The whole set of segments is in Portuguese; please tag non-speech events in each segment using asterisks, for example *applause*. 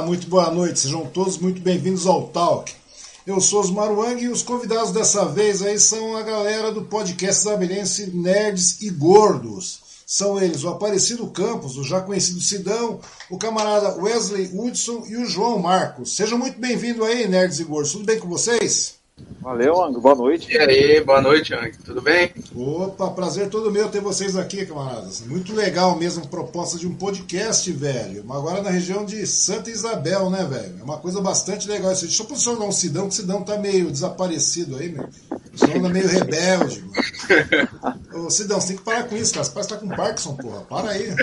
Olá, muito boa noite, sejam todos muito bem-vindos ao Talk. Eu sou Osmar Wang e os convidados dessa vez aí são a galera do podcast Zabirense Nerds e Gordos. São eles o Aparecido Campos, o já conhecido Sidão, o camarada Wesley Hudson e o João Marcos. Sejam muito bem-vindos aí, Nerds e Gordos. Tudo bem com vocês? Valeu, Ang. Boa noite. E aí, boa noite, Ang. Tudo bem? Prazer todo meu ter vocês aqui, camaradas. Muito legal mesmo, proposta de um podcast, velho. Agora na região de Santa Isabel, né, velho? É uma coisa bastante legal. Deixa eu posicionar um Sidão, que o Sidão tá meio desaparecido aí, meu. O Sidão anda meio rebelde, mano. *laughs* Ô, Sidão, você tem que parar com isso, cara. Você parece que tá com Parkinson, porra. Para aí.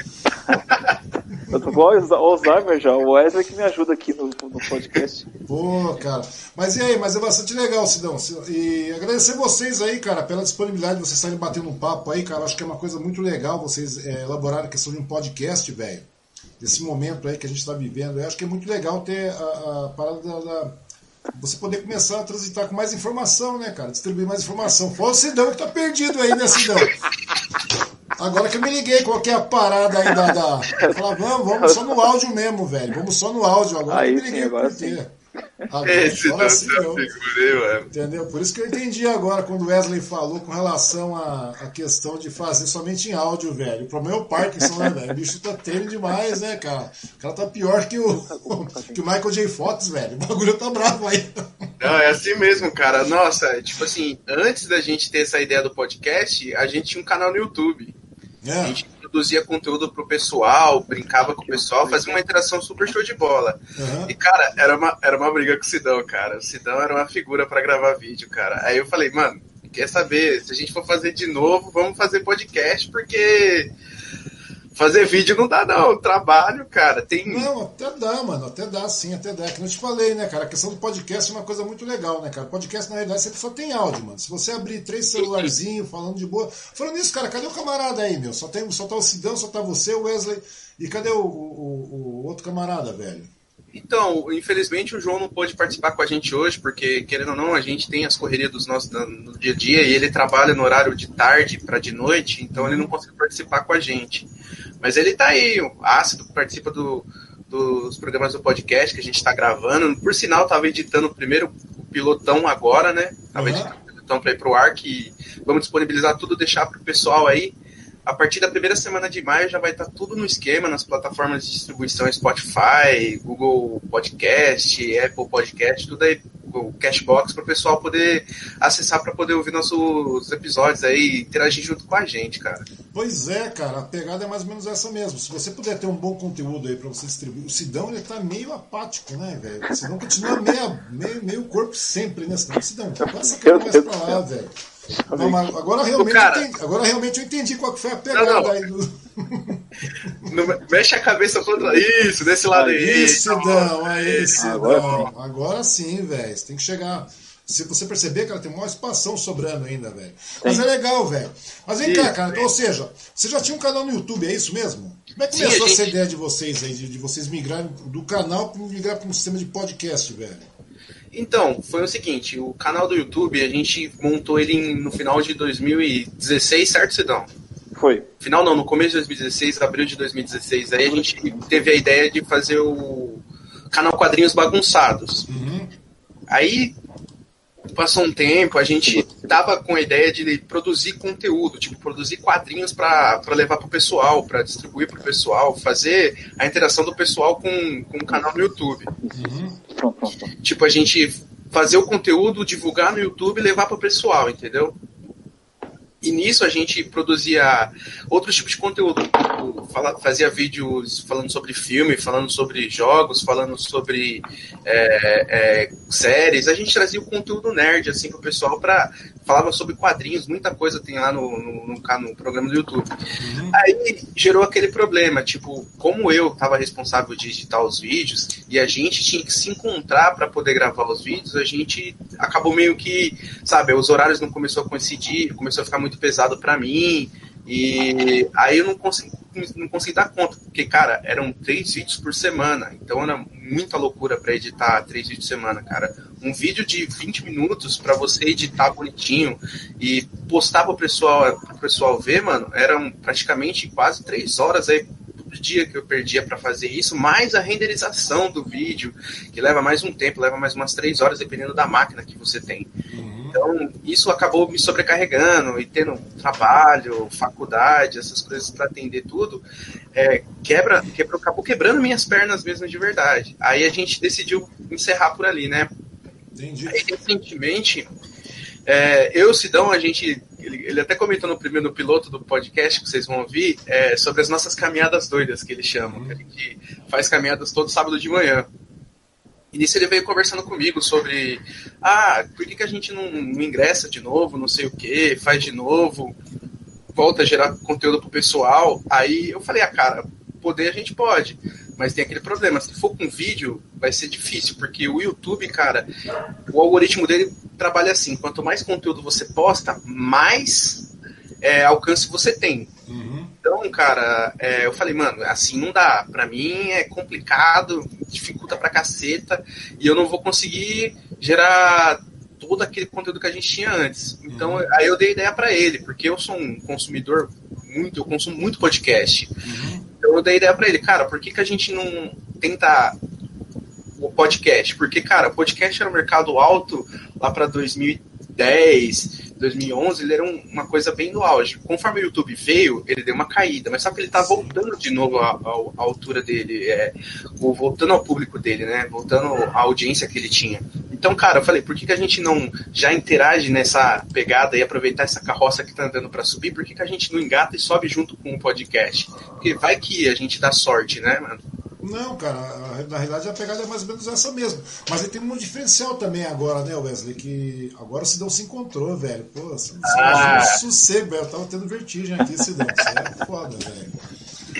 Igual Alzheimer já. O Wesley que me ajuda aqui no, no podcast. Pô, cara. Mas e aí? Mas é bastante legal, Sidão. E agradecer vocês aí, cara, pela disponibilidade de vocês estarem batendo um papo aí, cara. Acho que é uma coisa muito legal vocês é, elaborarem a questão de um podcast, velho. Desse momento aí que a gente está vivendo. Eu acho que é muito legal ter a, a parada da, da, Você poder começar a transitar com mais informação, né, cara? Distribuir mais informação. Fora o Sidão que tá perdido aí, né, Sidão? Agora que eu me liguei, qual que é a parada aí da. da... *laughs* Falar, vamos, vamos só no áudio mesmo, velho. Vamos só no áudio. Agora aí que eu me liguei sim, agora sim. Agora, Esse agora sim, eu mano. Entendeu? Por isso que eu entendi agora quando o Wesley falou com relação à, à questão de fazer somente em áudio, velho. O problema é o Parkinson, né, velho? O bicho tá tendo demais, né, cara? O cara tá pior que o, *laughs* que o Michael J. Fox, velho. O bagulho tá bravo aí. Não, é assim mesmo, cara. Nossa, tipo assim, antes da gente ter essa ideia do podcast, a gente tinha um canal no YouTube. A É. gente produzia conteúdo pro pessoal, brincava com o pessoal, fazia uma interação super show de bola. Aham. E, cara, era uma, era uma briga com o Sidão, cara. O Sidão era uma figura pra gravar vídeo, cara. Aí eu falei, mano, quer saber? Se a gente for fazer de novo, vamos fazer podcast, porque fazer vídeo não dá, não. Trabalho, cara. Tem. Não, até dá, mano. Até dá, sim, até dá. Que não te falei, né, cara? A questão do podcast é uma coisa muito legal, né, cara? Podcast, na realidade, você só tem áudio, mano. Se você abrir três celularzinhos falando de boa. Falando nisso, cara, cadê o camarada aí, meu? Só, tem, só tá o Sidão, só tá você, o Wesley. E cadê o, o- o- outro camarada, velho? Então, infelizmente o João não pôde participar com a gente hoje, porque, querendo ou não, a gente tem as correrias dos nossos no dia a dia e ele trabalha no horário de tarde para de noite, então ele não conseguiu participar com a gente. Mas ele tá aí, o Ácido participa do- dos programas do podcast que a gente está gravando. Por sinal, estava editando o primeiro pilotão agora, né? Tava Uhum. editando o pilotão para ir pro ar, que vamos disponibilizar tudo, deixar pro pessoal aí. A partir da primeira semana de maio já vai estar tudo no esquema nas plataformas de distribuição Spotify, Google Podcast, Apple Podcast, tudo aí, o Cashbox, para o pessoal poder acessar para poder ouvir nossos episódios aí e interagir junto com a gente, cara. Pois é, cara, a pegada é mais ou menos essa mesmo. Se você puder ter um bom conteúdo aí pra você distribuir. O Sidão, ele tá meio apático, né, velho? O Sidão continua meio, meio, meio corpo sempre, né? Sidão, passa a cara mais pra lá, velho. Não, mas agora realmente, Cara- eu entendi, agora realmente eu entendi qual que foi a Não, pegada não. aí do. *laughs* Não mexe a cabeça contra isso, desse lado aí. Aí, Sidão, aí, Sidão. Agora Agora sim, velho. Você tem que chegar. Se você perceber, cara, tem uma espação sobrando ainda, velho. Mas é legal, velho. Mas vem cá, Isso, cara. Então, ou seja, você já tinha um canal no YouTube, é isso mesmo? Como é que Sim, começou a essa gente- ideia de vocês aí, de, de vocês migrarem do canal para migrar para um sistema de podcast, velho? Então, foi o seguinte, o canal do YouTube, a gente montou ele no final de 2016, certo, Sidão? Foi. Final não, no começo de 2016, abril de 2016, aí a gente teve a ideia de fazer o canal Quadrinhos Bagunçados. Uhum. Aí passou um tempo, a gente tava com a ideia de produzir conteúdo, tipo, produzir quadrinhos para levar pro pessoal, para distribuir pro pessoal, fazer a interação do pessoal com, com o canal no YouTube. Uhum. Pronto, pronto. Tipo, a gente fazer o conteúdo, divulgar no YouTube e levar pro pessoal, entendeu? E nisso a gente produzia outros tipos de conteúdo. fazia vídeos falando sobre filme, falando sobre jogos, falando sobre é, é, séries. A gente trazia o conteúdo nerd assim pro pessoal para falava sobre quadrinhos, muita coisa tem lá no, no, no, no programa do YouTube. Aí gerou aquele problema, tipo, como eu estava responsável de editar os vídeos e a gente tinha que se encontrar para poder gravar os vídeos, a gente acabou meio que, sabe, os horários não começou a coincidir, começou a ficar muito pesado para mim. E aí eu não consegui, não consegui dar conta, porque, cara, eram três vídeos por semana, então era muita loucura para editar três vídeos por semana, cara. Um vídeo de 20 minutos para você editar bonitinho e postar pro pessoal, pro pessoal ver, mano, eram praticamente quase três horas aí do dia que eu perdia para fazer isso, mais a renderização do vídeo, que leva mais um tempo, leva mais umas três horas, dependendo da máquina que você tem. Uhum. Então, isso acabou me sobrecarregando e tendo trabalho, faculdade, essas coisas para atender tudo, é, quebra, quebra, acabou quebrando minhas pernas mesmo de verdade. Aí a gente decidiu encerrar por ali, né? Entendi. Aí, recentemente, é, eu Sidão, a gente. Ele, ele, até comentou no primeiro piloto do podcast que vocês vão ouvir é, sobre as nossas caminhadas doidas, que ele chama. Que a gente faz caminhadas todo sábado de manhã. E nisso ele veio conversando comigo sobre ah, por que, que a gente não, não ingressa de novo, não sei o que, faz de novo, volta a gerar conteúdo pro pessoal. Aí eu falei, ah, cara, poder a gente pode. Mas tem aquele problema, se for com vídeo, vai ser difícil, porque o YouTube, cara, o algoritmo dele trabalha assim: quanto mais conteúdo você posta, mais é, alcance você tem. Uhum. Então, cara, é, eu falei, mano, assim não dá. Pra mim é complicado, dificulta pra caceta, e eu não vou conseguir gerar todo aquele conteúdo que a gente tinha antes. Então, uhum. aí eu dei ideia para ele, porque eu sou um consumidor muito, eu consumo muito podcast. Uhum. Eu dei ideia para ele, cara, por que, que a gente não tenta o podcast? Porque, cara, o podcast era um mercado alto lá para 2010, 2011, ele era um, uma coisa bem no auge. Conforme o YouTube veio, ele deu uma caída, mas só que ele tá voltando de novo à, à altura dele, é, voltando ao público dele, né? Voltando à audiência que ele tinha. Então, cara, eu falei, por que, que a gente não já interage nessa pegada e aproveitar essa carroça que tá andando para subir? Por que, que a gente não engata e sobe junto com o podcast? Porque vai que a gente dá sorte, né, mano? Não, cara, na realidade a pegada é mais ou menos essa mesmo. Mas ele tem um diferencial também agora, né, Wesley? Que agora o Sidão se encontrou, velho. Pô, você ah. um sossego, velho. Eu tava tendo vertigem aqui, Sidão. Você é foda, velho.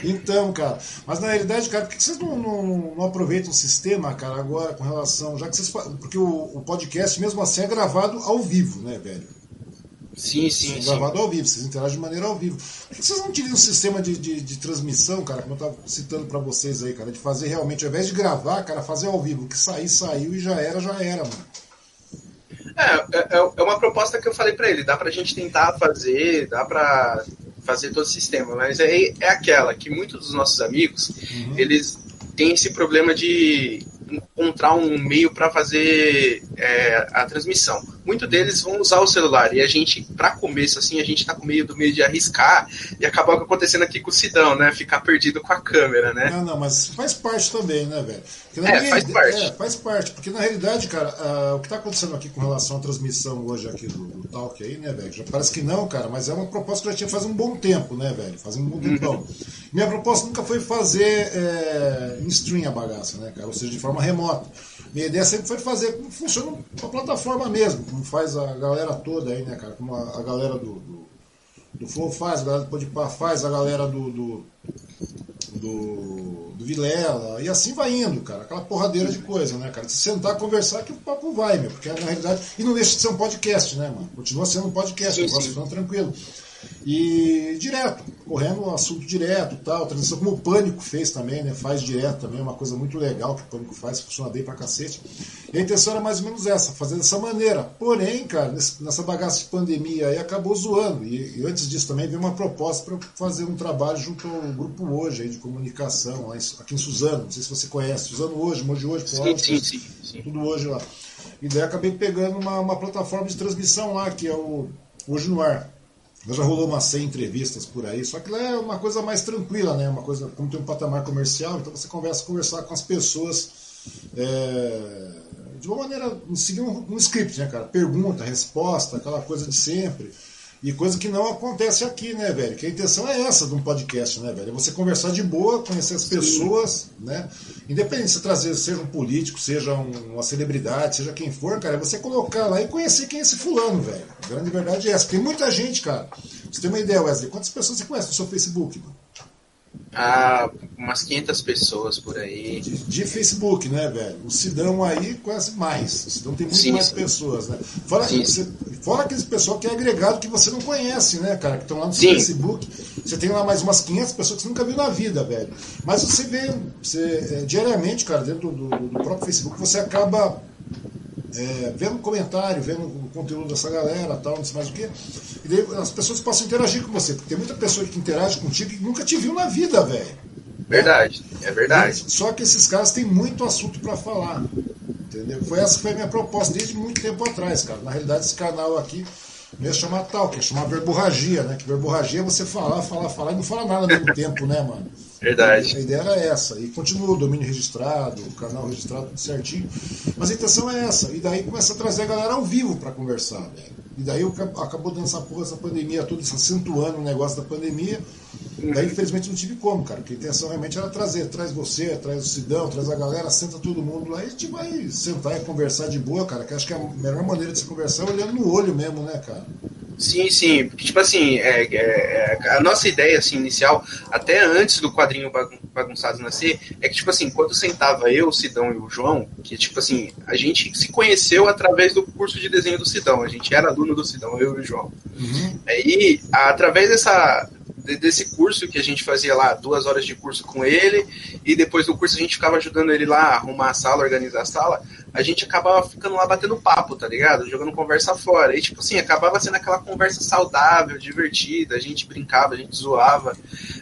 Então, cara, mas na realidade, cara, por que vocês não, não, não, aproveitam o sistema, cara, agora com relação. Já que vocês. Porque o, o podcast, mesmo assim, é gravado ao vivo, né, velho? Sim, sim. sim gravado ao vivo, vocês interagem de maneira ao vivo. Por que vocês não utilizam um sistema de, de, de, transmissão, cara, como eu estava citando para vocês aí, cara, de fazer realmente, ao invés de gravar, cara, fazer ao vivo. O que sair, saiu e já era, já era, mano. É, é, é, é uma proposta que eu falei para ele, dá pra gente tentar fazer, dá pra fazer todo o sistema, mas é, é aquela que muitos dos nossos amigos, uhum. eles têm esse problema de encontrar um meio para fazer é, a transmissão. Muitos deles vão usar o celular e a gente, para começo, assim, a gente tá com meio do meio de arriscar e acabar acontecendo aqui com o Sidão, né? Ficar perdido com a câmera, né? Não, não, mas faz parte também, né, velho? É, faz parte. É, faz parte, porque na realidade, cara, uh, o que tá acontecendo aqui com relação à transmissão hoje aqui do, do Talk aí, né, velho? Já parece que não, cara, mas é uma proposta que eu já tinha faz um bom tempo, né, velho? Faz um bom tempão. Uhum. Minha proposta nunca foi fazer é, em stream a bagaça, né, cara? Ou seja, de forma remota. Minha ideia sempre foi fazer como funciona a plataforma mesmo, como faz a galera toda aí, né, cara? Como a, a galera do, do, do, Flow faz, a galera do Podpah faz, a galera do, do, do, do Vilela, e assim vai indo, cara. Aquela porradeira de coisa, né, cara? Se sentar conversar que o papo vai, meu, porque na realidade. E não deixa de ser um podcast, né, mano? Continua sendo um podcast, sim, negócio ficando tranquilo. E direto, correndo o assunto direto tal, transição como o Pânico fez também, né? Faz direto também, é uma coisa muito legal que o Pânico faz, funciona bem pra cacete. E a intenção era mais ou menos essa, fazer dessa maneira. Porém, cara, nessa bagaça de pandemia aí acabou zoando. E, e antes disso também veio uma proposta para fazer um trabalho junto ao grupo hoje aí de comunicação, aqui em Suzano. Não sei se você conhece, Suzano hoje, Moji hoje, sim, sim, sim, sim, tudo hoje lá. E daí acabei pegando uma, uma plataforma de transmissão lá, que é o Hoje no Ar. Já rolou umas 100 entrevistas por aí, só que lá é uma coisa mais tranquila, né? Uma coisa, como tem um patamar comercial, então você conversa conversar com as pessoas é, de uma maneira, seguindo um, um script, né, cara? Pergunta, resposta, aquela coisa de sempre. E coisa que não acontece aqui, né, velho? Que a intenção é essa de um podcast, né, velho? É você conversar de boa, conhecer as pessoas, Sim. né? Independente de você trazer, seja um político, seja um, uma celebridade, seja quem for, cara, é você colocar lá e conhecer quem é esse fulano, velho. A grande verdade é essa. Tem muita gente, cara. Você tem uma ideia, Wesley? Quantas pessoas você conhece no seu Facebook, mano? Ah, umas 500 pessoas por aí. De, de, Facebook, né, velho? O Sidão aí conhece mais. O Sidão tem muito sim, mais sim. pessoas, né? Fora, sim, você, fora aqueles pessoal que é agregado que você não conhece, né, cara? Que estão lá no seu Facebook. Você tem lá mais umas 500 pessoas que você nunca viu na vida, velho. Mas você vê, você, é, diariamente, cara, dentro do, do, do próprio Facebook, você acaba é, vendo comentário, vendo o conteúdo dessa galera, tal, não sei mais o quê. E daí as pessoas possam interagir com você, porque tem muita pessoa que interage contigo e nunca te viu na vida, velho. Verdade, é verdade. Só que esses caras têm muito assunto para falar. Entendeu? Foi essa foi a minha proposta desde muito tempo atrás, cara. Na realidade, esse canal aqui não ia chamar tal, que ia chamar verborragia, né? Que verborragia é você falar, falar, falar e não falar nada ao mesmo tempo, né, mano? Verdade. A ideia era essa. E continua o domínio registrado, o canal registrado, tudo certinho. Mas a intenção é essa. E daí começa a trazer a galera ao vivo para conversar, velho. E daí acabou dando essa porra, essa pandemia toda, acentuando o negócio da pandemia. Daí, infelizmente, não tive como, cara. Porque a intenção realmente era trazer. Traz você, traz o Sidão, traz a galera, senta todo mundo lá e a gente vai sentar e conversar de boa, cara. Que acho que a melhor maneira de se conversar é olhando no olho mesmo, né, cara? Sim, sim. Porque, tipo assim, é, é, é, a nossa ideia assim, inicial, até antes do quadrinho Bagunçado nascer, é que, tipo assim, quando sentava eu, o Sidão e o João, que, tipo assim, a gente se conheceu através do curso de desenho do Sidão. A gente era aluno do Sidão, eu e o João. Uhum. Aí, através dessa, desse curso que a gente fazia lá, duas horas de curso com ele, e depois do curso a gente ficava ajudando ele lá a arrumar a sala, organizar a sala, a gente acabava ficando lá batendo papo, tá ligado? Jogando conversa fora. E, tipo assim, acabava sendo aquela conversa saudável, divertida, a gente brincava, a gente zoava.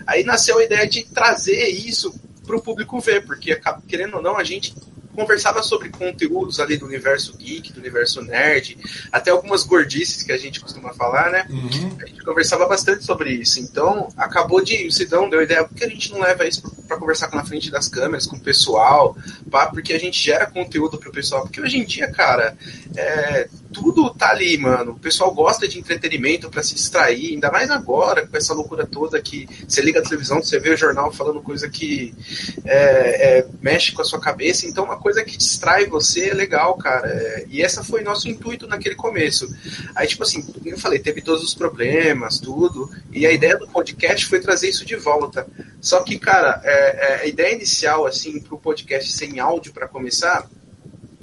Aí nasceu a ideia de trazer isso pro público ver, porque, querendo ou não, a gente conversava sobre conteúdos ali do universo geek, do universo nerd, até algumas gordices que a gente costuma falar, né? Uhum. A gente conversava bastante sobre isso. Então, acabou de. O Sidão deu a ideia, por que a gente não leva isso para conversar na frente das câmeras, com o pessoal? Pá, porque a gente gera conteúdo pro pessoal. Porque hoje em dia, cara, é, tudo tá ali, mano. O pessoal gosta de entretenimento para se distrair, ainda mais agora, com essa loucura toda que você liga a televisão, você vê o jornal falando coisa que é, é, mexe com a sua cabeça. Então, uma coisa que distrai você é legal, cara. É, e essa foi nosso intuito naquele começo. Aí, tipo assim, eu falei, teve todos os problemas, tudo. E a ideia do podcast foi trazer isso de volta. Só que, cara, é, é, a ideia inicial, assim, pro podcast sem áudio para começar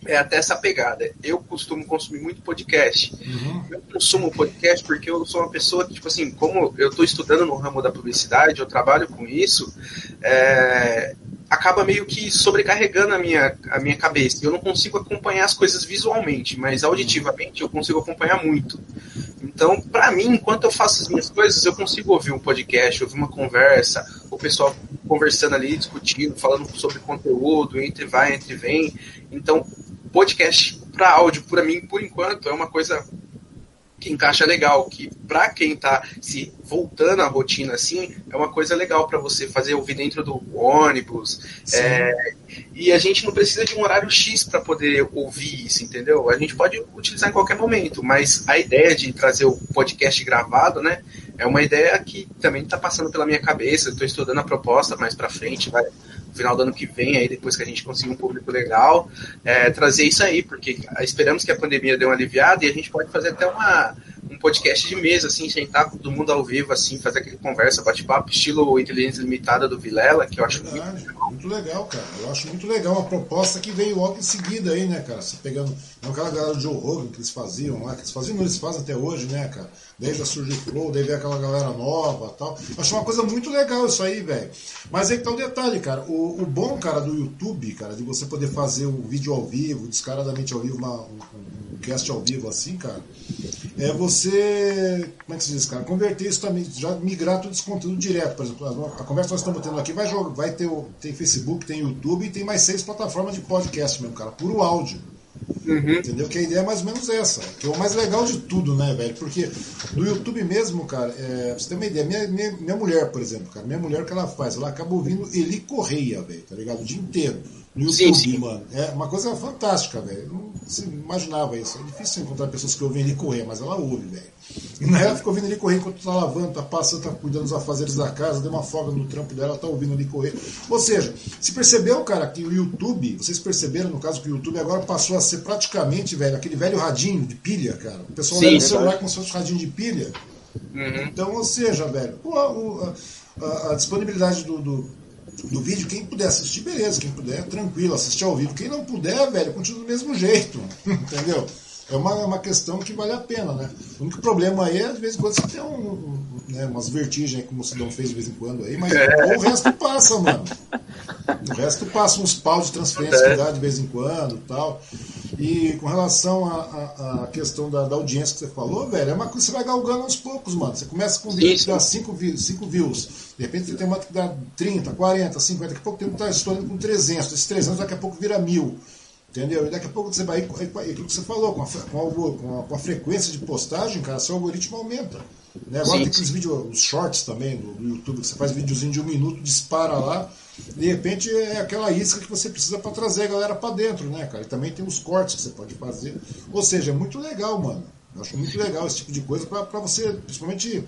é até essa pegada. Eu costumo consumir muito podcast. Uhum. Eu consumo podcast porque eu sou uma pessoa que, tipo assim, como eu estou estudando no ramo da publicidade, eu trabalho com isso, é, acaba meio que sobrecarregando a minha, a minha cabeça. Eu não consigo acompanhar as coisas visualmente, mas auditivamente eu consigo acompanhar muito. Então, para mim, enquanto eu faço as minhas coisas, eu consigo ouvir um podcast, ouvir uma conversa, o pessoal conversando ali, discutindo, falando sobre conteúdo, entre vai, entre vem. Então, podcast para áudio, para mim, por enquanto, é uma coisa que encaixa legal, que para quem está se voltando à rotina assim, é uma coisa legal para você fazer ouvir dentro do ônibus. É, e a gente não precisa de um horário X para poder ouvir isso, entendeu? A gente pode utilizar em qualquer momento, mas a ideia de trazer o podcast gravado, né, é uma ideia que também está passando pela minha cabeça. Estou estudando a proposta mais para frente, vai final do ano que vem, aí depois que a gente conseguir um público legal, é, trazer isso aí, porque esperamos que a pandemia dê uma aliviada e a gente pode fazer até uma, um podcast de mesa, assim, sentar todo mundo ao vivo, assim, fazer aquele conversa, bate-papo, estilo Inteligência Limitada do Vilela, que eu acho Verdade, muito legal. Muito legal, cara. Eu acho muito legal uma proposta que veio logo em seguida aí, né, cara? Você pegando aquela galera do Joe Rogan que eles faziam lá, que eles faziam, não, eles fazem até hoje, né, cara? Desde a Surge Flow, daí veio aquela galera nova tal. Acho uma coisa muito legal isso aí, velho. Mas aí que tá o um detalhe, cara. O, o, bom, cara, do YouTube, cara, de você poder fazer um vídeo ao vivo, descaradamente ao vivo, uma, um, um cast ao vivo assim, cara, é você. Como é que se diz, cara? Converter isso também, já migrar todo esse conteúdo direto. Por exemplo, a conversa que nós estamos tendo aqui vai, vai ter, tem Facebook, tem YouTube e tem mais seis plataformas de podcast mesmo, cara, puro áudio. Uhum. Entendeu? Que a ideia é mais ou menos essa. Que é o mais legal de tudo, né, velho? Porque no YouTube mesmo, cara, é, você ter uma ideia, minha, minha, minha mulher, por exemplo, cara, minha mulher, o que ela faz? Ela acaba ouvindo Eli Correia, velho, tá ligado? O dia inteiro. No YouTube, sim, sim. mano. É uma coisa fantástica, velho. Não se imaginava isso. É difícil encontrar pessoas que ouvem Eli Correia, mas ela ouve, velho. E na época fica ouvindo ele correr enquanto tá lavando, tá passando, tá cuidando dos afazeres da casa, deu uma folga no trampo dela, tá ouvindo ele correr. Ou seja, se percebeu, cara, que o YouTube, vocês perceberam no caso que o YouTube agora passou a ser praticamente, velho, aquele velho radinho de pilha, cara. O pessoal Sim, leva o celular como se fosse radinho de pilha. Uhum. Então, ou seja, velho, a, a, a, disponibilidade do, do, do, vídeo, quem puder assistir, beleza, quem puder, tranquilo, assistir ao vivo. Quem não puder, velho, continua do mesmo jeito, *laughs* entendeu? é uma, uma questão que vale a pena, né? O único problema aí é, de vez em quando, você tem um, um, né, umas vertigens, como o Sidão fez de vez em quando aí, mas é. o resto passa, mano. O resto passa uns pau de transferência que dá de vez em quando tal. E com relação à questão da, da, audiência que você falou, velho, é uma coisa que você vai galgando aos poucos, mano. Você começa com um vídeo que dá 5 views, de repente você tem uma que dá 30, 40, 50, daqui a pouco tem um que tá estourando com 300. Esses 300 daqui a pouco vira mil. Entendeu? E daqui a pouco você vai. Aquilo que você falou, com a, com a, com a frequência de postagem, cara, seu algoritmo aumenta. Né? Agora sim, tem aqueles vídeos, os shorts também do, do, YouTube, que você faz videozinho de um minuto, dispara lá. De repente é aquela isca que você precisa para trazer a galera para dentro, né, cara? E também tem os cortes que você pode fazer. Ou seja, é muito legal, mano. Eu acho muito legal esse tipo de coisa para você, principalmente.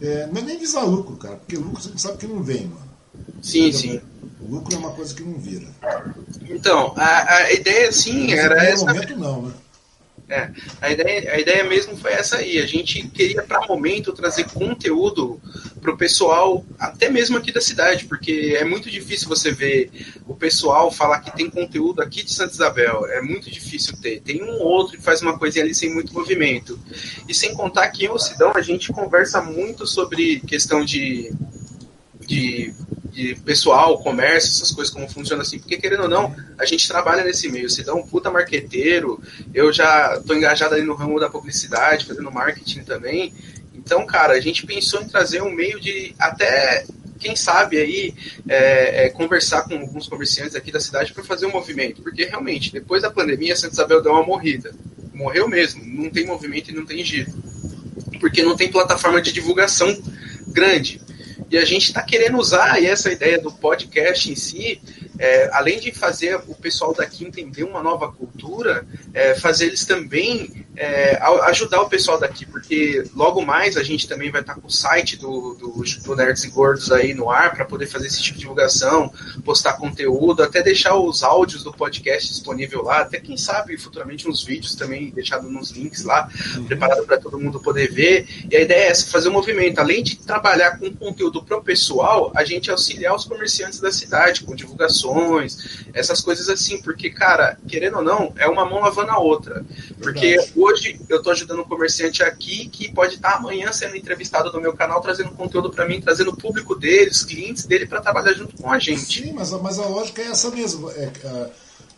É, não é nem visar lucro, cara, porque lucro você sabe que não vem, mano. Sim, sim. O lucro é uma coisa que não vira. Então, a, a ideia sim era essa. momento não, né? É, a ideia, a ideia mesmo foi essa aí. A gente queria, para momento, trazer conteúdo para o pessoal, até mesmo aqui da cidade, porque é muito difícil você ver o pessoal falar que tem conteúdo aqui de Santa Isabel. É muito difícil ter. Tem um outro que faz uma coisinha ali sem muito movimento. E sem contar que em Ocidão a gente conversa muito sobre questão de, de de pessoal, comércio, essas coisas, como funciona assim, porque querendo ou não, a gente trabalha nesse meio. Se dá um puta marqueteiro, eu já tô engajado ali no ramo da publicidade, fazendo marketing também. Então, cara, a gente pensou em trazer um meio de até quem sabe aí é, é, conversar com alguns comerciantes aqui da cidade para fazer um movimento, porque realmente depois da pandemia Santa Isabel deu uma morrida, morreu mesmo, não tem movimento e não tem giro, porque não tem plataforma de divulgação grande. E a gente está querendo usar essa ideia do podcast em si, é, além de fazer o pessoal daqui entender uma nova cultura, é, fazer eles também é, ajudar o pessoal daqui, porque logo mais a gente também vai estar com o site do, do, do Nerds e Gordos aí no ar para poder fazer esse tipo de divulgação, postar conteúdo, até deixar os áudios do podcast disponível lá, até quem sabe futuramente uns vídeos também deixado nos links lá, uhum. preparado para todo mundo poder ver. E a ideia é essa, fazer um movimento, além de trabalhar com conteúdo pro pessoal, a gente auxiliar os comerciantes da cidade com divulgações, essas coisas assim, porque cara, querendo ou não, é uma mão lavando a outra. Porque Verdade hoje eu estou ajudando um comerciante aqui que pode estar amanhã sendo entrevistado no meu canal, trazendo conteúdo para mim, trazendo o público deles, clientes dele para trabalhar junto com a gente. Sim, mas, mas a lógica é essa mesmo. É, é,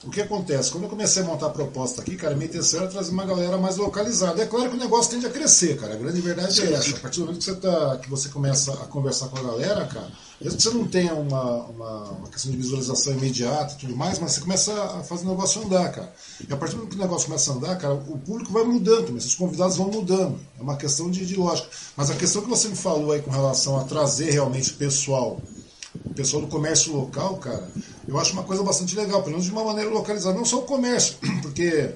o que acontece? Quando eu comecei a montar a proposta aqui, cara, minha intenção era trazer uma galera mais localizada. É claro que o negócio tende a crescer, cara. A grande verdade é essa. A partir do momento que você, tá, que você começa a conversar com a galera, cara, mesmo que você não tenha uma, uma, uma, questão de visualização imediata e tudo mais, mas você começa a fazer o negócio andar, cara. E a partir do que o negócio começa a andar, cara, o público vai mudando, mas os convidados vão mudando. É uma questão de, de lógica. Mas a questão que você me falou aí com relação a trazer realmente pessoal, o pessoal do comércio local, cara, eu acho uma coisa bastante legal, pelo menos de uma maneira localizada. Não só o comércio, *clears throat* porque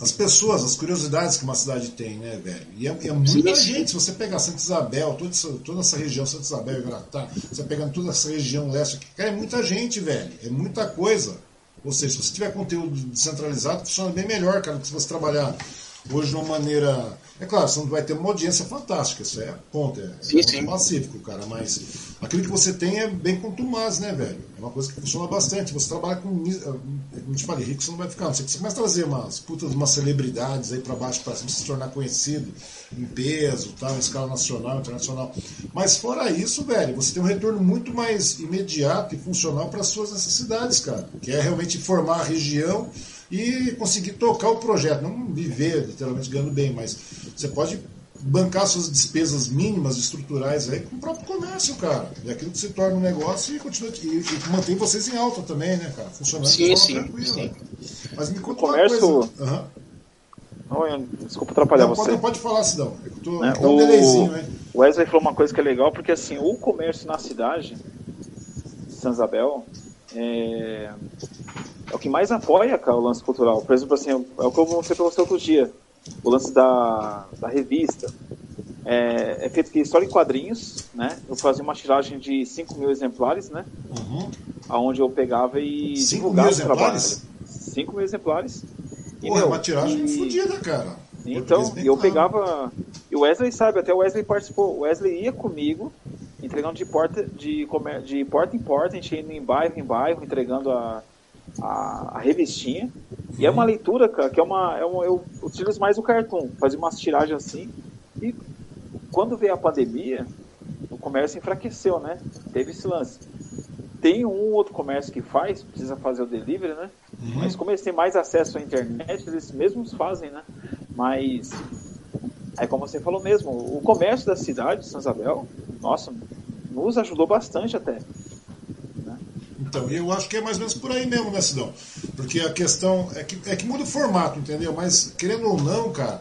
as pessoas, as curiosidades que uma cidade tem, né, velho? E é, é muita sim, gente. Se você pegar Santa Isabel, toda essa, toda essa região, Santa Isabel e Gratá, você pegando toda essa região leste aqui, cara, é muita gente, velho. É muita coisa. Ou seja, se você tiver conteúdo descentralizado, funciona bem melhor, cara, do que se você trabalhar hoje de uma maneira é claro, você não vai ter uma audiência fantástica, isso é ponto, é, sim, é sim. pacífico, cara, mas aquilo que você tem é bem contumaz, né, velho? É uma coisa que funciona bastante. Você trabalha com. Como te falei, rico você não vai ficar. Você começa a trazer umas putas, umas celebridades aí para baixo para se tornar conhecido em peso, tal, em escala nacional, internacional. Mas fora isso, velho, você tem um retorno muito mais imediato e funcional para as suas necessidades, cara. Que é realmente formar a região e conseguir tocar o projeto. Não viver literalmente ganhando bem, mas você pode bancar suas despesas mínimas estruturais aí com o próprio comércio, cara. É aquilo que se torna um negócio e continua e, e mantém vocês em alta também, né, cara? Funcionando sim, sim, tranquila. Sim. Mas me conta o comércio... uma coisa. Uhum. Não, desculpa atrapalhar não, você. Pode, pode falar, Sidão. É tô, é, um delayzinho, hein? O Wesley falou uma coisa que é legal, porque assim, o comércio na cidade, São Isabel, é, é o que mais apoia cara, o lance cultural. Por exemplo, assim, é o que eu mostrei para você outro dia. O lance da, da revista. É, é feito aqui história em quadrinhos, né? Eu fazia uma tiragem de 5 mil exemplares, né? Uhum. Onde eu pegava e 5 divulgava mil exemplares? 5 mil exemplares. E, Porra, meu, uma tiragem e... fodida, cara. Então, eu pegava. E o Wesley sabe, até o Wesley participou. O Wesley ia comigo, entregando de porta, de, de porta em porta, a gente indo em bairro em bairro, entregando a, a, a revistinha. E é uma leitura, cara, que é uma. É eu utilizo mais o cartoon, fazia umas tiragens assim. E quando veio a pandemia, o comércio enfraqueceu, né? Teve esse lance. tem um outro comércio que faz, precisa fazer o delivery, né? Uhum. Mas como eles têm mais acesso à internet, eles mesmos fazem, né? Mas aí como você falou mesmo, o comércio da cidade de São Isabel, nossa, nos ajudou bastante até. Então, eu acho que é mais ou menos por aí mesmo, né, Sidão? Porque a questão é que, é que muda o formato, entendeu? Mas, querendo ou não, cara,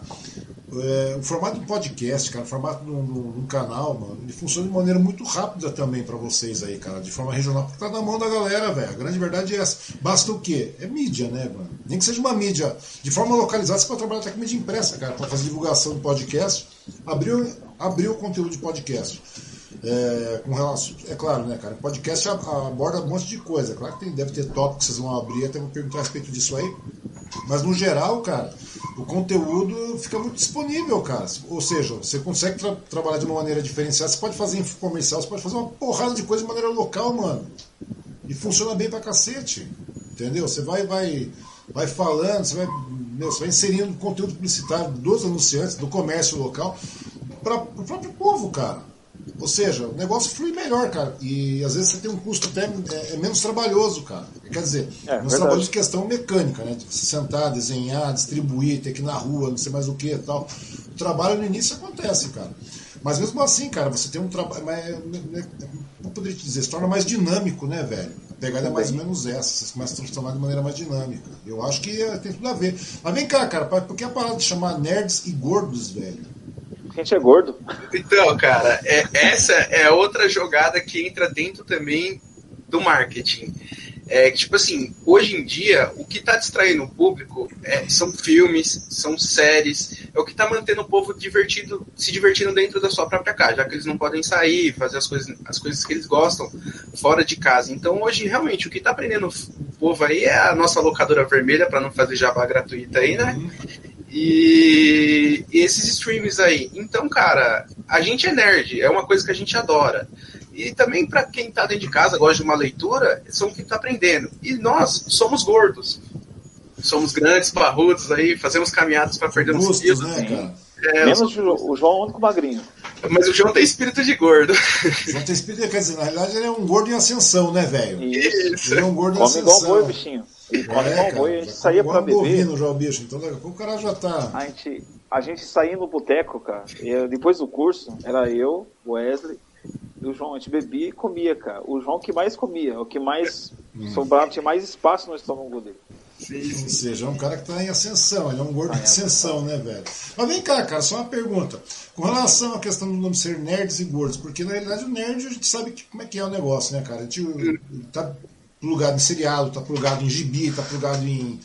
é, o formato do podcast, cara, o formato de um canal, mano, ele funciona de maneira muito rápida também para vocês aí, cara, de forma regional, porque tá na mão da galera, velho. A grande verdade é essa. Basta o quê? É mídia, né, mano? Nem que seja uma mídia de forma localizada, você pode trabalhar até com mídia impressa, cara, para fazer divulgação do podcast. Abriu, abriu o conteúdo de podcast. É, com relação, é claro, né, cara? Podcast aborda um monte de coisa. Claro que tem, deve ter tópicos que vocês vão abrir, até vou perguntar a respeito disso aí. Mas no geral, cara, o conteúdo fica muito disponível, cara. Ou seja, você consegue tra trabalhar de uma maneira diferenciada. Você pode fazer comercial, você pode fazer uma porrada de coisa de maneira local, mano. E funciona bem pra cacete. Entendeu? Você vai, vai, vai falando, você vai, meu, você vai inserindo conteúdo publicitário dos anunciantes, do comércio local, para o próprio povo, cara. Ou seja, o negócio flui melhor, cara. E às vezes você tem um custo até é, é menos trabalhoso, cara. Quer dizer, é, menos trabalhoso de questão mecânica, né? De você sentar, desenhar, distribuir, ter que ir na rua, não sei mais o que e tal. O trabalho no início acontece, cara. Mas mesmo assim, cara, você tem um trabalho. Não poderia te dizer, se torna mais dinâmico, né, velho? A pegada é mais ou menos essa, você começa a transformar de maneira mais dinâmica. Eu acho que é, tem tudo a ver. Mas vem cá, cara, por que a parada de chamar nerds e gordos, velho? A gente é gordo. Então, cara, é, essa é outra jogada que entra dentro também do marketing. É que, tipo assim, hoje em dia, o que está distraindo o público é, são filmes, são séries, é o que está mantendo o povo divertido, se divertindo dentro da sua própria casa, já que eles não podem sair, fazer as coisas, as coisas que eles gostam fora de casa. Então, hoje, realmente, o que está prendendo o povo aí é a nossa locadora vermelha, para não fazer jabá gratuita aí, né? Uhum. E, esses streams aí. Então, cara, a gente é nerd, é uma coisa que a gente adora. E também para quem tá dentro de casa, gosta de uma leitura, são quem tá aprendendo. E nós somos gordos. Somos grandes, barrudos aí, fazemos caminhadas para perder uns quilos. Né? É, Menos o João é o único magrinho. Mas o João tem espírito de gordo. O João tem espírito, quer dizer, na realidade ele é um gordo em ascensão, né, velho? Isso. Ele é um gordo em Come ascensão. igual boi, bichinho. Ele é, igual boi, a gente saía pra beber. Bovino, já o bicho, então daqui a pouco o cara já tá. A gente, a gente saía no boteco, cara. Eu, depois do curso, era eu, o Wesley e o João. A gente bebia e comia, cara. O João que mais comia, o que mais hum. sobrava, tinha mais espaço no estômago dele. Sim, Ou seja, é um cara que está em ascensão, ele é um gordo em ascensão, né, velho? Mas vem cá, cara, só uma pergunta. Com relação à questão do nome ser nerds e gordos, porque na realidade o nerd a gente sabe que, como é que é o negócio, né, cara? A gente tá plugado em seriado, tá plugado em gibi, tá plugado em,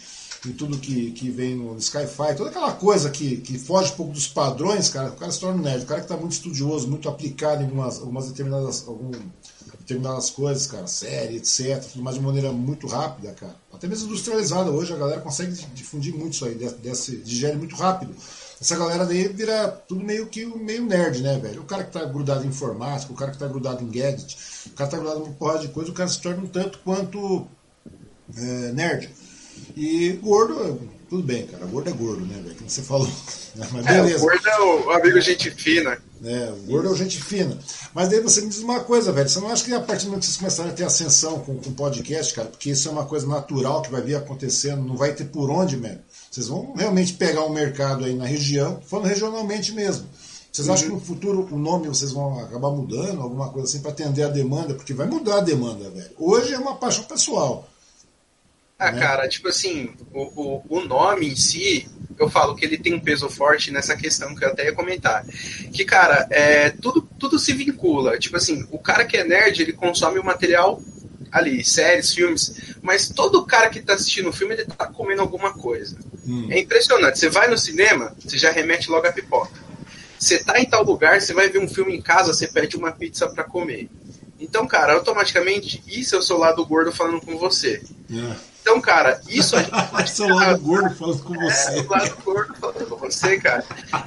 em tudo que, que vem no Skyfi, toda aquela coisa que, que foge um pouco dos padrões, cara, o cara se torna nerd. O cara que está muito estudioso, muito aplicado em algumas, algumas determinadas, algum, determinadas coisas, cara, série, etc, tudo mais de maneira muito rápida, cara. Até mesmo industrializada hoje, a galera consegue difundir muito isso aí, desse, digere muito rápido. Essa galera daí vira tudo meio que meio nerd, né, velho? O cara que tá grudado em informática, o cara que tá grudado em gadget, o cara que tá grudado em uma porrada de coisa, o cara se torna um tanto quanto é, nerd. E gordo, tudo bem, cara. Gordo é gordo, né, velho? Como você falou. *laughs* Mas beleza. É, o gordo é o amigo gente fina. É, o gordo é o gente fina. Mas daí você me diz uma coisa, velho. Você não acha que a partir do momento que vocês começarem a ter ascensão com o podcast, cara, porque isso é uma coisa natural que vai vir acontecendo, não vai ter por onde, velho. Vocês vão realmente pegar um mercado aí na região, falando regionalmente mesmo. Vocês acham que no futuro o nome vocês vão acabar mudando, alguma coisa assim, para atender a demanda? Porque vai mudar a demanda, velho. Hoje é uma paixão pessoal. Ah, né? cara, tipo assim, o, o, o, nome em si, eu falo que ele tem um peso forte nessa questão que eu até ia comentar. Que, cara, é, tudo, tudo se vincula. Tipo assim, o cara que é nerd, ele consome o material ali, séries, filmes, mas todo cara que tá assistindo o filme, ele tá comendo alguma coisa. Hum. É impressionante. Você vai no cinema, você já remete logo a pipoca. Você tá em tal lugar, você vai ver um filme em casa, você pede uma pizza para comer. Então, cara, automaticamente, isso é o seu lado gordo falando com você. É. Então, cara, isso a *laughs* gente pode. seu lado gordo falando com você. É, o lado gordo falando com você, cara.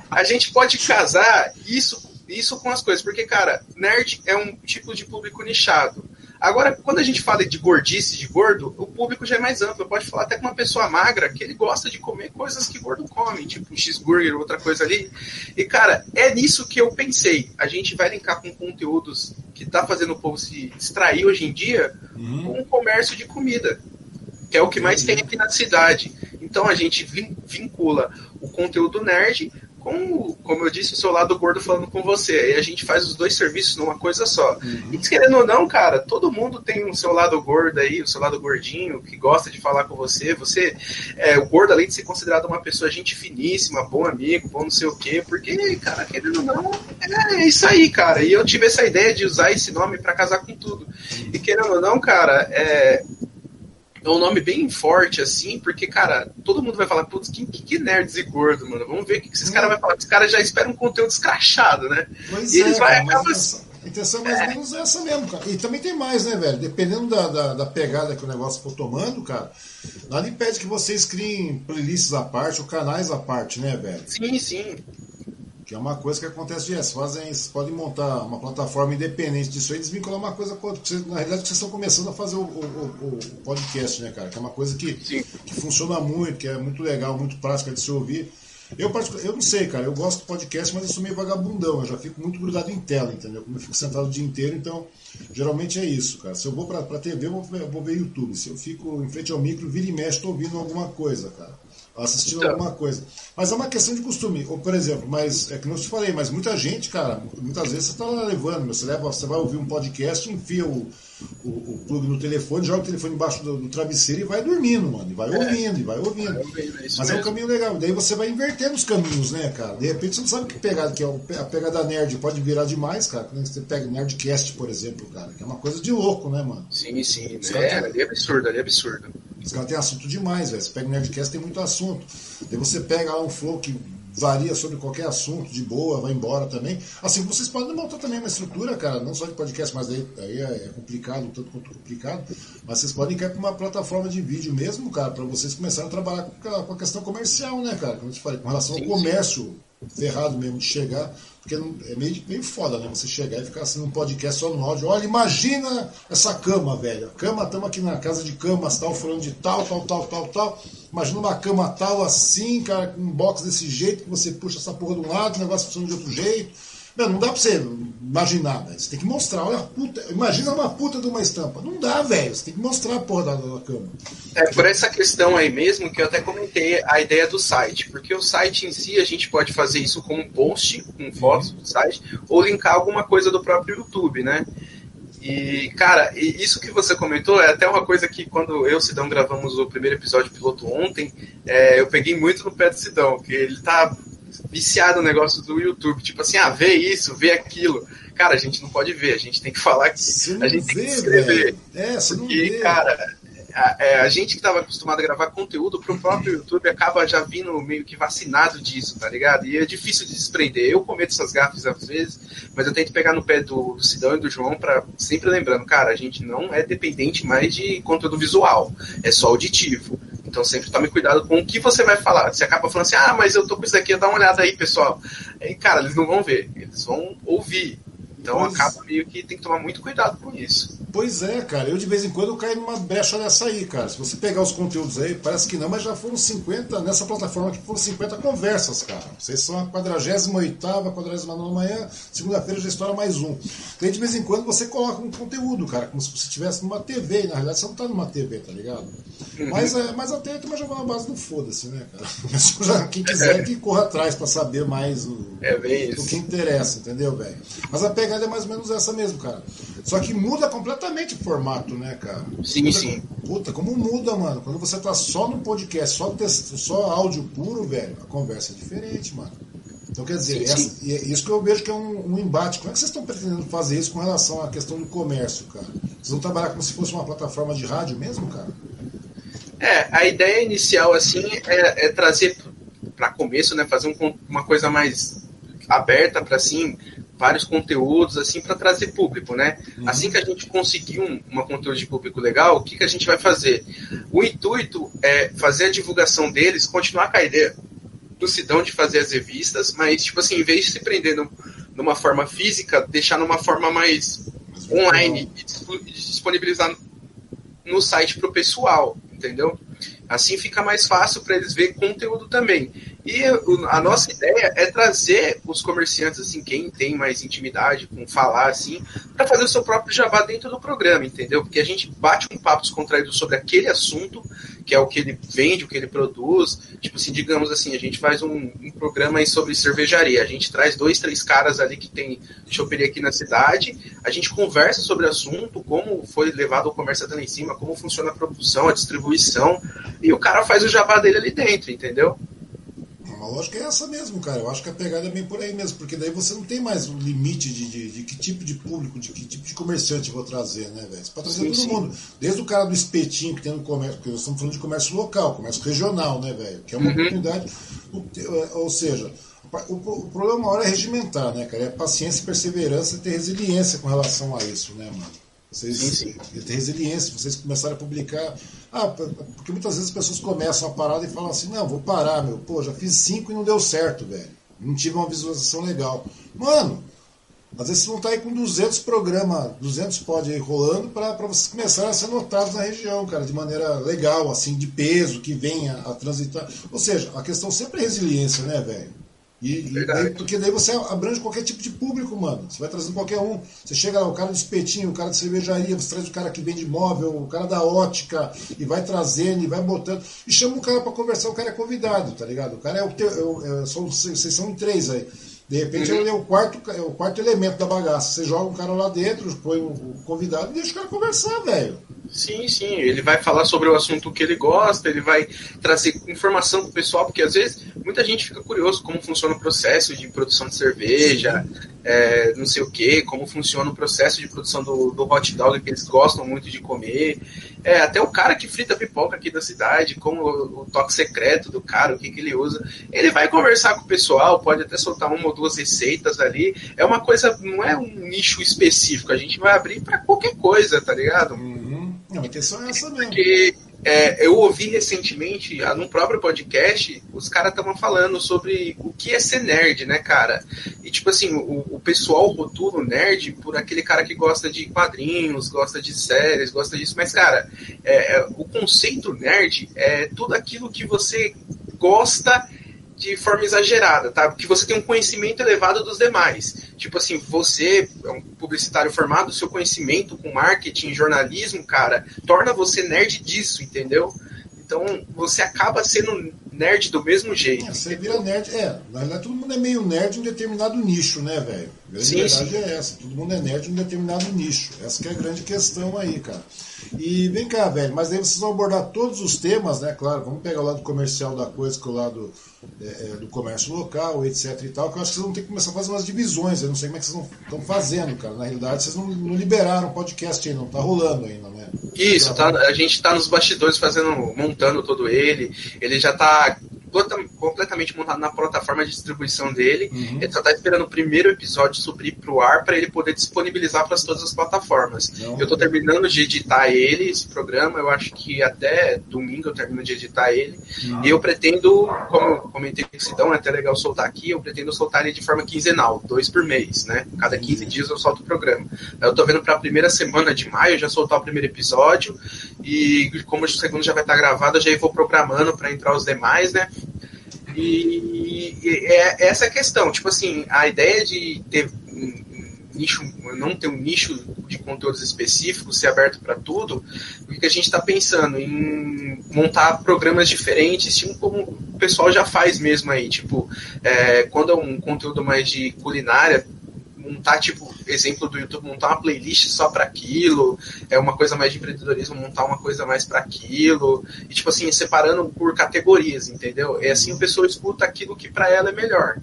A gente pode casar isso, isso com as coisas, porque, cara, nerd é um tipo de público nichado. Agora, quando a gente fala de gordice, de gordo, o público já é mais amplo. Pode falar até com uma pessoa magra que ele gosta de comer coisas que gordo come, tipo um cheeseburger, outra coisa ali. E, cara, é nisso que eu pensei. A gente vai linkar com conteúdos que tá fazendo o povo se distrair hoje em dia uhum. com o comércio de comida, que é o que mais uhum. tem aqui na cidade. Então a gente vincula o conteúdo nerd com, como eu disse, o seu lado gordo falando com você. Aí a gente faz os dois serviços numa coisa só. Uhum. E querendo ou não, cara, todo mundo tem o seu lado gordo aí, o seu lado gordinho, que gosta de falar com você. Você, é, o gordo, além de ser considerado uma pessoa gente finíssima, bom amigo, bom não sei o quê, porque, cara, querendo ou não, é, é isso aí, cara. E eu tive essa ideia de usar esse nome para casar com tudo. E querendo ou não, cara, é, é um nome bem forte, assim, porque, cara, todo mundo vai falar, putz, que, que nerds e gordo, mano. Vamos ver o que esses caras vão falar. Os caras já esperam um conteúdo escrachado, né? Pois e é, eles vai A intenção é mais ou menos essa mesmo, cara. E também tem mais, né, velho? Dependendo da, da, da, pegada que o negócio for tomando, cara, nada impede que vocês criem playlists à parte ou canais à parte, né, velho? Sim, sim. Que é uma coisa que acontece direto. Fazem, vocês podem montar uma plataforma independente disso aí, desvincular uma coisa com outra. na realidade, vocês estão começando a fazer o, o, o, podcast, né, cara? Que é uma coisa que, que funciona muito, que é muito legal, muito prática de se ouvir. Eu, eu não sei, cara, eu gosto do podcast, mas eu sou meio vagabundão, eu já fico muito grudado em tela, entendeu? Como eu fico sentado o dia inteiro, então geralmente é isso, cara. Se eu vou pra, pra TV, eu vou, eu vou ver YouTube. Se eu fico em frente ao micro, vira e mexe, tô ouvindo alguma coisa, cara assistindo então. alguma coisa. Mas é uma questão de costume. Ou, por exemplo, mas é que não te falei, mas muita gente, cara, muitas vezes você está lá levando, você leva, você vai ouvir um podcast, enfia o, o, o plug no telefone, joga o telefone embaixo do, do, travesseiro e vai dormindo, mano. E vai é. ouvindo, e vai ouvindo. É, mas mesmo. é um caminho legal. Daí você vai invertendo os caminhos, né, cara? De repente você não sabe que pegada que é. A pegada nerd pode virar demais, cara. Quando você pega Nerdcast, por exemplo, cara, que é uma coisa de louco, né, mano? Sim, sim. É, ali é absurdo, ali é absurdo. Os caras têm assunto demais, velho. Você pega o Nerdcast, tem muito assunto. Daí você pega lá um flow que varia sobre qualquer assunto, de boa, vai embora também. Assim, vocês podem montar também uma estrutura, cara, não só de podcast, mas daí, aí é complicado, tanto quanto complicado, mas vocês podem cair para uma plataforma de vídeo mesmo, cara, para vocês começarem a trabalhar com a questão comercial, né, cara? Como eu te falei, com relação ao comércio ferrado mesmo de chegar, porque é meio, meio foda, né? Você chegar e ficar assim num podcast só no áudio. Olha, imagina essa cama, velho. Cama, estamos aqui na casa de camas, tal, falando de tal, tal, tal, tal, tal. Imagina uma cama tal assim, cara, com um box desse jeito, que você puxa essa porra de um lado, o negócio funciona de outro jeito. Não, não dá pra você imaginar, velho. Você tem que mostrar. Olha, puta, imagina uma puta de uma estampa. Não dá, velho. Você tem que mostrar a porra da, da cama. É por essa questão aí mesmo que eu até comentei a ideia do site. Porque o site em si, a gente pode fazer isso como um post, com fotos do site, ou linkar alguma coisa do próprio YouTube, né? E, cara, isso que você comentou é até uma coisa que quando eu e o Sidão gravamos o primeiro episódio piloto ontem, é, eu peguei muito no pé do Sidão, que ele tá viciado no negócio do YouTube. Tipo assim, ah, vê isso, vê aquilo. Cara, a gente não pode ver, a gente tem que falar que a gente vê, tem que escrever. É, você porque, não vê. cara, a, é, a gente que estava acostumado a gravar conteúdo para o próprio YouTube acaba já vindo meio que vacinado disso, tá ligado? E é difícil de desprender. Eu cometo essas gafes às vezes, mas eu tento pegar no pé do, do Sidão e do João para sempre lembrando, cara, a gente não é dependente mais de conteúdo visual, é só auditivo. Então sempre tome cuidado com o que você vai falar. Você acaba falando assim, ah, mas eu tô com isso aqui, dá uma olhada aí, pessoal. E, cara, eles não vão ver, eles vão ouvir. Então pois... acaba meio que tem que tomar muito cuidado com isso. Pois é, cara. Eu de vez em quando caio numa brecha dessa aí, cara. Se você pegar os conteúdos aí, parece que não, mas já foram 50, nessa plataforma aqui foram 50 conversas, cara. Vocês são a 48 49 manhã, segunda-feira já estoura mais um. Daí de vez em quando você coloca um conteúdo, cara, como se você estivesse numa TV, e na realidade você não tá numa TV, tá ligado? Uhum. Mas, é, mas até também já vai na base do foda-se, né, cara? *laughs* Quem quiser que corra atrás para saber mais o, é o que interessa, entendeu, velho? Mas a pegada é mais ou menos essa mesmo, cara. Só que muda completamente o formato, né, cara? Sim, sim. Puta, como muda, mano. Quando você tá só no podcast, só, texto, só áudio puro, velho, a conversa é diferente, mano. Então, quer dizer, sim, sim. É isso que eu vejo que é um, um, embate. Como é que vocês estão pretendendo fazer isso com relação à questão do comércio, cara? Vocês vão trabalhar como se fosse uma plataforma de rádio mesmo, cara? É, a ideia inicial, assim, é, é trazer para começo, né, fazer um, uma coisa mais aberta para assim vários conteúdos assim para trazer público, né? Uhum. Assim que a gente conseguir um, uma conteúdo de público legal, o que, que a gente vai fazer? O intuito é fazer a divulgação deles, continuar com a ideia do Sidão de fazer as revistas, mas tipo assim, em vez de se prender no, numa forma física, deixar numa forma mais online e disponibilizar no site para o pessoal, entendeu? Assim fica mais fácil para eles ver conteúdo também. E a nossa ideia é trazer os comerciantes, assim, quem tem mais intimidade com falar, assim, para fazer o seu próprio jabá dentro do programa, entendeu? Porque a gente bate um papo descontraído sobre aquele assunto, que é o que ele vende, o que ele produz. Tipo assim, digamos assim, a gente faz um, um programa sobre cervejaria. A gente traz dois, três caras ali que tem choperia aqui na cidade, a gente conversa sobre o assunto, como foi levado o comércio até lá em cima, como funciona a produção, a distribuição, e o cara faz o jabá dele ali dentro, entendeu? A lógica é essa mesmo, cara. Eu acho que a pegada é bem por aí mesmo, porque daí você não tem mais um limite de, de, de que tipo de público, de que tipo de comerciante eu vou trazer, né, velho? Você pode trazer sim, todo sim. mundo. Desde o cara do espetinho que tem no comércio, porque nós estamos falando de comércio local, comércio regional, né, velho? Que é uma uhum. oportunidade. Ou seja, o, o problema maior é regimentar, né, cara? É paciência, perseverança e ter resiliência com relação a isso, né, mano? Vocês sim, sim. ter resiliência, vocês começarem a publicar. Ah, porque muitas vezes as pessoas começam a parada e falam assim: não, vou parar, meu. Pô, já fiz cinco e não deu certo, velho. Não tive uma visualização legal. Mano, às vezes vocês vão estar aí com 200 programas, 200 pod aí rolando para vocês começarem a ser notados na região, cara, de maneira legal, assim, de peso, que venha a transitar. Ou seja, a questão sempre é resiliência, né, velho? E, daí, porque daí você abrange qualquer tipo de público, mano. Você vai trazendo qualquer um. Você chega lá, o cara do espetinho, o cara de cervejaria, você traz o cara que vende móvel, o cara da ótica, e vai trazendo, e vai botando. E chama o cara para conversar, o cara é convidado, tá ligado? O cara é o teu. É, é, são, vocês são em três aí. De repente uhum. ele é o quarto, é o quarto elemento da bagaça. Você joga um cara lá dentro, põe o um convidado e deixa o cara conversar, velho. Sim, sim. Ele vai falar sobre o assunto que ele gosta, ele vai trazer informação pro pessoal, porque às vezes muita gente fica curioso como funciona o processo de produção de cerveja, é, não sei o que, como funciona o processo de produção do, do hot dog que eles gostam muito de comer. É, até o cara que frita pipoca aqui da cidade, como o, o toque secreto do cara, o que, que ele usa. Ele vai conversar com o pessoal, pode até soltar uma ou duas receitas ali. É uma coisa, não é um nicho específico, a gente vai abrir para qualquer coisa, tá ligado? Uhum. A intenção é essa mesmo. Porque é, eu ouvi recentemente, ah, num próprio podcast, os caras estavam falando sobre o que é ser nerd, né, cara? E, tipo assim, o, o pessoal rotula o nerd por aquele cara que gosta de quadrinhos, gosta de séries, gosta disso. Mas, cara, é, é o conceito nerd é tudo aquilo que você gosta de forma exagerada, tá? Que você tem um conhecimento elevado dos demais. Tipo assim, você é um publicitário formado, seu conhecimento com marketing, jornalismo, cara, torna você nerd disso, entendeu? Então você acaba sendo nerd do mesmo jeito. É, você vira nerd. É, na verdade todo mundo é meio nerd em um determinado nicho, né, velho? A sim, verdade sim. é essa. Todo mundo é nerd em um determinado nicho. Essa é a grande questão aí, cara. E vem cá, velho, mas aí vocês vão abordar todos os temas, né? Claro, vamos pegar o lado comercial da coisa, que é o lado é, é, do comércio local, etc e tal, que eu acho que vocês vão ter que começar a fazer umas divisões. Eu não sei como é que vocês estão fazendo, cara. Na realidade, vocês não, não liberaram o podcast ainda, não tá rolando ainda, né? Isso, tá, a gente tá nos bastidores fazendo, montando todo ele. Ele já tá completamente montado na plataforma de distribuição dele. Uhum. Ele só tá esperando o primeiro episódio subir pro ar para ele poder disponibilizar para todas as plataformas. Não, eu tô terminando de editar ele, esse programa. Eu acho que até domingo eu termino de editar ele. Não. E eu pretendo, como eu comentei com o Sidão, é até legal soltar aqui, eu pretendo soltar ele de forma quinzenal, dois por mês, né? Cada 15 uhum. dias eu solto o programa. Eu tô vendo para a primeira semana de maio já soltar o primeiro episódio. E como o segundo já vai estar gravado, eu já vou programando para entrar os demais, né? E, e é essa questão. Tipo assim, a ideia de ter nicho, não ter um nicho de conteúdos específicos, ser aberto para tudo, o que a gente está pensando em montar programas diferentes, tipo como o pessoal já faz mesmo aí, tipo, é, quando é um conteúdo mais de culinária, montar, tipo, exemplo do YouTube, montar uma playlist só para aquilo, é uma coisa mais de empreendedorismo, montar uma coisa mais para aquilo, e tipo assim, separando por categorias, entendeu? É assim a pessoa escuta aquilo que para ela é melhor.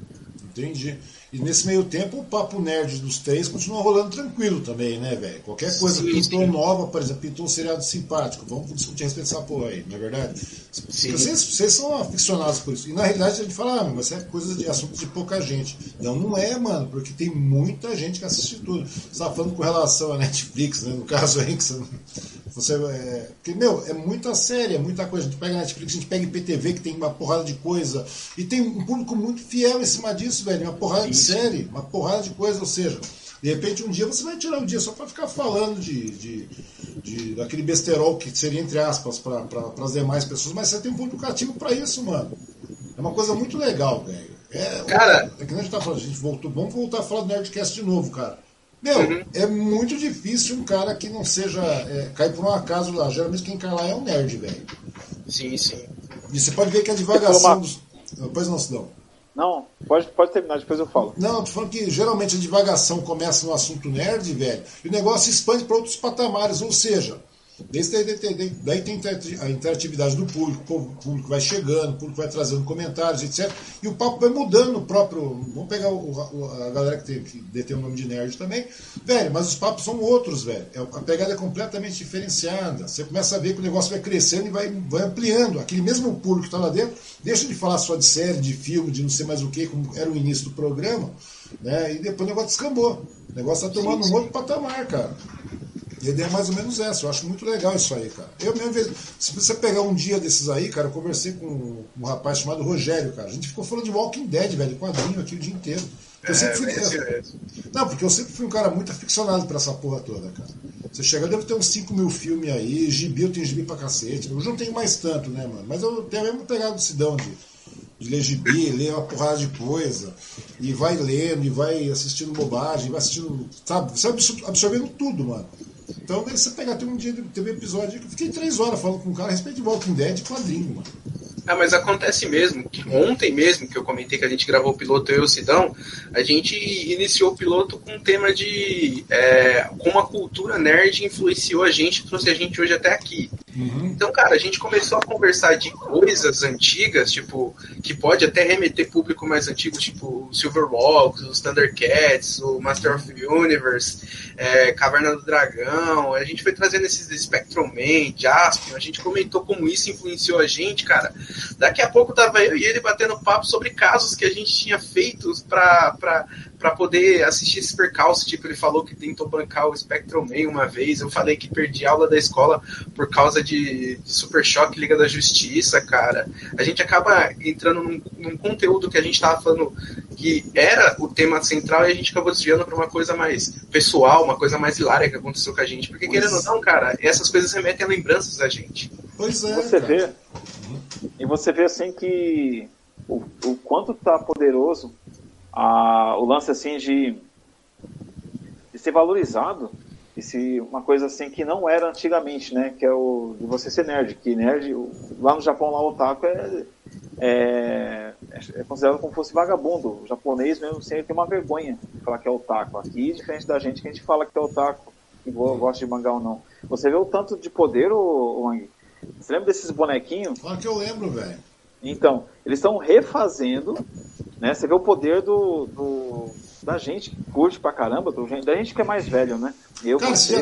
Entendi. E nesse meio tempo, o papo nerd dos três continua rolando tranquilo também, né, velho? Qualquer coisa sim, pintou sim. nova, por exemplo, pintou um seriado simpático, vamos discutir a respeito dessa porra aí, não é verdade? Vocês, vocês, são aficionados por isso. E na realidade a gente fala, ah, mas é coisa de assunto de pouca gente. Não, não é, mano, porque tem muita gente que assiste tudo. Você tá falando com relação à Netflix, né? No caso aí, que você você, é, porque, meu, é muita série, é muita coisa. A gente pega Netflix, a gente pega IPTV, que tem uma porrada de coisa. E tem um público muito fiel em cima disso, velho. Uma porrada de série, uma porrada de coisa. Ou seja, De repente, um dia você vai tirar um dia só para ficar falando de, de, de, daquele besterol que seria, entre aspas, para as demais pessoas, mas você tem um público cativo para isso, mano. É uma coisa muito legal, velho. É, Cara- é que nem a gente tá falando, a gente voltou, vamos voltar a falar do Nerdcast de novo, cara. Meu, Uhum. é muito difícil um cara que não seja. É, cair por um acaso lá. Geralmente quem cai lá é um nerd, velho. Sim, sim. E você pode ver que a divagação dos. Pois não, Sidão. Não, pode, pode terminar, depois eu falo. Não, tô falando que geralmente a divagação começa no assunto nerd, velho, e o negócio expande para outros patamares, ou seja, Daí, daí, daí, tem a interatividade do público, o público vai chegando, o público vai trazendo comentários, etc. E o papo vai mudando no próprio. Vamos pegar o, a galera que, tem, que detém o nome de nerd também. Velho, mas os papos são outros, velho. A pegada é completamente diferenciada. Você começa a ver que o negócio vai crescendo e vai, vai ampliando. Aquele mesmo público que está lá dentro, deixa de falar só de série, de filme, de não sei mais o que, como era o início do programa, né? E depois o negócio descambou. O negócio está tomando um outro patamar, cara. E a ideia é mais ou menos essa. Eu acho muito legal isso aí, cara. Eu mesmo, se você pegar um dia desses aí, cara, eu conversei com um rapaz chamado Rogério, cara. A gente ficou falando de Walking Dead, velho, quadrinho aqui o dia inteiro. É, eu sempre fui, eu, não, porque eu sempre fui um cara muito aficionado por essa porra toda, cara. Você chega, deve ter uns 5 mil filmes aí, gibi, eu tenho gibi pra cacete. Hoje não tenho mais tanto, né, mano? Mas eu tenho a mesma pegada do Sidão de, de ler gibi, ler uma porrada de coisa, e vai lendo, e vai assistindo bobagem, vai assistindo, sabe? Você absorvendo tudo, mano. Então, você pegar, tem um dia, teve um episódio que eu fiquei três horas falando com um cara a respeito de Walking Dead quadrinho, mano. Ah, mas acontece mesmo, que ontem mesmo que eu comentei que a gente gravou o piloto eu e o Sidão, a gente iniciou o piloto com um tema de é, como a cultura nerd influenciou a gente, trouxe a gente hoje até aqui. Uhum. Então, cara, a gente começou a conversar de coisas antigas, tipo, que pode até remeter público mais antigo, tipo Silverwalks, os Thundercats, o Master of the Universe, é, Caverna do Dragão, a gente foi trazendo esses Spectrum Man, Jaspion, a gente comentou como isso influenciou a gente, cara. Daqui a pouco tava eu e ele batendo papo sobre casos que a gente tinha feito para para poder assistir esse percalço. Tipo, ele falou que tentou bancar o Spectrum Man uma vez. Eu falei que perdi aula da escola por causa de, de Super Choque Liga da Justiça, cara. A gente acaba entrando num, num conteúdo que a gente tava falando que era o tema central e a gente acabou desviando para uma coisa mais pessoal, uma coisa mais hilária que aconteceu com a gente. Porque, pois querendo ou não, cara, essas coisas remetem a lembranças da gente. Pois é. Você cara. vê. E você vê assim que o, o quanto tá poderoso a, o lance assim de, de ser valorizado e se uma coisa assim que não era antigamente, né? Que é o de você ser nerd, que nerd lá no Japão lá o otaku é, é, é considerado como se fosse vagabundo. O japonês mesmo sem assim, tem uma vergonha de falar que é otaku. Aqui, diferente da gente, que a gente fala que é otaku, que gosta de mangá ou não. Você vê o tanto de poder, o Wang? Você lembra desses bonequinhos? Claro que eu lembro, velho. Então, eles estão refazendo, né? Você vê o poder do, do, da gente que curte pra caramba, do, da gente que é mais velho, né? Eu cara, você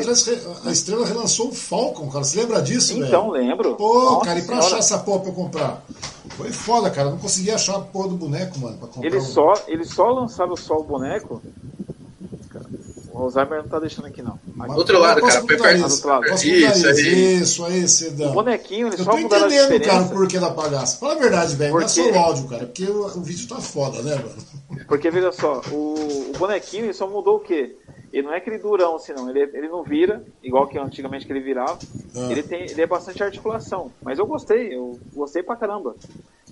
a Estrela relançou o Falcon, cara. Você lembra disso, velho? Então, lembro. Pô, Nossa cara, e pra senhora. achar essa porra pra eu comprar? Foi foda, cara. Eu não consegui achar a porra do boneco, mano, pra comprar. Eles, um... só, eles só lançaram só o boneco. O Alzheimer não tá deixando aqui, não. Aqui. Outro lado, cara. Isso, isso, lado. isso, aí. isso aí, Cedão. O bonequinho, ele Eu só tô mudaram a entendendo, diferença. cara, por que ela pagasse. Fala a verdade, velho. Não é Porque- só o áudio, cara. Porque o, o vídeo tá foda, né, mano? *laughs* Porque, veja só, o, o bonequinho ele só mudou o quê? Ele não é aquele durão assim, não. Ele, ele não vira, igual que antigamente que ele virava. Ah. Ele, tem, ele é bastante articulação. Mas eu gostei, eu gostei pra caramba.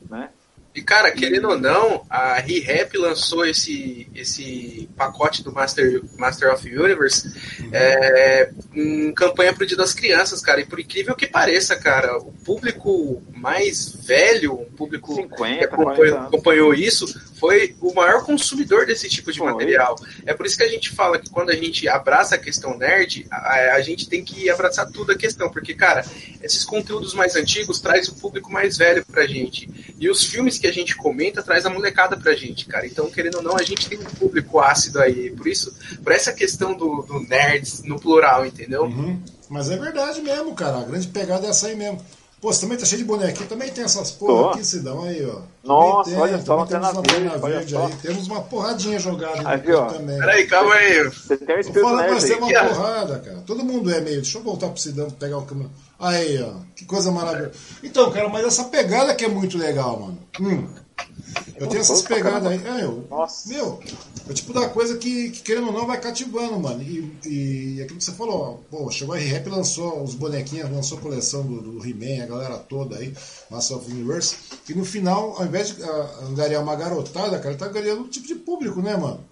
Né? E, cara, querendo ou não, a ReHap lançou esse, esse pacote do Master, Master of Universe é, em campanha pro Dia das Crianças, cara. E por incrível que pareça, cara, o público mais velho, o público 50, que acompanhou, 40 anos. acompanhou isso, foi o maior consumidor desse tipo de Foi. material. É por isso que a gente fala que quando a gente abraça a questão nerd, a, a gente tem que abraçar tudo a questão, porque, cara, esses conteúdos mais antigos traz o público mais velho pra gente. E os filmes que a gente comenta traz a molecada pra gente, cara. Então, querendo ou não, a gente tem um público ácido aí. Por isso, por essa questão do, do nerds no plural, entendeu? Uhum. Mas é verdade mesmo, cara. A grande pegada é essa aí mesmo. Pô, você também tá cheio de bonequinho. Também tem essas porra Tô. aqui, Cidão, aí, ó. Nossa, Também olha só, temos uma olha verde só. aí. Temos uma porradinha jogada aqui ó. também. Peraí, calma aí. Você tem um Vou espírito falar pra nerd você aí. uma porrada, cara. Todo mundo é meio. Deixa eu voltar pro Sidão pegar o câmera. Aí, ó. Que coisa maravilhosa. Então, cara, mas essa pegada que é muito legal, mano. Hum. Eu tenho essas pegadas aí. É, eu, Nossa. meu, é o tipo da coisa que, que, querendo ou não, vai cativando, mano. E, e aquilo que você falou, ó, pô, chegou a R-Rap lançou os bonequinhos, lançou a coleção do, do He-Man, a galera toda aí, Master of the Universe. E no final, ao invés de ah, angariar uma garotada, cara, ele tá ganhando um tipo de público, né, mano?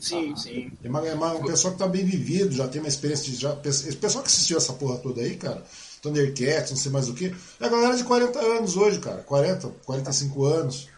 Sim, sim. É uma, é uma, um pessoal que tá bem vivido, já tem uma experiência de. Já, esse pessoal que assistiu essa porra toda aí, cara, Thundercats, não sei mais o que, é a galera de 40 anos hoje, cara. 40, 45 anos.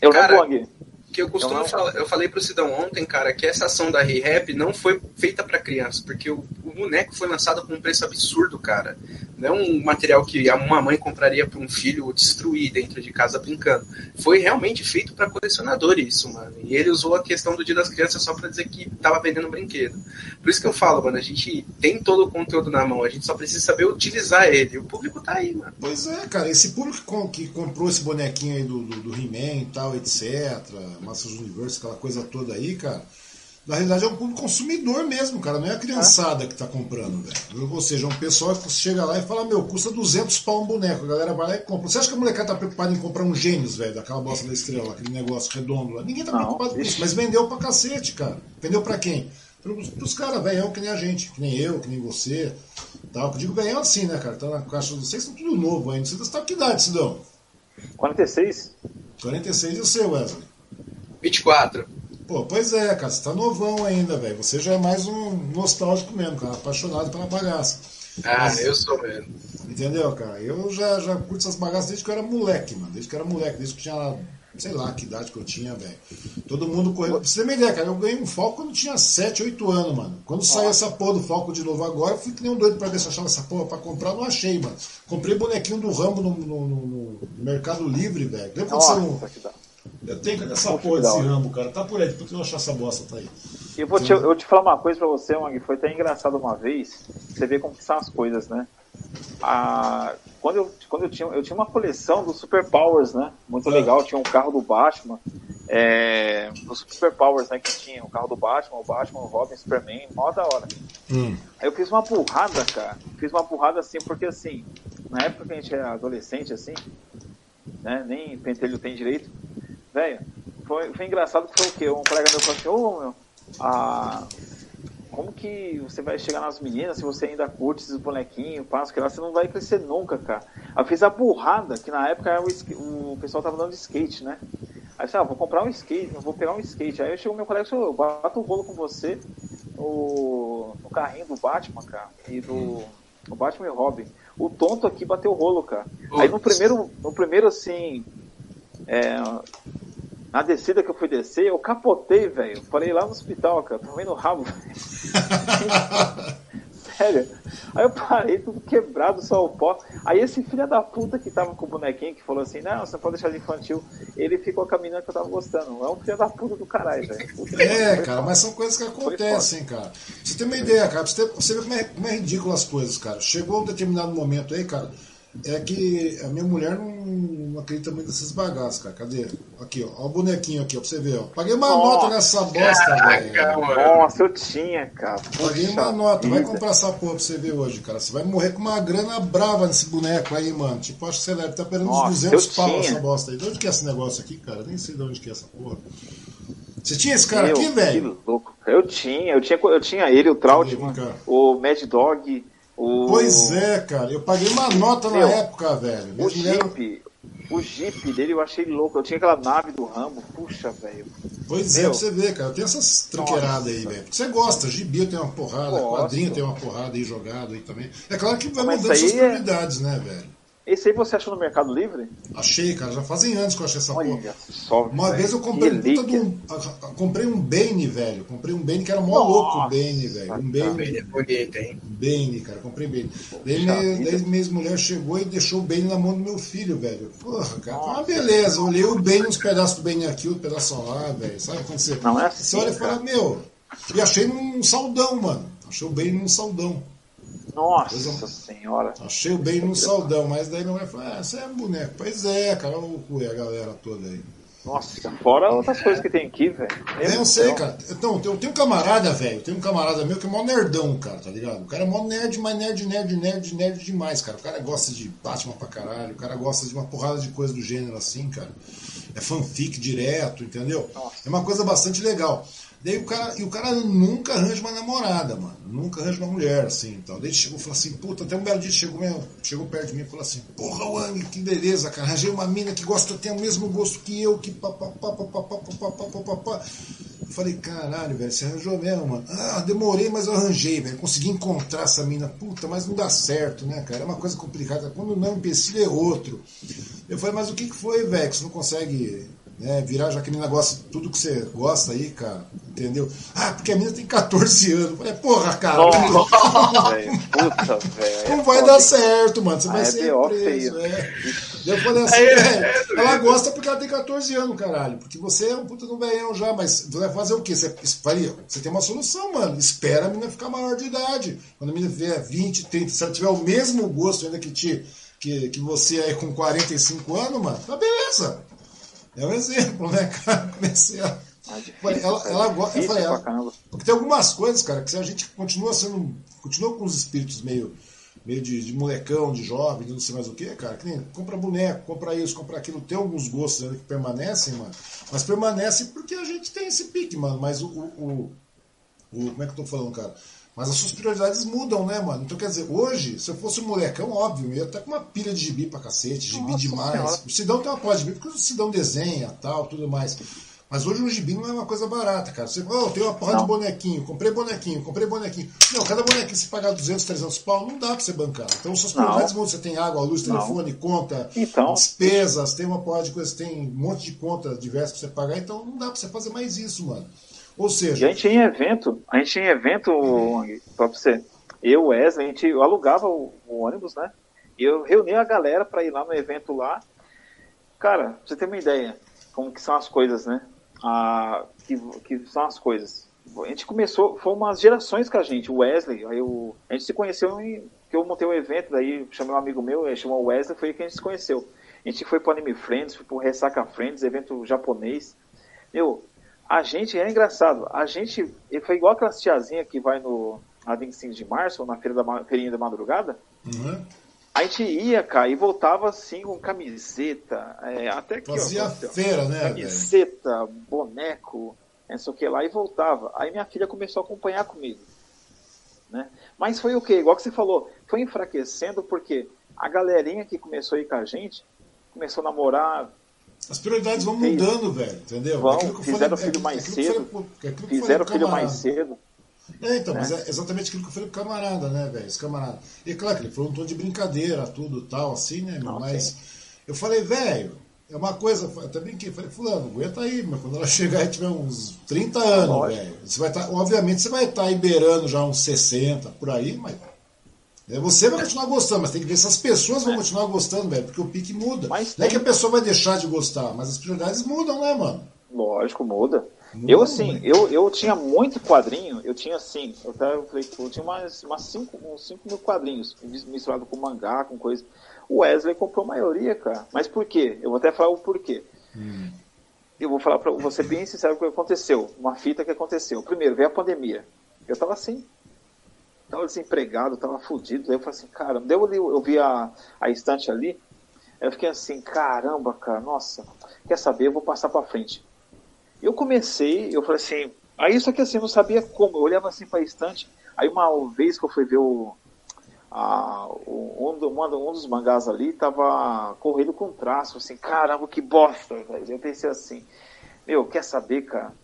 Eu cara, não blog. Que eu costumo Eu não- falar, eu falei pro Sidão ontem, cara, que essa ação da Re-Rap não foi feita pra criança, porque o, o boneco foi lançado com um preço absurdo, cara. Não é um material que a- uma mãe compraria pra um filho destruir dentro de casa brincando. Foi realmente feito pra colecionador isso, mano. E ele usou a questão do Dia das Crianças só pra dizer que tava vendendo brinquedo. Por isso que eu falo, mano, a gente tem todo o conteúdo na mão, a gente só precisa saber utilizar ele. O público tá aí, mano. Pois é, cara, esse público que comprou esse bonequinho aí do, do, do He-Man e tal, etc., Masters Universe, aquela coisa toda aí, cara, na realidade é um público consumidor mesmo, cara, não é a criançada que tá comprando, velho. Ou seja, é um pessoal que chega lá e fala, meu, custa 200 pau um boneco, a galera vai lá e compra. Você acha que a molecada tá preocupada em comprar um Gênios, velho, daquela bosta da estrela, aquele negócio redondo lá? Ninguém tá Não, preocupado com isso, mas vendeu pra cacete, cara. Vendeu pra quem? Pros, pros caras, velhão, que nem a gente, que nem eu, que nem você. Tal. Eu digo velhão assim, né, cara? Tá na caixa dos vocês, estão tudo novo ainda. Você tá com que idade, Sidão? 46? 46 e o seu, Wesley? 24. Pô, pois é, cara, você tá novão ainda, velho. Você já é mais um nostálgico mesmo, cara, apaixonado pela bagaça. Ah, Mas- eu sou mesmo. Entendeu, cara? Eu já, já curto essas bagaças desde que eu era moleque, mano. Desde que eu era moleque, desde que eu tinha, sei lá, que idade que eu tinha, velho. Todo mundo correndo. Pra você ter uma ideia, cara, eu ganhei um Falco quando tinha 7, 8 anos, mano. Quando saiu essa porra do Falco de novo agora, eu fui que nem um doido pra ver se eu achava essa porra pra comprar, não achei, mano. Comprei bonequinho do Rambo no, no- no- no Mercado Livre, velho. Lembra quando você não. Que. Eu tenho cadê essa porra que desse hora. Rambo, cara? Tá por aí, por que eu não achar essa bosta, tá aí? Eu vou te, eu vou te falar uma coisa pra você, Mag. Foi até engraçado uma vez. Você vê como que são as coisas, né? Ah, quando eu, quando eu, tinha, eu tinha uma coleção dos Super Powers, né? Muito legal. Tinha um carro do Batman. É, dos Super Powers, né? Que tinha o carro do Batman, o Batman, o Robin, o Superman. Mó da hora. Hum. Aí eu fiz uma burrada, cara. Fiz uma burrada assim, porque assim, na época que a gente era adolescente, assim, né? Nem pentelho tem direito. Velho, foi, foi engraçado que foi o quê? Um colega meu falou assim, ô meu, ah, como que você vai chegar nas meninas se você ainda curte esses bonequinhos, passa que lá, você não vai crescer nunca, cara. Aí fiz a burrada, que na época era o, o pessoal tava dando skate, né? Aí eu ah, vou comprar um skate, vou pegar um skate. Aí chegou meu colega e falou, eu bato um rolo com você no, no carrinho do Batman, cara, e do o Batman e o Robin. O tonto aqui bateu o rolo, cara. Aí no primeiro, no primeiro assim, é, na descida que eu fui descer, eu capotei, velho. Parei lá no hospital, cara. Tomei no rabo. *laughs* Sério. Aí eu parei tudo quebrado, só o pó. Aí esse filho da puta que tava com o bonequinho, que falou assim, não, você não pode deixar de infantil, ele ficou caminhando que eu tava gostando. É um filho da puta do caralho, velho. É, cara, mas são coisas que acontecem, cara. Você tem uma ideia, cara, você, você vê como é, como é ridículo as coisas, cara. Chegou um determinado momento aí, cara, é que a minha mulher não, não acredita muito nessas bagaças, cara. Cadê? Aqui, ó, ó o bonequinho aqui, ó, pra você ver, ó. Paguei uma Nossa. nota nessa bosta, velho. Nossa, eu tinha, cara. Paguei Puxa uma nota, vai vida. comprar essa porra pra você ver hoje, cara. Você vai morrer com uma grana brava nesse boneco aí, mano. Tipo, acho que você deve tá perdendo uns Nossa, 200 eu pau essa bosta aí. De onde que é esse negócio aqui, cara? Nem sei de onde que é essa porra. Você tinha esse cara Meu, aqui, velho? Que louco. Eu tinha, eu tinha, eu tinha ele, o cá. o Mad Dog, o. Pois é, cara. Eu paguei uma nota na época, velho. O Jeep. O Jeep dele eu achei louco. Eu tinha aquela nave do Rambo. Puxa, velho. Pois é, Meu. pra você ver, cara. Eu tenho essas tranqueiradas aí, velho. Porque você gosta, gibi tem uma porrada, Gosto. quadrinho tem uma porrada aí jogado aí também. É claro que vai Mas mudando suas é- prioridades, né, velho? Esse aí você achou no Mercado Livre? Achei, cara. Já fazem anos que eu achei essa porra. Olha só. Uma velho, vez eu comprei que um puta de relíquia. um. a- a- Comprei um Bane, velho. Comprei um Bane que era mó Nossa, louco o Bane, velho. Um Ele Bane. é bonito, hein? Bane, cara, comprei Bane. Daí, daí minha ex-mulher chegou e deixou o Bane na mão do meu filho, velho. Porra, cara, uma Nossa. beleza. Eu olhei o Bane, uns pedaços do Bane aqui, outro pedaço lá, velho. Sabe quando você. Não é Você assim, olha e fala, meu. E achei num saldão, mano. Achei o Bane num saldão. Nossa senhora. Achei o Bane num saldão. Mas daí minha mulher falou, ah, você é boneco. Pois é, cara, é a galera toda aí. Nossa, fora outras coisas que tem aqui, velho. Eu não sei, céu. cara. Então, eu tenho um camarada, velho. Tem um camarada meu que é mó nerdão, cara, tá ligado? O cara é mó nerd, mas nerd, nerd, nerd, nerd demais, cara. O cara gosta de Batman pra caralho. O cara gosta de uma porrada de coisa do gênero assim, cara. é fanfic direto, entendeu? É uma coisa bastante legal. Daí o cara, e o cara nunca arranja uma namorada, mano. Nunca arranja uma mulher, assim, então. Daí ele chegou e falou assim, puta, até um belo dia chegou, chegou perto de mim e falou assim, porra, Wang, que beleza, cara. Arranjei uma mina que gosta, tem o mesmo gosto que eu, que papapá, papapá, papapá, papapá. Eu falei, caralho, velho, você arranjou mesmo, mano. Ah, demorei, mas eu arranjei, velho. Consegui encontrar essa mina. Puta, mas não dá certo, né, cara? É uma coisa complicada. Quando não é um empecilho, é outro. Eu falei, mas o que, que foi, velho, que você não consegue né, virar já aquele negócio, tudo que você gosta aí, cara, entendeu? Ah, porque a menina tem 14 anos. Eu falei, porra, cara. Nossa, *laughs* véio, puta, velho. Não vai dar certo, mano. Você vai é ser preso. É. Eu falei assim, É, é, ela gosta porque ela tem 14 anos, caralho. Porque você é um puta no velhão já, mas você vai fazer o quê? Você, você tem uma solução, mano. Espera a menina ficar maior de idade. Quando a menina tiver 20, 30, se ela tiver o mesmo gosto ainda que, te, que, que você aí com 45 anos, mano, tá beleza. É um exemplo, né, cara? *laughs* Comecei a. Falei, ela, ela gosta. Eu falei, ela, porque tem algumas coisas, cara, que se a gente continua sendo. Continua com os espíritos meio, meio de, de molecão, de jovem, de não sei mais o que, cara. Que nem compra boneco, compra isso, compra aquilo. Tem alguns gostos ainda que permanecem, mano. Mas permanece porque a gente tem esse pique, mano. Mas o. o, o, o como é que eu tô falando, cara? Mas as suas prioridades mudam, né, mano? Então, quer dizer, hoje, se eu fosse um molecão, óbvio, eu ia estar com uma pilha de gibi pra cacete, gibi Nossa demais. Senhora. O Sidão tem uma pós de gibi, porque o Sidão desenha tal, tudo mais. Mas hoje um gibi não é uma coisa barata, cara. Você, oh, tem uma porra de Não. bonequinho, comprei bonequinho, comprei bonequinho. Não, cada bonequinho se pagar 200, 300 pau, não dá pra você bancar. Então, suas Não. prioridades mudam. Você tem água, luz, Não. telefone, conta, Então. despesas, tem uma porra de coisa, tem um monte de contas diversas pra você pagar, então não dá pra você fazer mais isso, mano. Ou E seja, a gente em evento, a gente em evento, só pra você. Eu, Wesley, a gente alugava o, o ônibus, né? E eu reunia a galera pra ir lá no evento lá. Cara, pra você ter uma ideia, como que são as coisas, né? Ah, que, que são as coisas. A gente começou, foi umas gerações com a gente, o Wesley, aí o, a gente se conheceu em, que eu montei um evento, daí chamei um amigo meu, ele chamou Wesley, foi aí que a gente se conheceu. A gente foi pro Anime Friends, foi pro Ressaca Friends, evento japonês. Meu, a gente é engraçado. A gente foi igual aquelas tiazinha que vai no na 25 de março, ou na feira da, feirinha da madrugada. uhum, A gente ia, cara, e voltava assim com camiseta, é, até aqui, fazia ó. ó, feira, né? Camiseta, boneco, não sei o que lá, e voltava. Aí minha filha começou a acompanhar comigo. Né? Mas foi o quê? Igual que você falou, foi enfraquecendo porque a galerinha que começou a ir com a gente começou a namorar, As prioridades vão mudando, velho, entendeu? Vão, Aquilo que eu fizeram falei- filho mais que eu cedo, falei fizeram falei pro filho mais cedo. É, então, né? mas é exatamente aquilo que eu falei pro camarada, né, velho? Esse camarada. E é claro que ele falou um tom de brincadeira, tudo tal, assim, né, meu? Mas eu falei, velho, é uma coisa, até brinquei, falei, fulano, aguenta aí, mas quando ela chegar e tiver uns 30 anos, velho, você vai estar, obviamente você vai estar aí beirando já uns 60, por aí, mas. É, Você vai continuar gostando, mas tem que ver se as pessoas vão continuar gostando, velho, porque o pique muda. Mas Não é que a pessoa vai deixar de gostar, mas as prioridades mudam, né, mano? Lógico, muda. Muda eu assim, eu, eu tinha muito quadrinho, eu tinha assim, eu, até, eu, falei, eu tinha umas, umas cinco, uns 5 mil quadrinhos, mis- misturado com mangá, com coisa. O Wesley comprou a maioria, cara. Mas por quê? Eu vou até falar o porquê. Eu vou falar pra você bem sincero o que aconteceu. Uma fita que aconteceu. Primeiro, veio a pandemia. Eu tava assim, tava desempregado, tava fudido. Daí eu falei assim, caramba. Daí eu, li- eu vi a, a estante ali, aí eu fiquei assim, caramba, cara, nossa, quer saber, eu vou passar pra frente. Eu comecei, eu falei assim, aí só que assim, eu não sabia como, eu olhava assim pra estante, aí uma vez que eu fui ver o, a, o- um, um dos mangás ali, tava correndo com traço, assim, caramba, que bosta. Eu pensei assim, meu, quer saber, cara?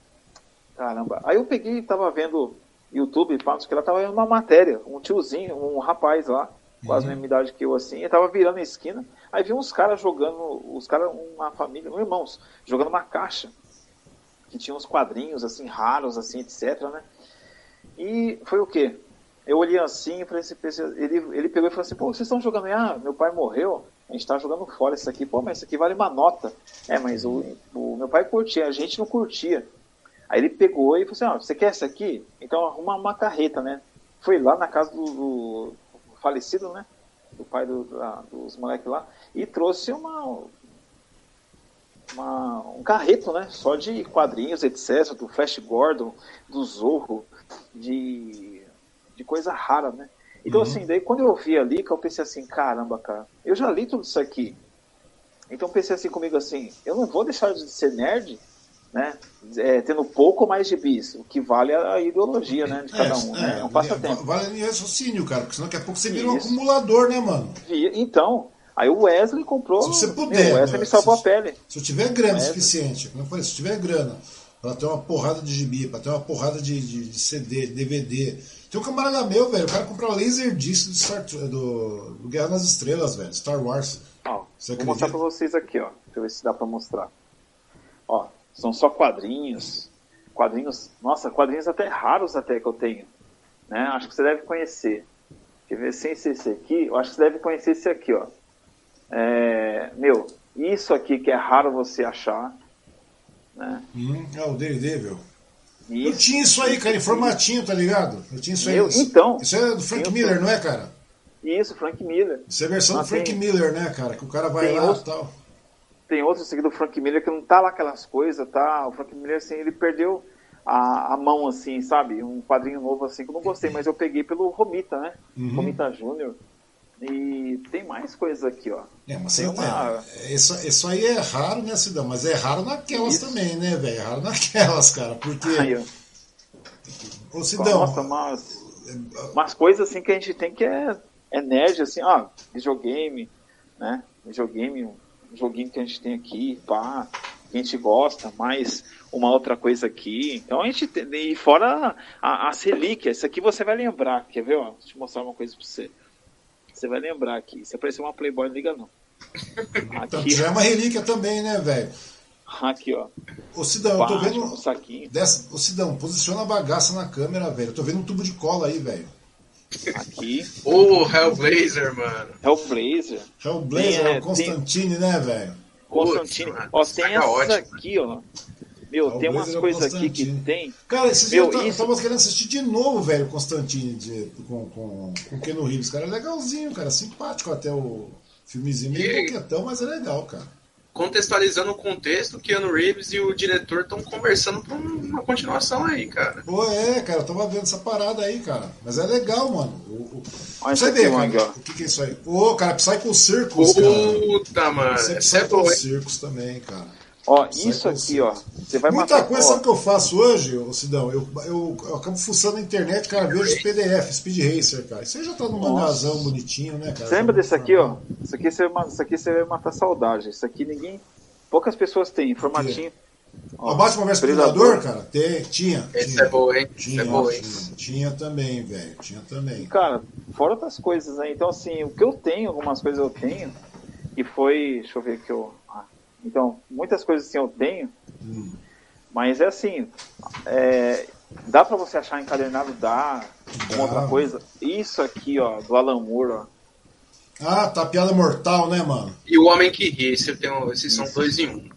Caramba. Aí eu peguei tava vendo YouTube, fatos que ela tava vendo uma matéria, um tiozinho, um rapaz lá, quase a mesma idade que eu assim, e tava virando a esquina, aí vi uns caras jogando, os caras, uma família, uns irmãos, jogando uma caixa, que tinha uns quadrinhos assim, raros, assim, etc, né? E foi o quê? Eu olhei assim, falei assim, ele, ele pegou e falou assim, pô, vocês estão jogando aí? Ah, meu pai morreu, a gente tá jogando fora isso aqui, pô, mas isso aqui vale uma nota. É, mas o, o meu pai curtia, a gente não curtia. Aí ele pegou e falou assim, ah, você quer essa aqui? Então arruma uma carreta, né? Foi lá na casa do, do falecido, né? Do pai do- da- dos moleques lá, e trouxe uma, uma- um carreto, né? Só de quadrinhos, etc., do Flash Gordon, do Zorro, de, de coisa rara, né? Então, assim, daí quando eu vi ali, que eu pensei assim, caramba, cara, eu já li tudo isso aqui. Então pensei assim comigo assim, eu não vou deixar de ser nerd, né? É, tendo pouco mais de bis. O que vale é a ideologia, né? De cada um. É, né? é um passatempo. Vale raciocínio, cara, porque senão daqui a pouco você vira um acumulador, né, mano? Então, aí o Wesley comprou. Se você puder. o Wesley né? me salvou se, a pele. Se eu tiver grana suficiente, como eu falei, se eu tiver grana pra ter uma porrada de gibi, pra ter uma porrada de, de, de CD, DVD. Tem um camarada meu, velho, o cara comprou laser disc do, Star, do, do Guerra nas Estrelas, velho, Star Wars. Ó, vou mostrar pra vocês aqui, ó. Deixa eu ver se dá pra mostrar. Ó, são só quadrinhos. Quadrinhos, nossa, quadrinhos até raros até que eu tenho. Né? Acho que você deve conhecer. Quer ver, sem ser esse aqui, eu acho que você deve conhecer esse aqui, ó. É, meu, isso aqui que é raro você achar. Né? Hum, é o Daredevil. Isso, eu tinha isso aí, cara, em formatinho, tá ligado? Eu tinha isso aí. Então. Isso é do Frank Miller, não é, cara? Isso, Frank Miller. Isso é a versão Mas do Frank tem... Miller, né, cara? Que o cara vai tem lá e tal. Tem outro aqui do Frank Miller que não tá lá aquelas coisas, tá? O Frank Miller, assim, ele perdeu a, a mão, assim, sabe? Um quadrinho novo, assim, que eu não gostei, mas eu peguei pelo Romita, né? Uhum. Romita Júnior. E tem mais coisas aqui, ó. É, mas tem uma... é, isso, isso aí é raro, né, Cidão? Mas é raro naquelas isso. também, né, velho? É raro naquelas, cara. Porque. Aí, Ô, Cidão. Nossa, mas. Umas coisas assim que a gente tem que é, é nerd, assim, ó, videogame, né? Videogame, joguinho que a gente tem aqui, pá, que a gente gosta, mais uma outra coisa aqui. Então a gente tem. E fora a, as relíquias, isso aqui você vai lembrar, quer ver, ó? Deixa eu mostrar uma coisa pra você. Você vai lembrar aqui. Se aparecer uma Playboy, não liga não. Aqui, já é uma relíquia também, né, velho? Aqui, ó. Ô Sidão, eu tô vendo. Um saquinho. Dessa... Ô Sidão, posiciona a bagaça na câmera, velho. Eu tô vendo um tubo de cola aí, velho. Aqui. Ô, oh, Hellblazer, mano. Hellblazer. Hellblazer, tem, é o Constantine, tem... né, velho? Constantine. Ó, tem essa ótimo. aqui, ó. Meu, tem umas coisas aqui que tem. Cara, esses Meu, dias eu isso... tava querendo assistir de novo, velho, Constantine de, com, com, com Keno Reeves. Cara, é legalzinho, cara, simpático até o filmezinho. Meio coquetão, mas é legal, cara. Contextualizando o contexto, Keanu Reeves e o diretor estão conversando pra uma continuação aí, cara. Pô, é, cara, eu tava vendo essa parada aí, cara. Mas é legal, mano. O, o... Você vê, cara, o que, que é isso aí? Ô, cara, Psycho Circus, cara. Puta, mano. Você é Psycho Circus também, cara. Ó, isso aqui, ó. Você vai Muita matar, coisa, ó. sabe o que eu faço hoje, ô Sidão? Eu, eu, eu acabo fuçando na internet, cara, vejo os PDF, Speed Racer, cara. Isso aí já tá num mangazão bonitinho, né, cara? Você lembra desse aqui, ó? Isso aqui, você, isso aqui você vai matar saudade. Isso aqui ninguém. Poucas pessoas têm, formatinho. Ó, o Batman vs Predador, cara, tem, tinha. Esse tinha, é bom, hein? Tinha, é bom, hein? Tinha, tinha também, velho. Tinha também. Cara, fora outras coisas, né? Então, assim, o que eu tenho, algumas coisas eu tenho, e foi. Deixa eu ver que eu. Então, muitas coisas assim eu tenho, hum. mas é assim, é, dá para você achar encadernado, dá, uma outra coisa. Isso aqui, ó, do Alan Moore, ó. Ah, tá piada mortal, né, mano? E o Homem que Ri, esse tem, esses são dois em um.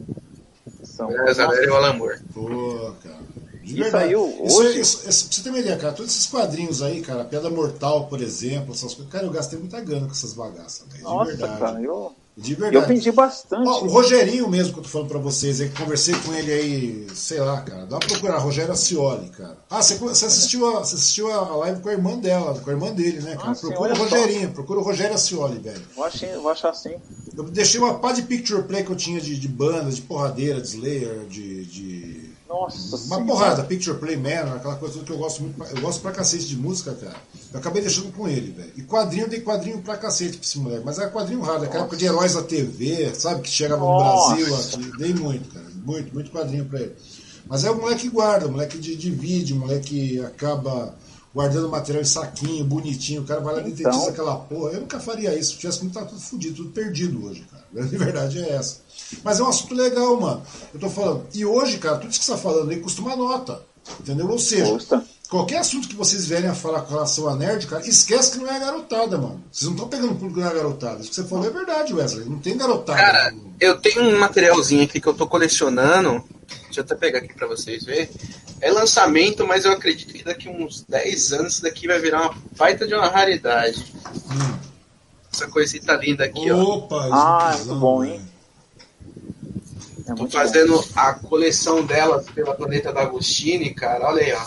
São... É, e o Alan Moore. Pô, cara. De isso aí, hoje... Isso, isso, isso, pra você ter uma ideia, cara, todos esses quadrinhos aí, cara, Piada Mortal, por exemplo, essas coisas, cara, eu gastei muita grana com essas bagaças, velho, de Nossa, verdade. cara, eu... De verdade. Eu aprendi bastante. Ó, o Rogerinho mesmo que eu tô falando pra vocês, aí, que conversei com ele aí, sei lá, cara. Dá uma procurar, Rogério Acioli, cara. Ah, você, você, assistiu, a, você assistiu a live com a irmã dela, com a irmã dele, né, cara? Procura o Rogerinho, só. procura o Rogério Acioli, velho. Vou achar, vou achar sim. Eu deixei uma pá de picture play que eu tinha de, de bandas, de porradeira, de Slayer, de. de... Nossa Uma senhora. porrada, Picture Play Man, aquela coisa que eu gosto muito. Eu gosto pra cacete de música, cara. Eu acabei deixando com ele, velho. E quadrinho, eu dei quadrinho pra cacete pra esse moleque. Mas era quadrinho raro, aquela época de heróis da TV, sabe? Que chegava no Brasil aqui. Dei muito, cara. Muito, muito quadrinho pra ele. Mas é o moleque que guarda, o moleque de, divide, o moleque acaba guardando material em saquinho, bonitinho. O cara vai lá e então... aquela porra. Eu nunca faria isso. Se tivesse muito, tá tudo fodido, tudo perdido hoje, cara. A *laughs* verdade é essa. Mas é um assunto legal, mano. Eu tô falando. E hoje, cara, tudo isso que você tá falando aí custa uma nota. Entendeu? Ou seja, Custa. qualquer assunto que vocês vierem a falar com relação a nerd, cara, esquece que não é a garotada, mano. Vocês não estão pegando público da garotada. Isso que você falou é verdade, Wesley. Não tem garotada. Cara, eu tenho um materialzinho aqui que eu tô colecionando. Deixa eu até pegar aqui pra vocês verem. É lançamento, mas eu acredito que daqui uns 10 anos isso daqui vai virar uma baita de uma raridade. Hum. Essa coisita linda aqui, Opa, ó. Ah, é muito bom, hein? É Tô fazendo bom. a coleção delas pela Planeta da Agostini, cara. Olha aí, ó.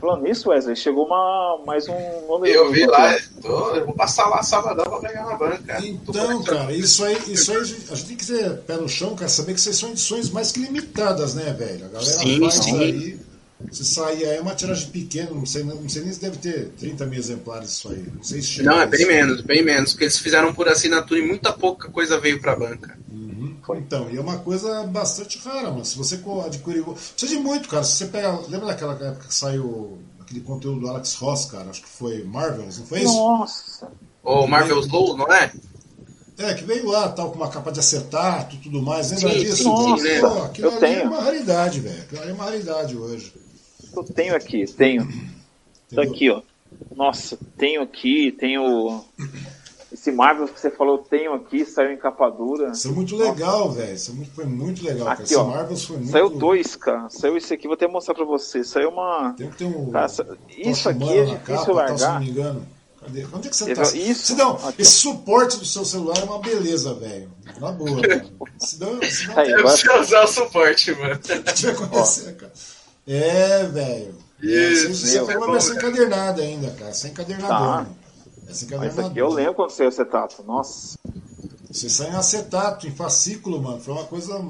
Falando nisso, Wesley, chegou uma, mais um nome. Eu vi lá, tô, eu vou passar lá sabadão pra pegar na banca. Então, cara, isso aí, isso aí a gente tem que ter pé no chão, cara, saber que vocês são edições mais que limitadas, né, velho? A galera Sim, faz sim. aí. Se sair aí é uma tiragem pequena, não sei, não sei nem se deve ter 30 mil exemplares isso aí. Não sei se chega Não, é bem isso. menos, bem menos, porque eles fizeram por assinatura e muita pouca coisa veio pra banca. Uhum. Então, e é uma coisa bastante rara, mano. Se você adquirir. Precisa de muito, cara. Se você pega. Lembra daquela época que saiu aquele conteúdo do Alex Ross, cara? Acho que foi Marvels, não foi isso? Nossa. O Marvel's Low, não é? É, que veio lá, tal, com uma capa de acetato e tudo mais. Lembra Sim, disso? sim, lembro. Pô, aquilo Eu ali é tenho. uma raridade, velho. Aquilo ali é uma raridade hoje. Eu tenho aqui, tenho. Tá Entendeu? aqui, ó. Nossa, tenho aqui, tenho. Esse Marvel que você falou, tenho aqui, saiu em capa dura. Isso é muito legal, velho. Isso é muito- foi muito legal, cara. Aqui, Esse ó. Marvels foi muito. Saiu dois, cara. Saiu esse aqui, vou até mostrar pra você. Saiu uma. Tem que ter um. Cara, isso aqui é difícil capa, tal, se largar. não me engano. Cadê? Onde é que você tá? Isso. Sidão, Aqui, esse suporte do seu celular é uma beleza, velho. Na boa, cara. Sidão, *laughs* Sidão Aí, Eu preciso usar o suporte, mano. Vai conhecer, cara. É, velho. Isso, é é uma bom, versão cara. encadernada ainda, cara. Sem encadernador. Tá. né? É sem Mas encadernador. Esse aqui eu lembro quando saiu o acetato. Nossa. Você sai em acetato, em fascículo, mano. Foi uma coisa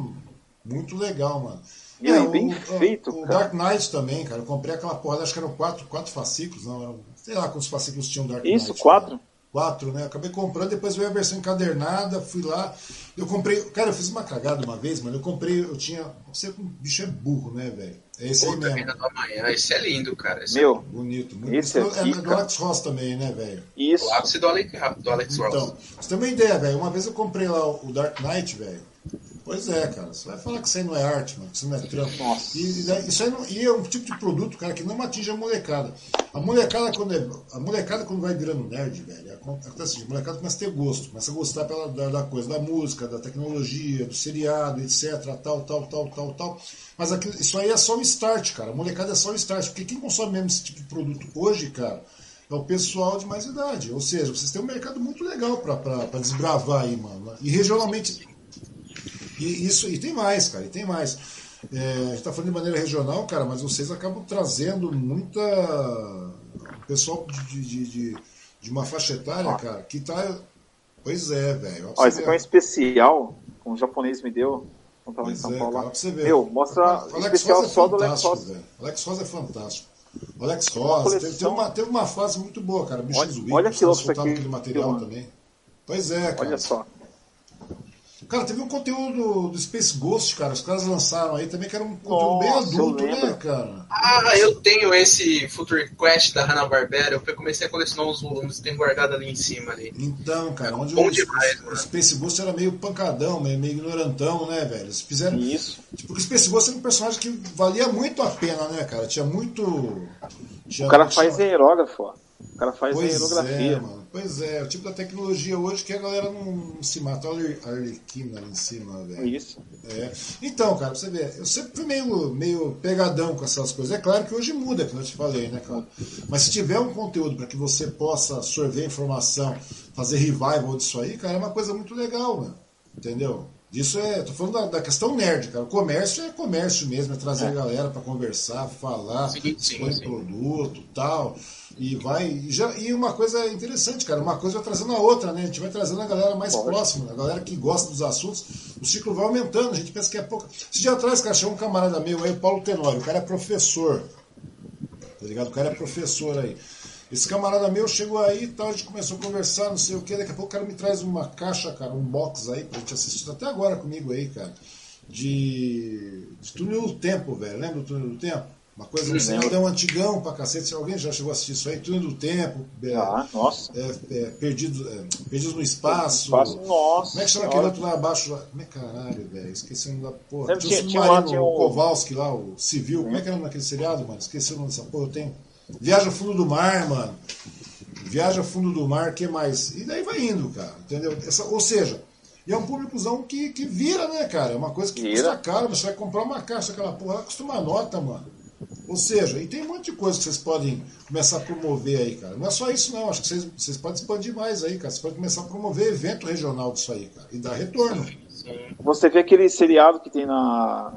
muito legal, mano. E o- bem o, feito, O cara. Dark Knight também, cara. Eu comprei aquela porra, acho que eram quatro, quatro fascículos, não. Eram, sei lá quantos fascículos tinham Dark Knight. Isso, cara. Quatro? Né? Eu acabei comprando, depois veio a versão encadernada, fui lá. Eu comprei. Cara, eu fiz uma cagada uma vez, mano. Eu comprei, eu tinha. Você, o bicho é burro, né, velho? É esse aí Puta mesmo. vida do amanhã, esse é lindo, cara. Esse Meu, Bonito, muito Esse É aqui, do. Alex Ross também, né, velho? isso. é o ápice do Alex, do Alex Ross. Então, você tem uma ideia, velho. Uma vez eu comprei lá o Dark Knight, velho. Pois é, cara. Você vai falar que isso aí não é arte, mano, que isso não é trampo. Nossa. E, isso aí não- e é um tipo de produto, cara, que não atinge a molecada. A molecada, quando, é, a molecada, quando vai virando nerd, velho, acontece assim, a molecada começa a ter gosto, começa a gostar pela, da, da coisa, da música, da tecnologia, do seriado, etc, tal, tal, tal, tal, tal. Mas aquilo, isso aí é só o start, cara. A molecada é só o start. Porque quem consome mesmo esse tipo de produto hoje, cara, é o pessoal de mais idade. Ou seja, vocês têm um mercado muito legal pra desbravar aí, mano. E regionalmente. E, isso, e tem mais, cara, e tem mais. É, a gente tá falando de maneira regional, cara, mas vocês acabam trazendo muita. Pessoal de, de, de, de uma faixa etária, cara, que tá. Pois é, velho. Ó, esse aqui é um especial que um japonês me deu. Quando tava em São é, Paulo cara, pra você ver. Meu, mostra O Alex especial é só do Alex velho. O Alex Ross é fantástico. O Alex Ross teve, teve uma, teve uma fase muito boa, cara. Bichos Olha- olha que louco isso aqui, aquele material também. Pois é, cara. Olha só. Cara, teve um conteúdo do Space Ghost, cara. Os caras lançaram aí também, que era um conteúdo bem Nossa, eu adulto, né, cara? Ah, eu tenho esse Future Quest da Hanna-Barbera. Eu comecei a colecionar os volumes, tem guardado ali em cima ali. Então, cara, onde Bom o, demais, o mano. Space Ghost era meio pancadão, meio, meio ignorantão, né, velho? Eles fizeram. Isso. Tipo, porque o Space Ghost era um personagem que valia muito a pena, né, cara? Tinha muito. Tinha, O cara tinha- faz aerógrafo, ó. O cara faz Pois aerografia. é, mano. Pois é, o tipo da tecnologia hoje que a galera não, se mata. Olha a Arlequina ali em cima, velho. Isso. É. Então, cara, pra você ver, eu sempre fui meio, meio pegadão com essas coisas. É claro que hoje muda, como eu te falei, né, cara? Mas se tiver um conteúdo para que você possa sorver informação, fazer revival disso aí, cara, é uma coisa muito legal, mano. Entendeu? Isso é. Tô falando da, da questão nerd, cara. O comércio é comércio mesmo, é trazer a galera para conversar, falar, Sim, sim, expor sim. produto tal. E vai. E, já, e uma coisa interessante, cara, uma coisa vai trazendo a outra, né? A gente vai trazendo a galera mais próxima, a galera que gosta dos assuntos, o ciclo vai aumentando, a gente pensa que é pouco. Esse dia atrás, cara, chegou um camarada meu aí, o Paulo Tenório, o cara é professor. Tá ligado? O cara é professor aí. Esse camarada meu chegou aí e tal, a gente começou a conversar, não sei o que, daqui a pouco o cara me traz uma caixa, cara, um box aí pra gente assistir, tá até agora comigo aí, cara. De, de túnel do tempo, velho. Lembra do túnel do tempo? Uma coisa, um seriadão antigão pra cacete. Se alguém já chegou a assistir isso aí, túnel do tempo, é, Ah, nossa. é, é, perdidos, é, perdidos no espaço. Espaço, nossa. Como é que chama aquele outro lá abaixo? lá? Como é caralho, velho? Esqueci o nome da porra. Tinha tinha- tinha submarino, lá, tinha o Kowalski lá, o civil. Como é que era o nome daquele seriado, mano? Esqueci o nome dessa porra. Eu tenho. Viaja ao fundo do mar, mano. Viaja ao fundo do mar, que mais? E daí vai indo, cara. Entendeu? Essa, ou seja, e é um públicozão que, que vira, né, cara? É uma coisa que Vira. custa caro. Você vai comprar uma caixa daquela porra, ela custa uma nota, mano. Ou seja, e tem um monte de coisa que vocês podem começar a promover aí, cara. Não é só isso, não. Acho que vocês, vocês podem expandir mais aí, cara. Vocês podem começar a promover evento regional disso aí, cara. E dar retorno. Você vê aquele seriado que tem na.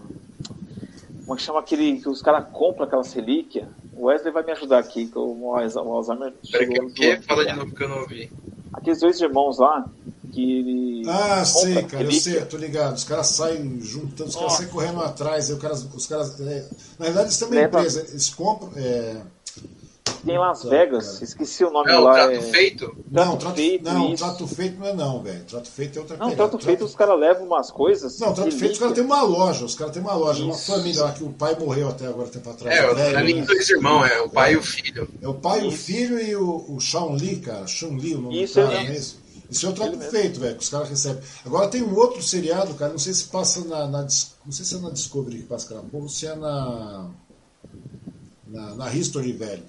Como é que chama aquele. que os caras compram aquelas relíquias? O Wesley vai me ajudar aqui, que o Alzheimer. Peraí, que, que? Fala de novo que eu não ouvi. Aqueles dois irmãos lá, que. Ah, sei, cara, eu sei, eu tô ligado. Os caras saem juntando, os caras saem correndo atrás, aí os caras. Os caras é... Na verdade, eles também empresa, eles compram. É tem em Las Vegas, cara. esqueci o nome é, lá. O trato é... feito? Não, trato feito. Não, isso. trato feito não é não, velho. Trato feito é outra coisa. Não, trato, trato feito os caras levam umas coisas. Não, trato feito os caras têm uma loja. Os caras têm uma loja, isso. uma família lá que o pai morreu até agora tempo atrás. É, velho, ali né? dois irmãos, é o pai e o filho. É o pai, isso. o filho e o, o Shawn Lee, cara. Shawn Lee, o nome isso do cara, é isso. Isso é o trato feito, velho, que os caras recebem. Agora tem um outro seriado, cara, não sei se passa na. na não sei se é na Discovery que passa porra, ou se é na. Na, na History, velho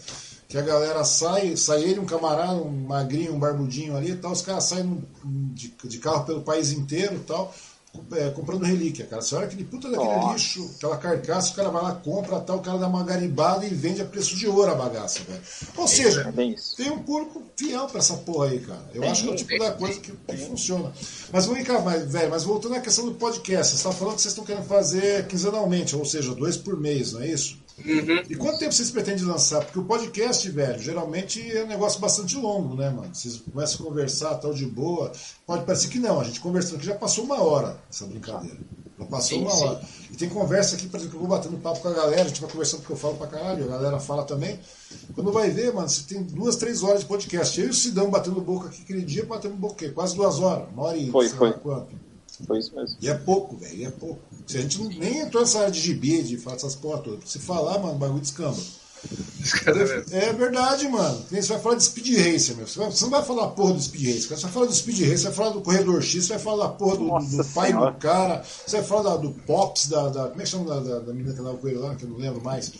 que a galera sai, sai ele, um camarada, um magrinho, um barbudinho ali e tal, os caras saem de, de, carro pelo país inteiro e tal, comprando relíquia, cara. Você olha aquele puta daquele Nossa. lixo, aquela carcaça, o cara vai lá, compra tal, o cara dá uma garibada e vende a preço de ouro a bagaça, velho. Ou seja, é tem um público fiel pra essa porra aí, cara. Eu acho que é o tipo da coisa que, que funciona. Mas vamos cá, mas, velho, mas voltando à questão do podcast, você tá falando que vocês estão querendo fazer quinzenalmente, ou seja, dois por mês, não é isso? Uhum. E quanto tempo vocês pretendem lançar? Porque o podcast, velho, geralmente é um negócio bastante longo, né, mano? Vocês começam a conversar tal de boa. Pode parecer que não, a gente conversando aqui já passou uma hora essa brincadeira. Já passou sim, uma sim. hora. E tem conversa aqui, por exemplo, que eu vou batendo papo com a galera, a gente vai conversando porque eu falo pra caralho, a galera fala também. Quando vai ver, mano, você tem duas, três horas de podcast. Eu e o Sidão batendo boca aqui aquele dia, batendo boca, quase duas horas, uma hora e foi, foi. quanto. Foi isso mesmo. E é pouco, velho, é pouco. Se a gente não, nem entrou nessa área de gibi, de falar essas porra todas. Se falar, mano, o bagulho descamba. É verdade, mano. Você vai falar de Speed Racer, meu. Você, não vai falar porra do Speed Racer. Você vai falar do Speed Racer, você vai falar do Corredor X, você vai falar porra do, do, do pai do cara, você vai falar da, do Pops, da, da. Como é que chama da, da, da menina que andava com ele lá, que eu não lembro mais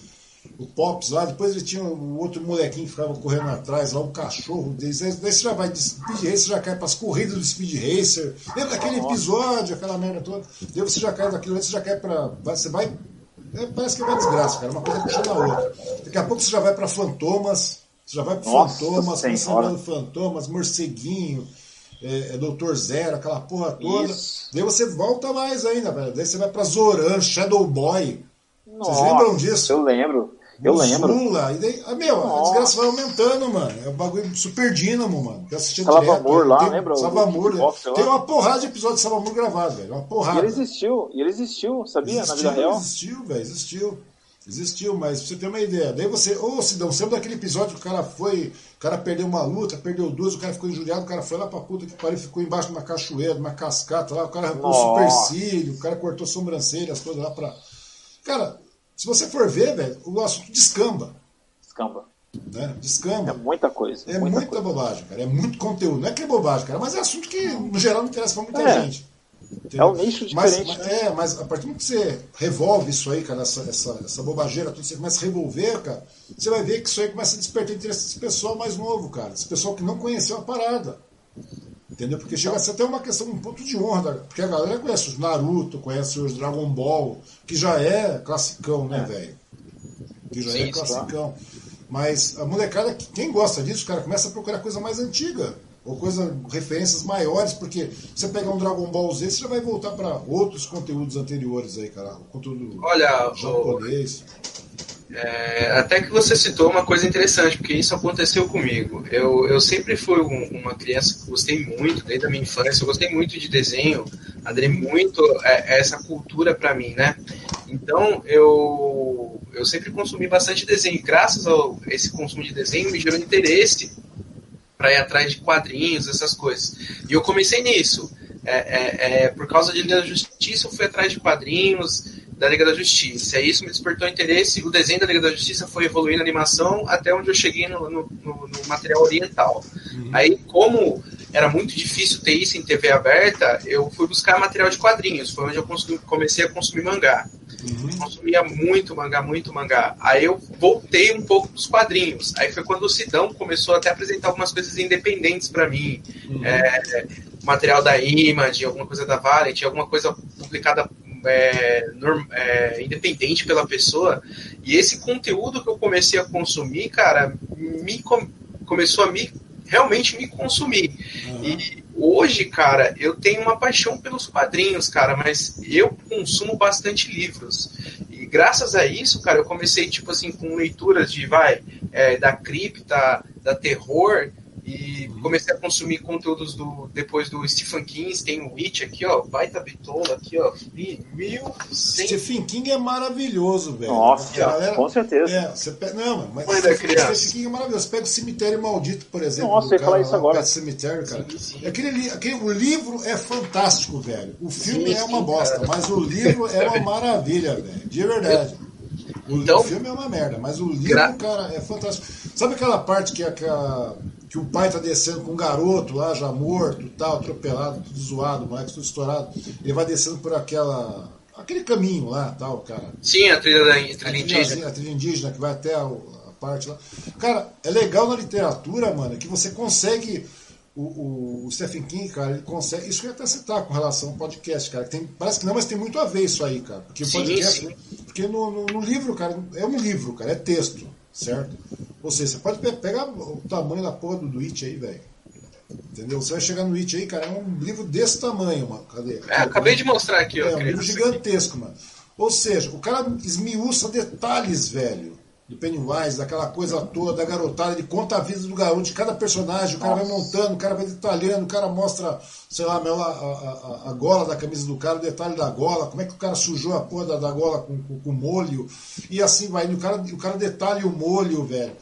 o Pops lá, depois ele tinha o outro molequinho que ficava correndo atrás, lá o cachorro deles. Daí você já vai de Speed Racer, já cai para as corridas do Speed Racer. Lembra daquele episódio, aquela merda toda? Daí você já cai daquilo, você já cai para. Você vai. É, parece que é uma desgraça, cara. Uma coisa puxando a outra. Daqui a pouco você já vai para Fantomas. Você já vai para Fantomas, começando Fantomas, Morceguinho. É, é Doutor Zero, aquela porra toda. Isso. Daí você volta mais ainda, velho. Daí você vai pra Zoran, Shadow Boy. Nossa, Vocês lembram disso? Eu lembro. Eu lembro. Zula, e daí, ah, meu, Nossa. a desgraça vai aumentando, mano. É um bagulho super dínamo, mano. Eu assisti Salvamor lá, lembra? Salvamor. Tem uma porrada de episódio de Salvamor gravado, velho. Uma porrada. E ele existiu, e ele existiu, sabia? Existiu, na vida real? Existiu, velho, existiu. Existiu, mas pra você ter uma ideia. Daí você, ô oh, você lembra daquele episódio que o cara foi, o cara perdeu uma luta, perdeu duas, o cara ficou injuriado, o cara foi lá pra puta que pariu, ficou embaixo de uma cachoeira, de uma cascata lá, o cara arrancou o supercílio, o cara cortou sobrancelhas todas lá pra. Cara, se você for ver, velho, o assunto descamba. Descamba. Né? Descamba. É muita coisa. É muita, muita bobagem, cara. É muito conteúdo. Não é que é bobagem, cara, mas é assunto que, no geral, não interessa pra muita é. gente. Entendeu? É um nicho diferente. Mas, é, mas a partir do momento que você revolve isso aí, cara, essa, essa, essa bobageira, tudo, você começa a revolver, cara, você vai ver que isso aí começa a despertar interesse desse pessoal mais novo, cara. Desse pessoal que não conheceu a parada. Entendeu? Porque chega a ser até uma questão, um ponto de honra, porque a galera conhece os Naruto, conhece os Dragon Ball, que já é classicão, né, é. velho? Que já Sim, é classicão. Mas a molecada, quem gosta disso, cara, começa a procurar coisa mais antiga. Ou coisa, referências maiores, porque você pegar um Dragon Ball Z, você já vai voltar para outros conteúdos anteriores aí, cara. O conteúdo Olha, japonês. O... É, até que você citou uma coisa interessante, porque isso aconteceu comigo. Eu, eu sempre fui um, uma criança que gostei muito, desde a minha infância, eu gostei muito de desenho, aderi muito a essa cultura para mim, né? Então, eu, eu sempre consumi bastante desenho. Graças a esse consumo de desenho, me gerou interesse para ir atrás de quadrinhos, essas coisas. E eu comecei nisso. É, é, é, por causa de Liga da Justiça, eu fui atrás de quadrinhos, da Liga da Justiça. E isso me despertou interesse. O desenho da Liga da Justiça foi evoluindo a animação até onde eu cheguei no, no, no, no material oriental. Uhum. Aí, como era muito difícil ter isso em TV aberta, eu fui buscar material de quadrinhos. Foi onde eu comecei a consumir mangá. Uhum. Consumia muito mangá, muito mangá. Aí eu voltei um pouco dos quadrinhos. Aí foi quando o Sidão começou até a apresentar algumas coisas independentes para mim. Uhum. É, material da Image, alguma coisa da Valent, alguma coisa publicada é, é, independente pela pessoa. E esse conteúdo que eu comecei a consumir, cara, me com, começou a me realmente me consumir. Uhum. E hoje, cara, eu tenho uma paixão pelos quadrinhos, cara, mas eu consumo bastante livros. E graças a isso, cara, eu comecei, tipo assim, com leituras de, vai, é, da cripta, da terror, e comecei a consumir conteúdos do depois do Stephen King, tem o Witch aqui, ó, baita bitola aqui, ó, mil Stephen King é maravilhoso, velho. Nossa, galera, com certeza. É, você pega, não, mas da criança. Stephen King é maravilhoso. Você pega o Cemitério Maldito, por exemplo. Nossa, eu ia falar isso agora. Cemitério, cara. Sim, sim. Aquele, aquele, o livro é fantástico, velho. O filme Sim, é uma bosta, cara. mas o livro é uma maravilha, velho. De verdade. O, Então- o filme é uma merda, mas o livro, Gra- cara, é fantástico. Sabe aquela parte que, aquela, que o pai tá descendo com um garoto lá, já morto, tal, atropelado, tudo zoado, o moleque tudo estourado. Ele vai descendo por aquela. aquele caminho lá, tal, cara. Sim, a trilha da a A trilha trilha, indígena. a trilha indígena que vai até a, a parte lá. Cara, é legal na literatura, mano, que você consegue. O, o- o Stephen King, cara, ele consegue. Isso que eu ia até citar com relação ao podcast, cara. que Tem, parece que não, mas tem muito a ver isso aí, cara. Porque Sim, podcast. sim. Porque no, no- no livro, cara, é um livro, cara, é texto, certo? Ou seja, você pode pe- pegar o tamanho da porra do, do It aí, velho. Entendeu? Você vai chegar no It aí, cara, é um livro desse tamanho, mano. Cadê? É, acabei de mostrar aqui, ó. É um livro gigantesco, mano. Ou seja, o cara esmiuça detalhes, velho. Do Pennywise, daquela coisa toda, da garotada, ele conta a vida do garoto, de cada personagem, o cara vai montando, o cara vai detalhando, o cara mostra, sei lá, meu, a, a- a- gola da camisa do cara, o detalhe da gola, como é que o cara sujou a porra da, da gola com, com, com molho, e assim vai, e o cara, o cara detalha o molho, velho.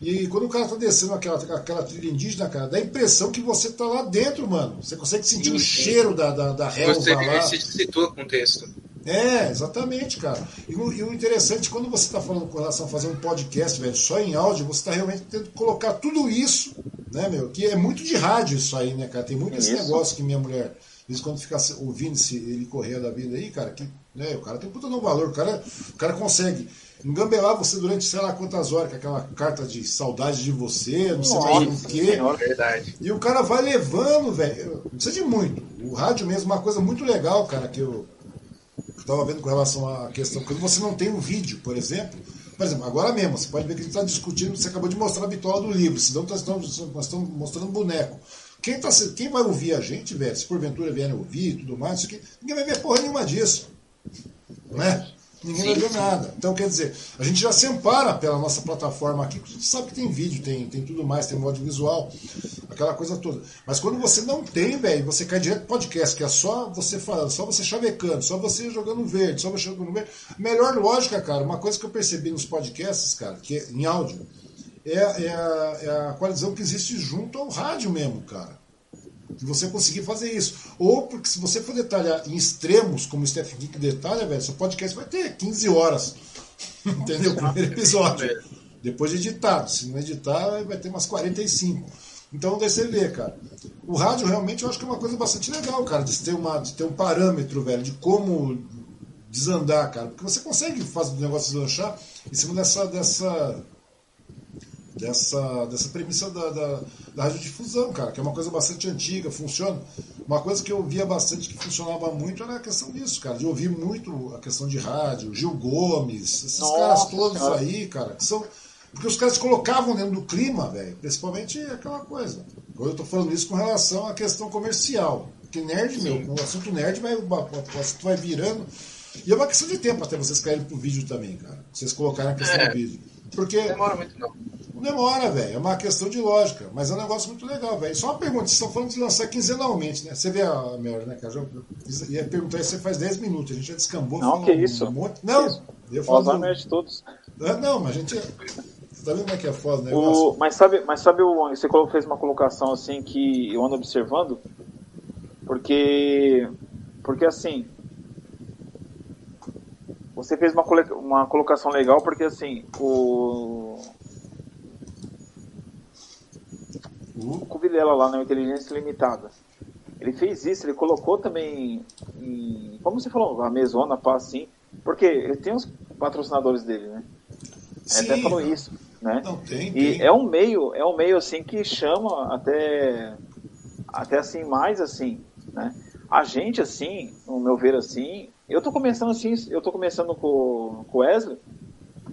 E quando o cara tá descendo aquela, aquela trilha indígena, cara, dá a impressão que você tá lá dentro, mano. Você consegue sentir Sim, o sim. cheiro da, da, da relva Você lá. se situa com o texto. É, exatamente, cara. E, o- e o interessante, quando você está falando com relação a fazer um podcast, velho, só em áudio, você está realmente tendo que colocar tudo isso, né, meu? Que é muito de rádio isso aí, né, cara? Tem muito esse Isso. negócio que minha mulher, às vezes quando fica ouvindo esse, ele correr da vida aí, cara, que, né, o cara tem puta no valor, o cara, o cara consegue engambelar você durante sei lá quantas horas, com aquela carta de saudade de você, não sei mais o Nossa quê. Senhora. Verdade. E o cara vai levando, velho. Não precisa de muito. O rádio mesmo é uma coisa muito legal, cara, que eu estava vendo com relação à questão. Quando você não tem um vídeo, por exemplo. Por exemplo, agora mesmo, você pode ver que a gente está discutindo, você acabou de mostrar a bitola do livro, senão nós estamos, nós estamos mostrando boneco. Quem, tá, quem vai ouvir a gente, velho, se porventura vierem ouvir e tudo mais, isso aqui, ninguém vai ver porra nenhuma disso. Né? Ninguém vai ver nada. Então, quer dizer, a gente já se ampara pela nossa plataforma aqui, porque gente sabe que tem vídeo, tem, tem tudo mais, tem modo visual, aquela coisa toda. Mas quando você não tem, velho, você cai direto pro podcast, que é só você falando, só você chavecando, só você jogando verde, só você jogando verde. Melhor lógica, cara, uma coisa que eu percebi nos podcasts, cara, que é, em áudio, é, é, a, é a coalizão que existe junto ao rádio mesmo, cara de você conseguir fazer isso. Ou porque se você for detalhar em extremos, como o Stephen King detalha, velho, seu podcast vai ter 15 horas. *laughs* Entendeu? O primeiro episódio. Depois de editado. Se não editar, vai ter umas 45. Então daí você vê, cara. O rádio realmente eu acho que é uma coisa bastante legal, cara, de ter, uma, de ter um parâmetro, velho, de como desandar, cara. Porque você consegue fazer o negócio deslanchar em cima dessa. dessa dessa, dessa premissa da, da, da radiodifusão, cara, que é uma coisa bastante antiga, funciona. Uma coisa que eu via bastante que funcionava muito era a questão disso, cara, de ouvir muito a questão de rádio, Gil Gomes, esses Nossa caras todos Senhora. aí, cara, que são. Porque os caras colocavam dentro do clima, velho, principalmente aquela coisa. Agora eu tô falando isso com relação à questão comercial. Que nerd, meu, o assunto nerd vai, o assunto vai virando. E é uma questão de tempo até vocês caírem pro vídeo também, cara. Vocês colocarem a questão É. do vídeo. Porque demora muito, não. Não demora, velho. É uma questão de lógica. Mas é um negócio muito legal, velho. Só uma pergunta: vocês estão falando de lançar quinzenalmente, né? Você vê a Mary, né, cara? Fiz- ia perguntar isso, você faz 10 minutos. A gente já descambou. Não, que isso. Um monte... Não, Isso. eu falo. de todos. Ah, Não, mas a gente. Você tá vendo como é que é foda o negócio? Mas sabe, mas sabe o, você fez uma colocação assim que eu ando observando, porque, porque assim, você fez uma, cole- uma colocação legal porque assim, o, o Cuvilela lá na Inteligência Limitada, ele fez isso, ele colocou também, em, como você falou, a mesona, pá, assim, porque ele tem os patrocinadores dele, né? Ele até falou isso, né? Não, tem, E tem. é um meio, é um meio assim que chama até até assim mais assim, né? A gente assim, no meu ver assim, eu tô começando assim, eu tô começando com, com o Wesley,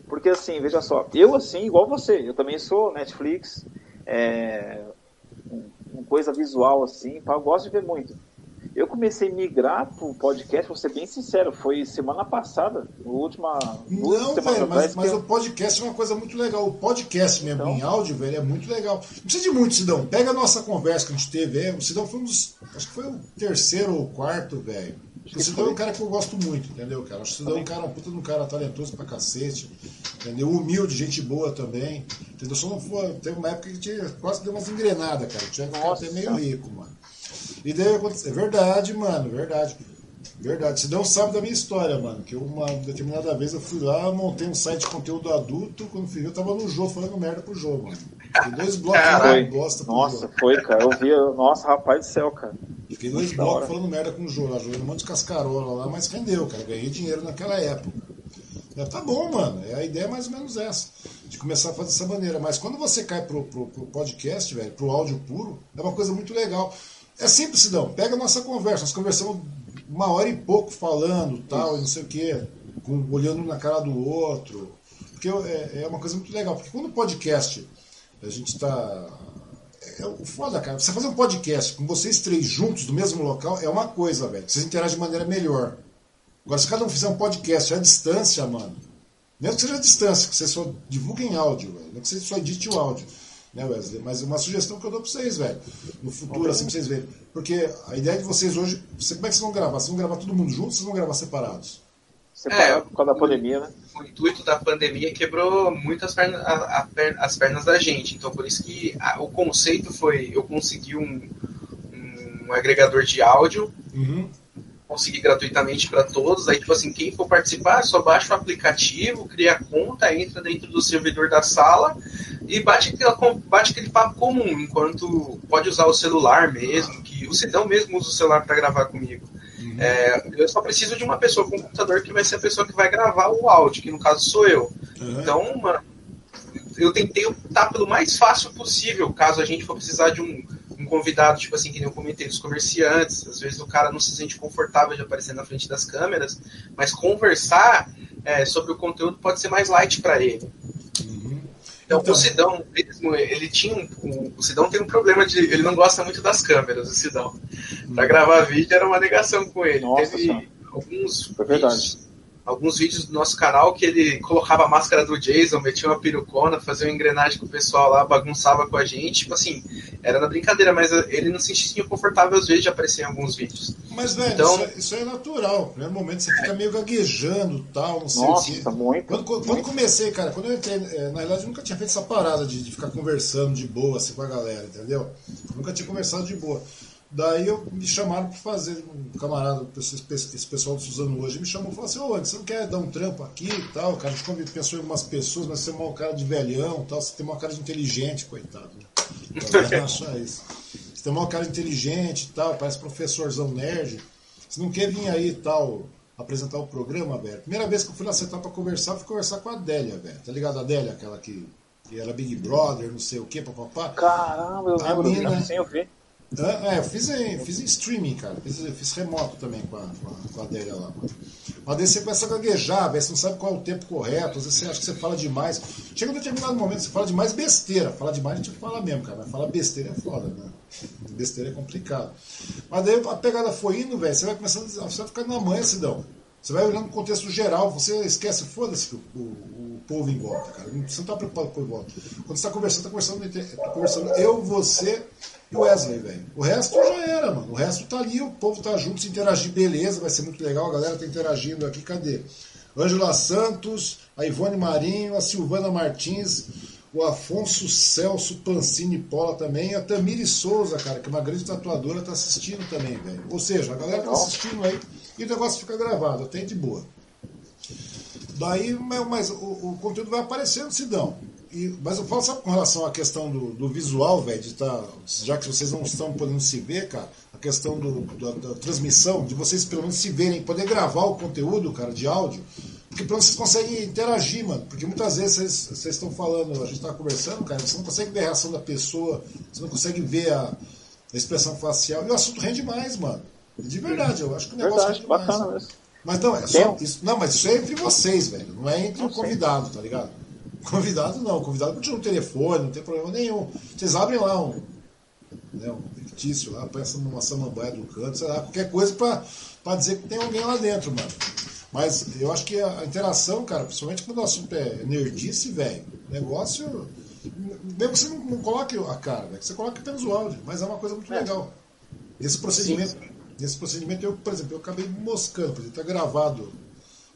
porque assim, veja só, eu assim, igual você, eu também sou Netflix, é, uma coisa visual assim, eu gosto de ver muito. Eu comecei a migrar pro podcast, vou ser bem sincero, foi semana passada, última. Não, velho, mas, mas eu... o podcast é uma coisa muito legal. O podcast mesmo então... em áudio, velho, é muito legal. Não precisa de muito, Sidão. Pega a nossa conversa que a gente teve, é, o Sidão foi um dos. Acho que foi o terceiro ou quarto, velho. O Sidão é um cara que eu gosto muito, entendeu, cara? O Sidão é um cara, um puta de um cara talentoso pra cacete, entendeu? Humilde, gente boa também, entendeu? Só não foi. Teve uma época que tinha, quase deu umas engrenadas, cara. Tinha que ficar até meio rico, mano. E daí aconteceu. É verdade, mano, verdade. Verdade. Você não sabe da minha história, mano. Que uma determinada vez eu fui lá, montei um site de conteúdo adulto. Quando fui eu tava no jogo falando merda pro jogo, mano. Fiquei dois blocos de bosta pro Nossa, jogo. foi, cara. Eu vi. Nossa, rapaz do céu, cara. Fiquei dois blocos falando merda com o jogo. Jogando um monte de cascarola lá, mas rendeu, cara. Ganhei dinheiro naquela época. É, tá bom, mano. É, a ideia é mais ou menos essa. De começar a fazer dessa maneira. Mas quando você cai pro, pro, pro podcast, velho, pro áudio puro, é uma coisa muito legal. É simples, Sidão. Pega a nossa conversa. Nós conversamos uma hora e pouco falando, tal, não sei o quê, olhando na cara do outro. Porque é, é uma coisa muito legal. Porque quando o podcast, a gente está. É, é o foda, cara. Você fazer um podcast com vocês três juntos do mesmo local é uma coisa, velho. Vocês interagem de maneira melhor. Agora, se cada um fizer um podcast à distância, mano. Mesmo que seja à distância, que você só divulgue em áudio, velho. Não que você só edite o áudio né, Wesley? Mas uma sugestão que eu dou para vocês, velho. No futuro, assim, pra vocês verem. Porque a ideia de vocês hoje. Você, como é que vocês vão gravar? Vocês vão gravar todo mundo junto ou vocês vão gravar separados? Separado é, por causa da pandemia, né? O intuito da pandemia quebrou muito as pernas, a, a, as pernas da gente. Então, por isso que a, o conceito foi: eu consegui um, um agregador de áudio. Uhum conseguir gratuitamente para todos. Aí, tipo assim, quem for participar, só baixa o aplicativo, cria a conta, entra dentro do servidor da sala e bate, aquela, bate aquele papo comum, enquanto pode usar o celular mesmo, que o Cidão mesmo usa o celular para gravar comigo. Uhum. É, eu só preciso de uma pessoa com um computador que vai ser a pessoa que vai gravar o áudio, que no caso sou eu. Uhum. Então, mano, eu tentei optar pelo mais fácil possível, caso a gente for precisar de um um convidado, tipo assim, que nem eu comentei dos comerciantes, às vezes o cara não se sente confortável de aparecer na frente das câmeras, mas conversar é, sobre o conteúdo pode ser mais light para ele. Uhum. Então, então, o Sidão mesmo, ele tinha um, o Sidão tem um problema de ele não gosta muito das câmeras, o Sidão. Uhum. Para gravar vídeo era uma negação com ele. Nossa, Teve alguns é verdade alguns vídeos do nosso canal que ele colocava a máscara do Jason, metia uma perucona, fazia uma engrenagem com o pessoal lá, bagunçava com a gente. Tipo assim, era na brincadeira, mas ele não se sentia confortável às vezes de aparecer em alguns vídeos. Mas, velho, então, isso, é, isso é natural. No primeiro momento você fica meio gaguejando tal, não sei Nossa, o quê. Muito, quando, quando, quando comecei, cara, quando eu entrei, é, na verdade eu nunca tinha feito essa parada de, de ficar conversando de boa assim com a galera, entendeu? nunca tinha conversado de boa. Daí eu, me chamaram para fazer, um camarada, esse pessoal do Suzano hoje, me chamou e falou assim, ô, você não quer dar um trampo aqui e tal, cara? A gente pensou em algumas pessoas, mas você é uma cara de velhão tal, você tem uma cara de inteligente, coitado. Né? achar isso. Você tem uma cara de inteligente e tal, parece professorzão nerd. Você não quer vir aí e tal, apresentar o programa, velho? Primeira vez que eu fui lá sentar para conversar, fui conversar com a Adélia, velho. Tá ligado? A Adélia, aquela que, que era Big Brother, não sei o que, papapá. Caramba, eu lembro, mina, sem eu É, eu fiz em, fiz em streaming, cara. Fiz, fiz remoto também com a, com a, com a lá. Mas daí você começa a gaguejar, você não sabe qual é o tempo correto, às vezes você acha que você fala demais. Chega um determinado momento, você fala demais besteira. Falar demais a gente fala mesmo, cara. Mas falar besteira é foda, né? Besteira é complicado. Mas daí a pegada foi indo, velho. Você vai começando, você vai ficando na manha, Sidão. Você vai olhando o contexto geral, você esquece, foda-se o, o, o, povo em volta, cara. Você não está preocupado com o povo em volta. Quando você está conversando, está conversando, tá conversando eu, você e o Wesley, velho. O resto já era, mano. O resto tá ali, o povo tá junto, se interagir, beleza, vai ser muito legal. A galera tá interagindo aqui, cadê? Ângela Santos, a Ivone Marinho, a Silvana Martins, o Afonso Celso Pancini Pola também, a Tamiri Souza, cara, que é uma grande tatuadora, tá assistindo também, velho. Ou seja, a galera tá assistindo aí e o negócio fica gravado, até de boa. Daí, mas o, o conteúdo vai aparecendo, Sidão. E, mas eu falo, sabe, com relação à questão do, do visual, velho, de tá, já que vocês não estão podendo se ver, cara, a questão do, da, da, transmissão, de vocês pelo menos se verem, poder gravar o conteúdo, cara, de áudio, porque pelo menos vocês conseguem interagir, mano. Porque muitas vezes vocês, vocês estão falando, a gente está conversando, cara, você não consegue ver a reação da pessoa, você não consegue ver a, a expressão facial, e o assunto rende mais, mano. De verdade, eu acho que o negócio verdade, rende bacana mais. Mesmo. Mas não, é só, isso, não, mas isso é entre vocês, velho. Não é entre o convidado, tá ligado? Convidado não, convidado continua no telefone, não tem problema nenhum. Vocês abrem lá um. né, um fictício lá, pensa numa samambaia do canto, sei lá, qualquer coisa para dizer que tem alguém lá dentro, mano. Mas eu acho que a interação, cara, principalmente quando o assunto é nerdice, velho, negócio. Mesmo que você não, não coloque a cara, véio, você coloque apenas o áudio, mas é uma coisa muito é. legal. Esse procedimento, sim, esse procedimento, eu, por exemplo, eu acabei moscando, porque está gravado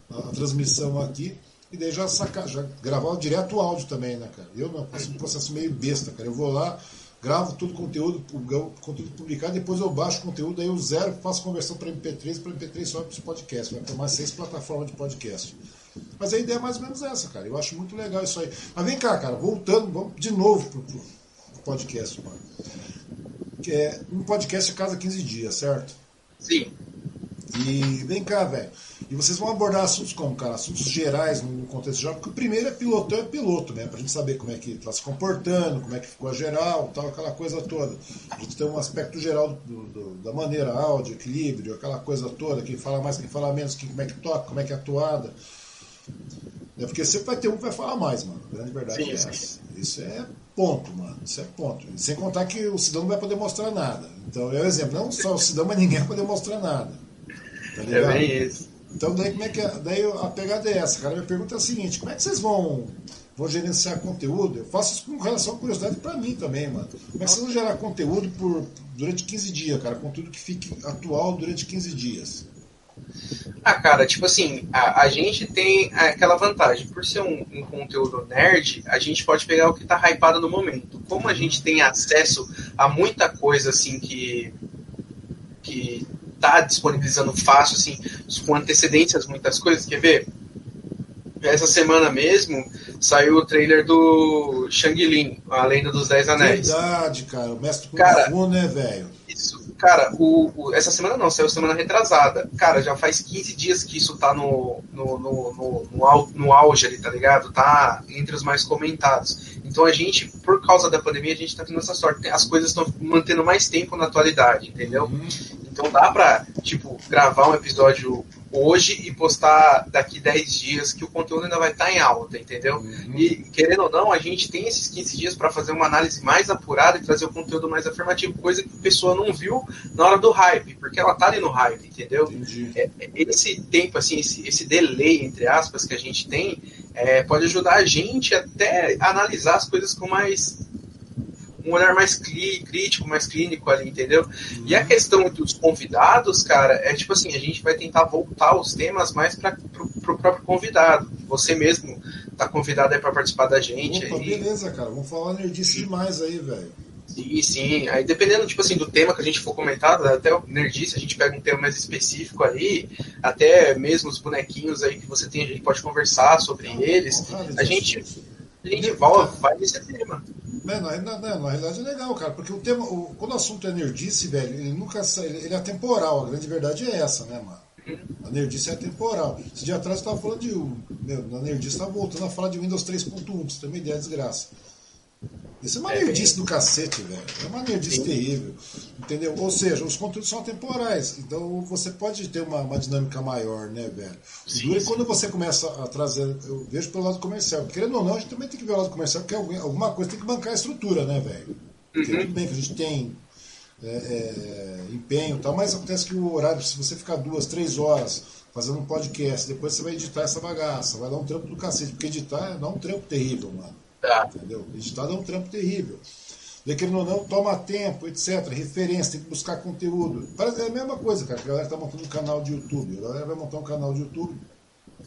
a, a, transmissão aqui, e daí já sacar, já gravar direto o áudio também, né, cara? Eu não faço um processo meio besta, cara. Eu vou lá, gravo todo o conteúdo, conteúdo publicado, depois eu baixo o conteúdo, aí eu zero, faço conversão para MP3, para MP3 sobe para os podcasts, vai para mais seis plataformas de podcast. Mas a ideia é mais ou menos essa, cara. Eu acho muito legal isso aí. Mas vem cá, cara, voltando, vamos de novo pro, pro podcast, mano. Que é um podcast a cada 15 dias, certo? Sim. E vem cá, velho. E vocês vão abordar assuntos como, cara? Assuntos gerais no contexto geral, porque o primeiro é pilotão é piloto, né? Pra gente saber como é que tá se comportando, como é que ficou a geral, tal, aquela coisa toda. A gente tem um aspecto geral do, do, da maneira, áudio, equilíbrio, aquela coisa toda, quem fala mais, quem fala menos, quem, como é que toca, como é que é atuada. É porque sempre vai ter um que vai falar mais, mano. A grande verdade sim, é essa. Sim. Isso é ponto, mano. Isso é ponto. Sem contar que o Sidão não vai poder mostrar nada. Então é o exemplo. Não só o Sidão, mas ninguém vai poder mostrar nada. Tá ligado? É bem isso. Então daí como é que é? Daí a pegada é essa, cara. Minha pergunta é a seguinte, como é que vocês vão, vão gerenciar conteúdo? Eu faço isso com relação à curiosidade para mim também, mano. Como é que vocês vão gerar conteúdo por, durante 15 dias, cara? Conteúdo que fique atual durante 15 dias. Ah, cara, tipo assim, a, a gente tem aquela vantagem. Por ser um, um, conteúdo nerd, a gente pode pegar o que tá hypado no momento. Como a gente tem acesso a muita coisa, assim, que, que tá disponibilizando fácil, assim, com antecedências, muitas coisas. Quer ver? Essa semana mesmo saiu o trailer do Shang-Lin, a Lenda dos Dez Anéis. Verdade, cara. O mestre Kung cara, Fu, né, velho? Isso. Cara, o, o, essa semana não, saiu semana retrasada. Cara, já faz 15 dias que isso tá no, no, no, no, no, no auge ali, tá ligado? Tá entre os mais comentados. Então a gente, por causa da pandemia, a gente tá tendo essa sorte. As coisas estão mantendo mais tempo na atualidade, entendeu? Uhum. Então dá pra, tipo, gravar um episódio hoje e postar daqui 10 dias que o conteúdo ainda vai estar tá em alta, entendeu? Uhum. E querendo ou não, a gente tem esses 15 dias para fazer uma análise mais apurada e trazer o conteúdo mais afirmativo, coisa que a pessoa não viu na hora do hype, porque ela tá ali no hype, entendeu? É, esse tempo, assim, esse, esse delay, entre aspas, que a gente tem, é, pode ajudar a gente até a analisar as coisas com mais um olhar mais crítico, mais clínico ali, entendeu? Uhum. E a questão dos convidados, cara, é tipo assim, a gente vai tentar voltar os temas mais para o próprio convidado. Você mesmo tá convidado aí para participar da gente. Opa, aí. beleza, cara. Vamos falar nerdice demais aí, velho. Sim, sim. Aí dependendo, tipo assim, do tema que a gente for comentar, até o Nerdice, a gente pega um tema mais específico aí, até mesmo os bonequinhos aí que você tem, a gente pode conversar sobre eles. A gente vai, vai nesse tema. Né, na, na, na, realidade é legal, cara, porque o tema, o, quando o assunto é nerdice, velho, ele nunca ele, ele é atemporal, a grande verdade é essa, né, mano? A nerdice é atemporal. Esse dia atrás eu tava falando de. Meu, na nerdice tava voltando a falar de Windows 3.1, pra você uma ideia, desgraça. Isso é uma é, nerdice do cacete, velho. É uma nerdice sim. terrível. Entendeu? Ou seja, os conteúdos são atemporais. Então você pode ter uma, uma dinâmica maior, né, velho? Sim, e quando você começa a trazer. Eu vejo pelo lado comercial. Querendo ou não, a gente também tem que ver o lado comercial, porque alguma coisa tem que bancar a estrutura, né, velho? Uhum. Tudo bem que a gente tem é, é, empenho e tal, mas acontece que o horário, se você ficar duas, três horas fazendo um podcast, depois você vai editar essa bagaça, vai dar um trampo do cacete, porque editar dá um trampo terrível, mano. Tá. Entendeu? Editar é um trampo terrível. Querendo ou não, toma tempo, etc. Referência, tem que buscar conteúdo. É a mesma coisa, cara, que a galera está montando um canal de YouTube. A galera vai montar um canal de YouTube.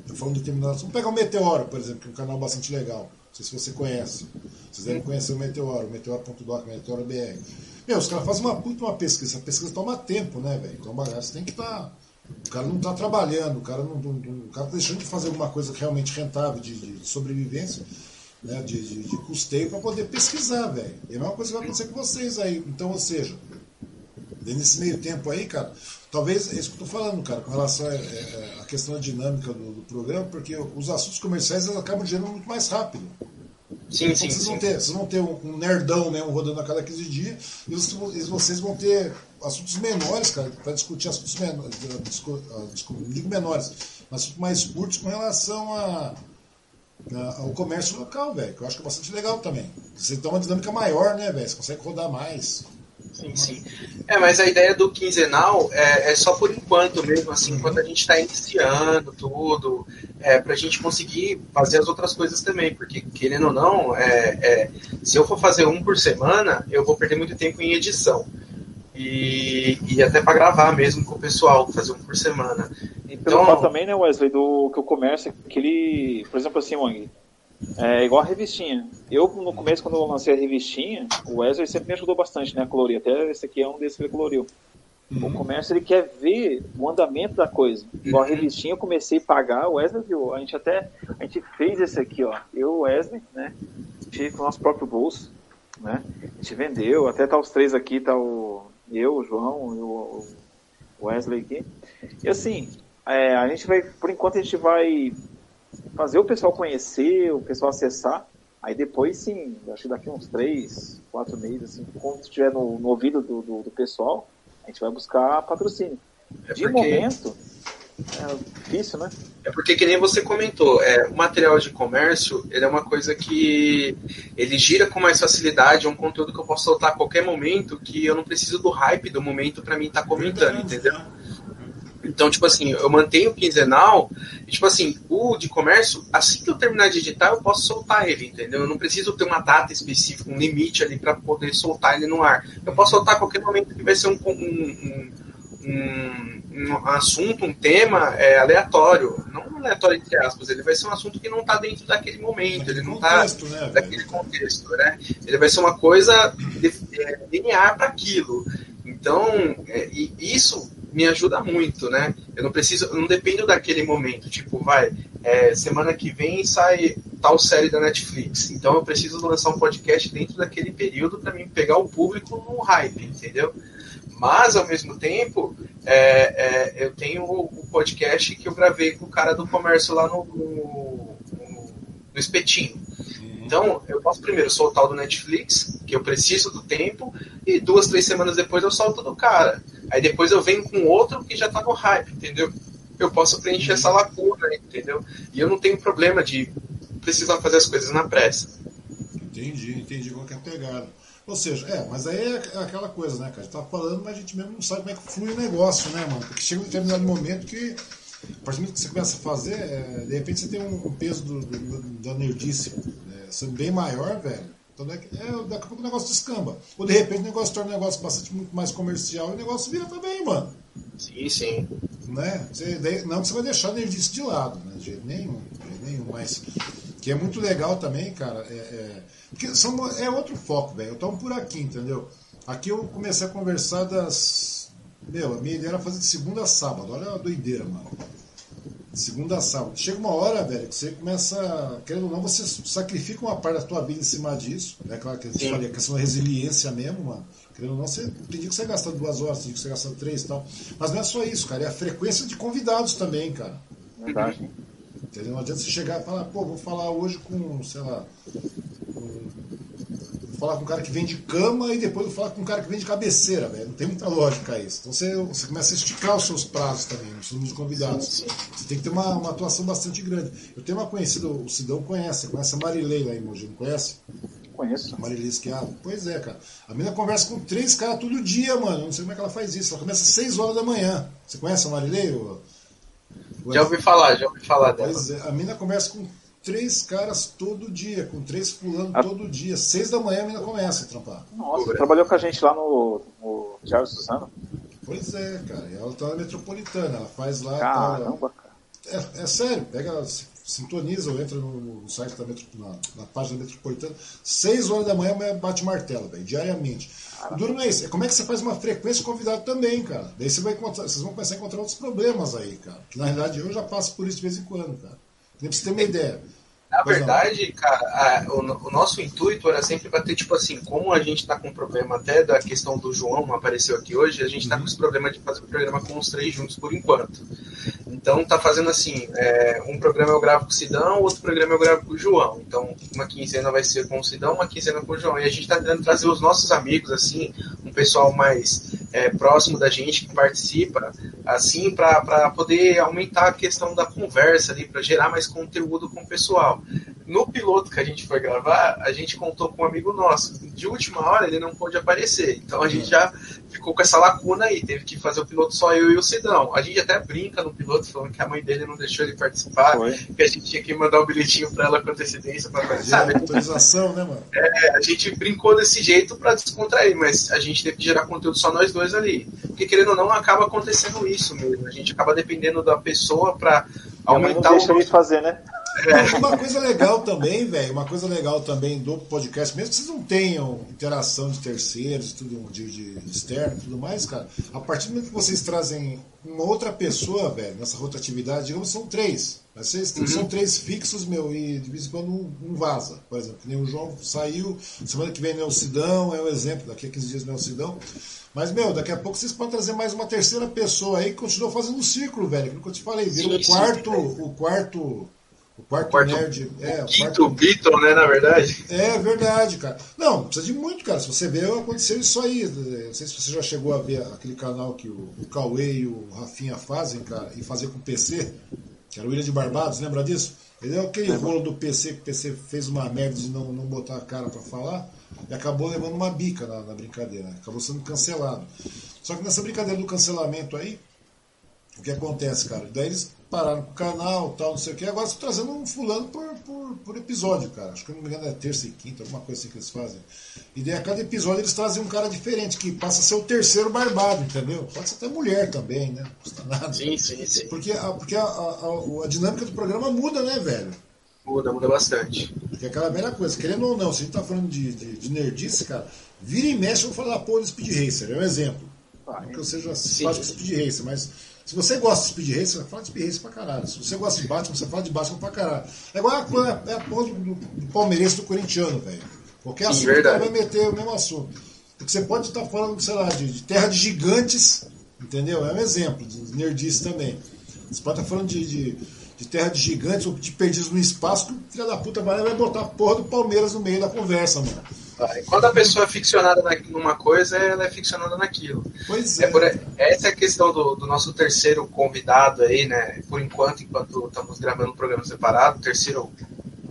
Eu falando de determinado. Vamos pegar o Meteoro, por exemplo, que é um canal bastante legal. Não sei se você conhece. Vocês devem conhecer o Meteoro, Meteoro.doc, Meteoro BR. Meu, os caras fazem uma puta uma pesquisa. Essa pesquisa toma tempo, né, velho? Então, você tem que estar. Tá... O cara não está trabalhando, o cara não, cara tá deixando de fazer alguma coisa realmente rentável de, de sobrevivência né, de, de, de custeio para poder pesquisar, velho. E a mesma coisa vai acontecer com vocês aí. Então, ou seja, nesse meio tempo aí, cara, talvez é isso que eu tô falando, cara, com relação à, é, à questão da dinâmica do, do, programa, porque os assuntos comerciais eles acabam gerando muito mais rápido. Sim, então, sim, vocês, sim. Vão ter, vocês vão ter um, um nerdão mesmo rodando a cada 15 dias, e vocês, vocês vão ter assuntos menores, cara, para discutir assuntos menores, não digo menores, mas assuntos mais curtos com relação a ao comércio local, velho, que eu acho que é bastante legal também. Você tem uma dinâmica maior, né, velho? Você consegue rodar mais. Sim, sim. É, mas a ideia do quinzenal é, é só por enquanto mesmo, assim, enquanto a gente está iniciando tudo, é, para a gente conseguir fazer as outras coisas também, porque querendo ou não, é, é, se eu for fazer um por semana, eu vou perder muito tempo em edição. E, e até para gravar mesmo com o pessoal, fazer um por semana. E pelo então, também, né, Wesley, do que o comércio, aquele, por exemplo assim, Wang, é igual a revistinha. Eu, no começo, quando eu lancei a revistinha, o Wesley sempre me ajudou bastante, né, a colorir. Até esse aqui é um desses que ele coloriu. Uhum. O comércio, ele quer ver o andamento da coisa. Igual a uhum. revistinha, eu comecei a pagar, o Wesley viu. A gente até, a gente fez esse aqui, ó. Eu, o Wesley, né, tive com o nosso próprio bolso, né. A gente vendeu, até tá os três aqui, tá o eu, o João e o Wesley aqui. E assim, é, a gente vai, por enquanto a gente vai fazer o pessoal conhecer, o pessoal acessar. Aí depois sim, acho que daqui uns três, quatro meses, assim, quando estiver no, no ouvido do, do, do, pessoal, a gente vai buscar patrocínio. É de porque... momento, é difícil, né? É porque, que nem você comentou, é, o material de comércio ele é uma coisa que ele gira com mais facilidade, é um conteúdo que eu posso soltar a qualquer momento, que eu não preciso do hype do momento para mim estar tá comentando, entendeu? Então, tipo assim, eu mantenho o quinzenal, e, tipo assim, o de comércio, assim que eu terminar de editar, eu posso soltar ele, entendeu? Eu não preciso ter uma data específica, um limite ali para poder soltar ele no ar. Eu posso soltar a qualquer momento que vai ser um, um, um, um assunto, um tema é, aleatório. Não aleatório entre aspas, ele vai ser um assunto que não está dentro daquele momento, ele não está né, daquele contexto, né? Ele vai ser uma coisa é, linear para aquilo. Então, é, isso me ajuda muito, né? Eu não preciso, eu não dependo daquele momento. Tipo, vai, é, semana que vem sai tal série da Netflix. Então eu preciso lançar um podcast dentro daquele período para mim pegar o público no hype, entendeu? Mas ao mesmo tempo, é, é, eu tenho o, podcast que eu gravei com o cara do comércio lá no, no, no, no Espetinho. Então, eu posso primeiro soltar o do Netflix, que eu preciso do tempo, e duas, três semanas depois eu solto do cara. Aí depois eu venho com outro que já tá no hype, entendeu? Eu posso preencher essa lacuna, entendeu? E eu não tenho problema de precisar fazer as coisas na pressa. Entendi, entendi qual que é a pegada. Ou seja, é, mas aí é aquela coisa, né, cara? A gente tá falando, mas a gente mesmo não sabe como é que flui o negócio, né, mano? Porque chega um determinado momento que a partir do momento que você começa a fazer, é, de repente você tem um, peso do, do, da nerdice é, sendo bem maior, velho. Então, é, é, daqui a pouco o negócio descamba. Ou de repente o negócio torna um negócio bastante muito mais comercial e o negócio vira também, mano. Sim, sim. Né? Você, não que você vai deixar a nerdice de lado, né? De jeito nenhum, de jeito nenhum. Mas que é muito legal também, cara. É, é, porque são, é outro foco, velho. Eu tomo por aqui, entendeu? Aqui eu comecei a conversar das. Meu, a minha ideia era fazer de segunda a sábado. Olha a doideira, mano segunda a sábado. Chega uma hora, velho, que você começa, querendo ou não, você sacrifica uma parte da tua vida em cima disso. É né? claro que a gente falei, a questão da resiliência mesmo, mano. Querendo ou não, você, tem dia que você gasta duas horas, tem dia que você gasta três e tal. Mas não é só isso, cara, é a frequência de convidados também, cara. Verdade. Entendeu? Não adianta você chegar e falar, pô, vou falar hoje com, sei lá, com falar com um cara que vende cama e depois eu falar com um cara que vende cabeceira, velho. Não tem muita lógica isso. Então você, você começa a esticar os seus prazos também, os números de convidados. Você tem que ter uma, uma, atuação bastante grande. Eu tenho uma conhecida, o Sidão conhece, conhece a Marilei lá em Mogi, não conhece? Conheço. Marilei Esquiavo. Pois é, cara. A menina conversa com três caras todo dia, mano. Eu não sei como é que ela faz isso. Ela começa às seis horas da manhã. Você conhece a Marilei? Ou... Já ouvi falar, já ouvi falar dela. Pois é, a mina conversa com três caras todo dia, com três pulando a... todo dia. Seis da manhã a menina começa a trampar. Nossa, trabalhou com a gente lá no, no Diário Suzano. Pois é, cara. E ela tá na metropolitana, ela faz lá. Caramba, tá, cara. É, é sério, pega, sintoniza ou entra no, no site da metro, na, na, página da metropolitana. Seis horas da manhã bate martelo, velho, diariamente. Não é isso, é como é que você faz uma frequência convidado também, cara. Daí você vai encontrar, vocês vão começar a encontrar outros problemas aí, cara. Que na realidade eu já passo por isso de vez em quando, cara. Nem pra você ter uma ideia. Na verdade, cara, a, o, o, nosso intuito era sempre para ter, tipo assim, como a gente tá com problema até da questão do João apareceu aqui hoje, a gente tá com esse problema de fazer o programa com os três juntos por enquanto. Então tá fazendo assim, é, um programa eu gravo com o Sidão, outro programa eu gravo com o João. Então uma quinzena vai ser com o Sidão, uma quinzena com o João. E a gente tá tentando trazer os nossos amigos, assim, um pessoal mais é, próximo da gente que participa, assim, para poder aumentar a questão da conversa ali, para gerar mais conteúdo com o pessoal. No piloto que a gente foi gravar, a gente contou com um amigo nosso. De última hora ele não pôde aparecer. Então a gente já ficou com essa lacuna aí. Teve que fazer o piloto só eu e o Sidão. A gente até brinca no piloto falando que a mãe dele não deixou ele participar, foi. que a gente tinha que mandar um bilhetinho pra ela com antecedência pra fazer, sabe? autorização, né, mano? É, a gente brincou desse jeito pra descontrair, mas a gente teve que gerar conteúdo só nós dois ali. Porque querendo ou não, acaba acontecendo isso mesmo. A gente acaba dependendo da pessoa pra aumentar não deixa o. fazer, né? Uma coisa legal também, velho, uma coisa legal também do podcast, mesmo que vocês não tenham interação de terceiros, tudo de, de externo e tudo mais, cara, a partir do momento que vocês trazem uma outra pessoa, velho, nessa rotatividade, digamos, são três. Mas vocês uhum. são três fixos, meu, e de vez em quando um, um, vaza. Por exemplo, nem o João saiu, semana que vem é o Sidão, é o exemplo, daqui a 15 dias é o Sidão. Mas, meu, daqui a pouco vocês podem trazer mais uma terceira pessoa aí que continua fazendo o ciclo, velho. Aquilo que eu te falei, vira o quarto, o quarto o quarto, o quarto nerd. É, o quinto quarto... Beatle, né, na verdade? É verdade, cara. Não, precisa de muito, cara. Se você ver, aconteceu isso aí. Não sei se você já chegou a ver aquele canal que o, o Cauê e o Rafinha fazem, cara, e fazer com o PC, que era o Ilha de Barbados, lembra disso? Ele é aquele rolo do PC que o PC fez uma merda de não, não botar a cara para falar e acabou levando uma bica na, na brincadeira. Acabou sendo cancelado. Só que nessa brincadeira do cancelamento aí, o que acontece, cara? Daí eles pararam com o canal, tal, não sei o que. Agora estão trazendo um fulano por, por, por, episódio, cara. Acho que não me engano é terça e quinta, alguma coisa assim que eles fazem. E daí a cada episódio eles trazem um cara diferente, que passa a ser o terceiro barbado, entendeu? Pode ser até mulher também, né? Não custa nada. Sim, sim, sim. Porque a, porque a, a, a dinâmica do programa muda, né, velho? Muda, muda bastante. Porque é aquela velha coisa, querendo ou não, se a gente tá falando de, de, de nerdice, cara, vira e mexe, eu vou falar porra do Speed Racer, é um exemplo. Não que eu seja simpático com Speed Racer, mas se você gosta de Speed Racer, você vai falar de Speed Racer pra caralho. Se você gosta de Batman, você fala de Batman pra caralho. É igual a, é a porra do, do palmeirense do corintiano, velho. Qualquer assunto verdade. vai meter o mesmo assunto. Porque você pode estar falando, sei lá, de, de terra de gigantes, entendeu? É um exemplo, de nerdice também. Você pode estar falando de, de, de terra de gigantes ou de perdidos no espaço, que o filho da puta vai botar a porra do Palmeiras no meio da conversa, mano. Quando a pessoa é ficcionada numa coisa, ela é ficcionada naquilo. Pois é. é por, essa é a questão do, do, nosso terceiro convidado aí, né? Por enquanto, enquanto estamos gravando um programa separado, terceiro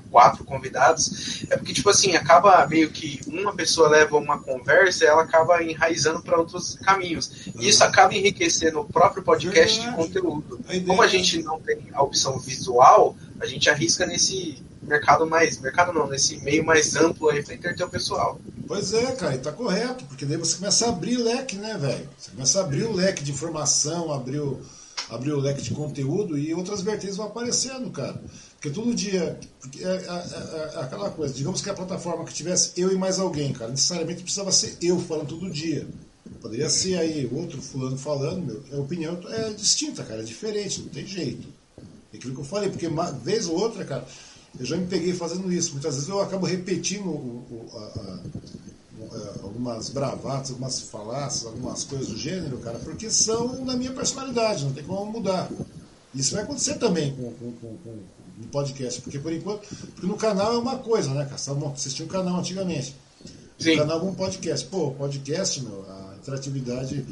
quatro convidados, é porque, tipo assim, acaba meio que uma pessoa leva uma conversa e ela acaba enraizando para outros caminhos. E isso acaba enriquecendo o próprio podcast Verdade. de conteúdo. Como a gente não tem a opção visual, a gente arrisca nesse mercado mais. Mercado não, nesse meio mais amplo aí para entreter o pessoal. Pois é, cara, e tá correto, porque daí você começa a abrir leque, né, velho? Você começa a abrir o leque de informação, abrir o, abrir o leque de conteúdo e outras vertentes vão aparecendo, cara. Porque todo dia. Porque é, é, é, é, aquela coisa, digamos que a plataforma que tivesse eu e mais alguém, cara, necessariamente precisava ser eu falando todo dia. Poderia ser aí outro fulano falando, meu, a opinião é distinta, cara, é diferente, não tem jeito. É aquilo que eu falei, porque uma vez ou outra, cara, eu já me peguei fazendo isso. Muitas vezes eu acabo repetindo o, o, a, a, é, algumas bravatas, algumas falácias, algumas coisas do gênero, cara, porque são da minha personalidade, não tem como mudar. Isso vai acontecer também com, com, com, com no podcast, porque por enquanto, porque no canal é uma coisa, né, cara? Vocês tinham um canal antigamente. Sim. O canal com podcast. Pô, podcast, meu, a interatividade,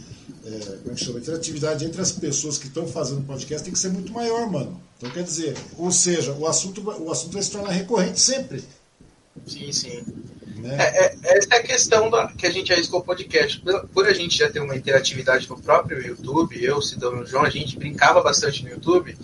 é, como é que chama? Interatividade entre as pessoas que estão fazendo podcast tem que ser muito maior, mano. Então quer dizer, ou seja, o assunto, o assunto vai se tornar recorrente sempre. Sim, sim. Né? É, é, essa é a questão da, que a gente arriscou o podcast. Por, por, a gente já ter uma interatividade no próprio YouTube, eu, Cidão e o João, a gente brincava bastante no YouTube.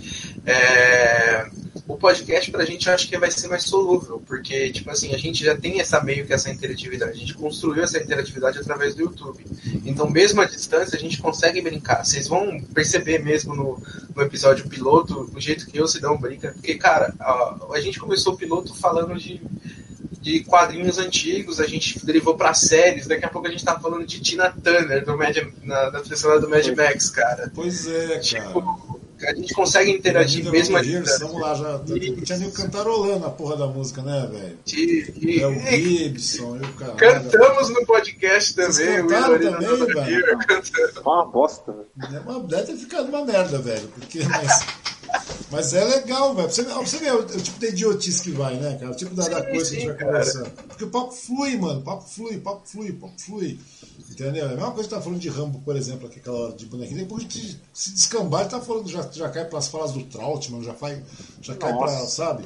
É, o podcast pra gente eu acho que vai ser mais solúvel, porque, tipo assim, a gente já tem essa meio que essa interatividade. A gente construiu essa interatividade através do YouTube. Então, mesmo à distância, a gente consegue brincar. Vocês vão perceber mesmo no, no episódio piloto o jeito que eu se dão brinca. Porque, cara, a, a gente começou o piloto falando de de quadrinhos antigos, a gente derivou para séries, daqui a pouco a gente tá falando de Tina Turner do Mad, na, na trilha do Mad Max, cara. Pois é, tipo, cara a gente consegue interagir mesmo aqui. Vamos lá, já. E... Tinha nem cantarolando a porra da música, né, velho? É o Gibson, eu, cara. Cantamos no podcast também. Vocês cantaram também, velho? Uma bosta, velho. É deve ter ficado uma merda, velho. Porque, mas, mas é legal, velho. Você, você vê o, o, tipo de idiotice que vai, né, cara? O tipo da, sim, da coisa sim, que a gente vai conversando. Porque o papo flui, mano. O papo flui, papo flui, papo flui. Entendeu? É a mesma coisa que tá falando de Rambo, por exemplo, aqui, aquela hora de bonequinho. Depois de se descambar, ele tá falando, já, já cai para as falas do Trautmann, já, vai, já cai para, sabe?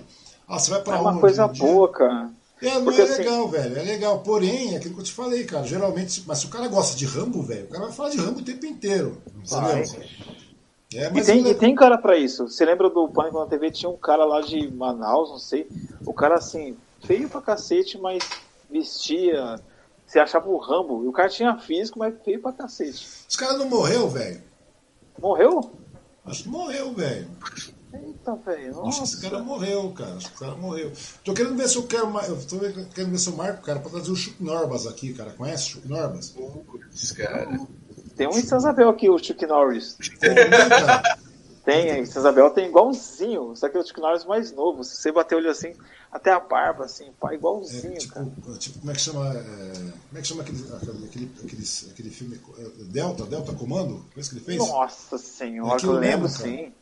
Ah, você vai pra É uma onde coisa boa, cara. É, não Porque é assim- legal, velho. É legal. Porém, é aquilo que eu te falei, cara. Geralmente, mas se o cara gosta de Rambo, velho, o cara vai falar de Rambo o tempo inteiro. Entendeu? É, E tem, e tem cara pra isso. Você lembra do Pânico na TV? Tinha um cara lá de Manaus, não sei. O cara assim, feio pra cacete, mas vestia. Você achava o Rambo. E o cara tinha físico, mas feio pra cacete. Os caras não morreu, velho. Morreu? Acho que morreu, velho. Eita, velho. Acho que esse cara morreu, cara. Acho que o cara morreu. Tô querendo ver se eu quero. Eu tô querendo ver se eu marco, cara, pra trazer o Chuck Norbas aqui, cara. Conhece o Chuck Norbas? Putz, cara. Tem um em São Isabel aqui, o Chuck Norris. *laughs* Tem, em São Isabel tem igualzinho. Só que é o Chuck Norris mais novo. Se você bater o olho assim, até a barba, assim, pá, É, igualzinho, cara. tipo, tipo, como é que chama? é, como é que chama aquele, aquele, aquele, aquele, aquele filme? é, Delta, Delta Comando? Foi isso que ele fez? Nossa senhora, eu lembro cara. sim.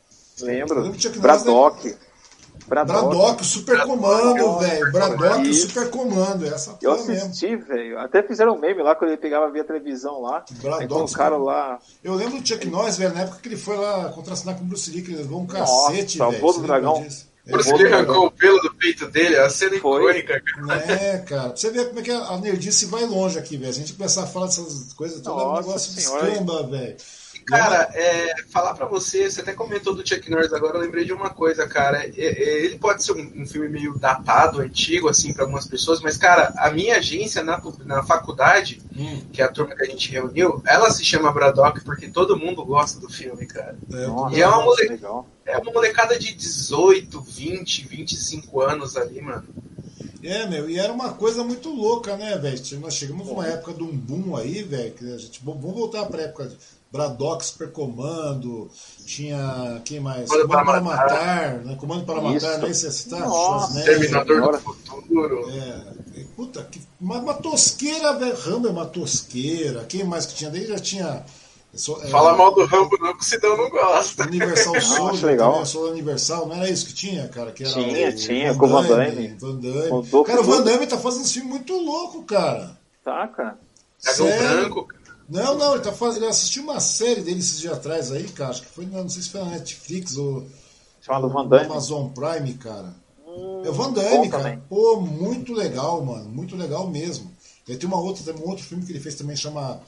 Lembro. Eu lembro Braddock. Braddock. Braddock, o Super Comando, velho. Braddock, o Isso. Super Comando. Essa Eu assisti, velho. Até fizeram um meme lá quando ele pegava via televisão lá. Braddock, colocaram lá. Eu lembro do Chuck Norris, velho, na época que ele foi lá contracenar com o Bruce Lee, que ele levou um Nossa, cacete, o velho. voo do dragão. disso? É, Por isso vou que ele do arrancou o pelo do peito dele, a cena Foi. icônica, cara. É, cara, pra você ver como é que a nerdice vai longe aqui, velho. Se a gente começar a falar dessas coisas, todo o Nossa negócio senhora. descamba, velho. Cara, é, falar pra você, você até comentou do Chuck Norris agora, eu lembrei de uma coisa, cara. É, é, ele pode ser um, um filme meio datado, antigo, assim, pra algumas pessoas, mas, cara, a minha agência na, na faculdade, Hum, que é a turma que a gente reuniu, ela se chama Braddock porque todo mundo gosta do filme, cara. é, Nossa, E é uma mole- legal. É uma molecada de 18, 20, 25 anos ali, mano. É, meu, e era uma coisa muito louca, né, velho? Nós chegamos numa época de um boom aí, velho, que a gente. Vamos voltar pra época de Braddock, Super Comando, tinha. Quem mais? Comando Comando para para Matar, né? Comando para Isso. Matar, nem se citar, Nossa, Schwarzenegger. Terminador agora- do Futuro. É, e, puta, que, uma, uma tosqueira, velho. Rambo é uma tosqueira. Quem mais que tinha? Daí já tinha. é, Fala mal do Rambo não, que o Sidão não gosta. Universal *laughs* acho Soldier, legal. também, o Soldier Universal, não era isso que tinha, cara? Que era Tinha, o tinha, com o Van Damme. Van Damme. Cara, o Van. Damme tá fazendo esse filme muito louco, cara. Tá, cara. Dragão? Branco. Não, não, ele, tá fazendo, ele assistiu uma série dele esses dias atrás aí, cara. Acho que foi, não sei se foi na Netflix ou Chamado Van Damme. Amazon Prime, cara. Hum, É o Van Damme, cara. também. Pô, muito legal, mano. Muito legal mesmo. Ele tem uma outra, tem um outro filme que ele fez também, chama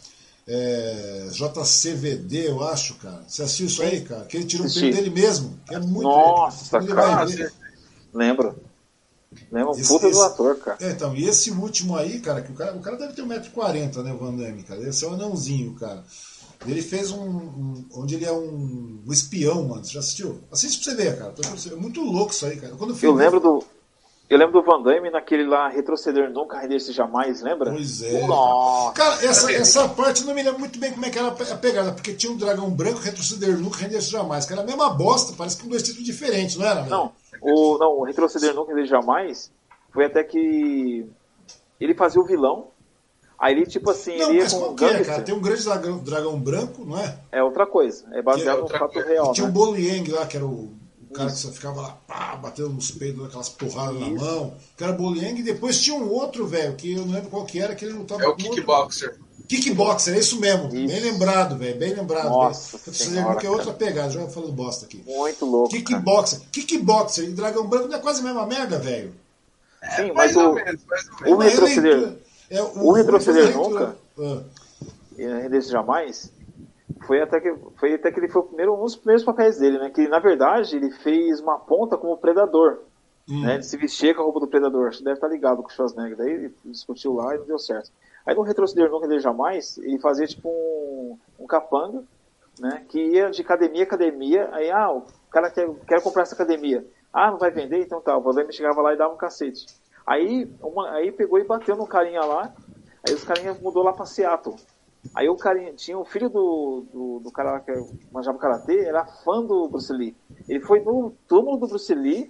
é, JCVD, eu acho, cara. Você assistiu isso aí, cara? Que ele tirou o Assisti. filme dele mesmo. Que é muito Nossa, cara. vai Lembro. Lembro, Esse- puta do esse- ator, cara. É, então, e esse último aí, cara, que o cara, o cara deve ter 1,40m, né, o Van Damme, cara. Esse é um anãozinho, cara. Ele fez um, um- onde ele é um, um espião, mano. Você já assistiu? Assiste pra você ver, cara. É muito louco isso aí, cara. Quando fui Eu lembro do. Eu lembro do Van Damme naquele lá, Retroceder Nunca, Render-se Jamais, lembra? Pois é. Nossa. Cara, essa, essa parte eu não me lembro muito bem como é que era a pegada, porque tinha um dragão branco, retroceder nunca, render-se jamais. Que era a mesma bosta, parece que com dois títulos diferentes, não era? Não, o, não, o Retroceder Nunca, Render Jamais foi até que ele fazia o vilão, aí ele, tipo assim, Não, ele ia mas com qual um que é, gangster. cara? Tem um grande dragão, dragão branco, não é? É outra coisa, é baseado é no fato real, Tinha né? o Bolo Yang lá, que era o, o cara que só ficava lá, pá, batendo nos peitos, aquelas porradas na Isso. mão. Que era o Bolo Yang, e depois tinha um outro, velho, que eu não lembro qual que era, que ele lutava É o com outro- Kickboxer. Kickboxer, é isso mesmo. Isso. Bem lembrado, velho, bem lembrado. Nossa. Você Senhora, que é outra pegada, já falando bosta aqui. Muito louco, cara. Kickboxer. Kickboxer e Dragão Branco não é quase a mesma merda, velho. Sim, Mais mas o, menos, o Uma retroceder. É, o retroceder foi uma nunca? releitura. e Render-se Jamais, foi até, que, foi até que ele foi o primeiro, um dos primeiros papéis dele, né? Que na verdade ele fez uma ponta como predador. Hum. né? Ele se vestia com a roupa do predador. Acho que deve estar ligado com o Schwarzenegger. Daí ele discutiu lá e não deu certo. Aí no Retroceder Nunca Render Jamais, ele fazia tipo um, um capanga, né? Que ia de academia a academia. Aí, ah, o cara quer, quer comprar essa academia. Ah, não vai vender? Então tá. O Van Damme chegava lá e dava um cacete. Aí, uma, aí pegou e bateu no carinha lá. Aí os carinhas mudou lá pra Seattle. Aí o carinha, tinha o filho do, do, do cara lá que manjava karatê, era fã do Bruce Lee. Ele foi no túmulo do Bruce Lee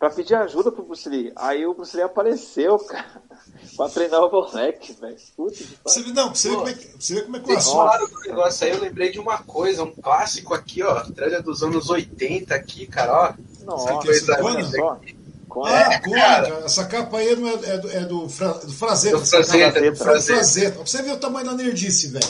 pra pedir ajuda pro Bruce Lee. Aí o Bruce Lee apareceu, cara, *laughs* pra treinar o moleque, velho. Puta que Você, pariu. não, você ver como é você ver como é que Vocês assunto. falaram do negócio aí, eu lembrei de uma coisa, um clássico aqui, ó, trilha dos anos 80 aqui, cara, ó. Nossa, que é só. Conan. Ah. Essa capa aí não é, é do, é do, fra, do Frazetta. Do É. Frazetta. Pra você ver o tamanho da nerdice, velho.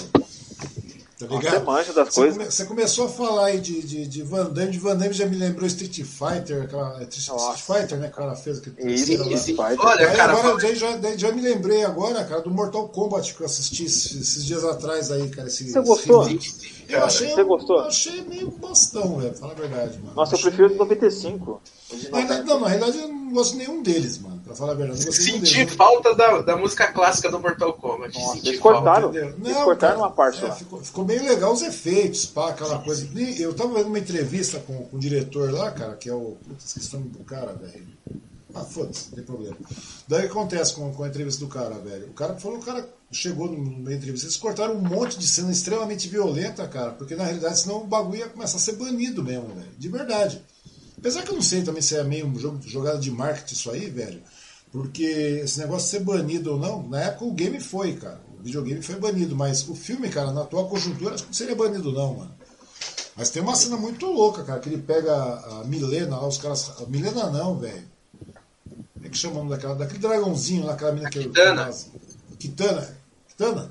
Tá Você ligado? manja das Você, coisas. come- você começou a falar aí de, de, de Van Damme, de Van Damme já me lembrou Street Fighter, aquela, Street. Fighter, né, que o cara fez aquele Isso, sim. Fighter. Olha, Aí cara, agora daí já, daí já me lembrei agora, cara, do Mortal Kombat que eu assisti esses, esses dias atrás aí, cara. Esse, Você esse gostou? remake. Eu achei, você gostou? Eu achei meio bostão, velho, fala a verdade, mano. Nossa, eu Achei prefiro meio- 95. o de Na verdade, 90. não, na realidade eu não gosto de nenhum deles, mano. Pra falar a verdade, eu não Senti deles. falta da, da música clássica do Mortal Kombat. Nossa, Senti eles falta. cortaram. Entendeu? Eles cortaram uma parte é, lá. Ficou, ficou meio legal os efeitos, pá, aquela coisa. E Eu tava vendo uma entrevista com, com o diretor lá, cara, que é o. Putz, esqueci o nome do cara, velho. Ah, foda-se, não tem problema. Daí o que acontece com, com a entrevista do cara, velho? O cara falou, o cara chegou no no meio da entrevista, eles cortaram um monte de cena extremamente violenta, cara, porque na realidade senão o bagulho ia começar a ser banido mesmo, velho. De verdade. Apesar que eu não sei também se é meio um jogo, jogada de marketing isso aí, velho. Porque esse negócio de ser banido ou não, na época o game foi, cara. O videogame foi banido, mas o filme, cara, na atual conjuntura, acho que não seria banido, não, mano. Mas tem uma cena muito louca, cara, que ele pega a Milena lá, os caras. A Milena não, velho. Como é que chama o nome daquela, daquele dragãozinho lá, aquela mina que Kitana. Kitana. Kitana?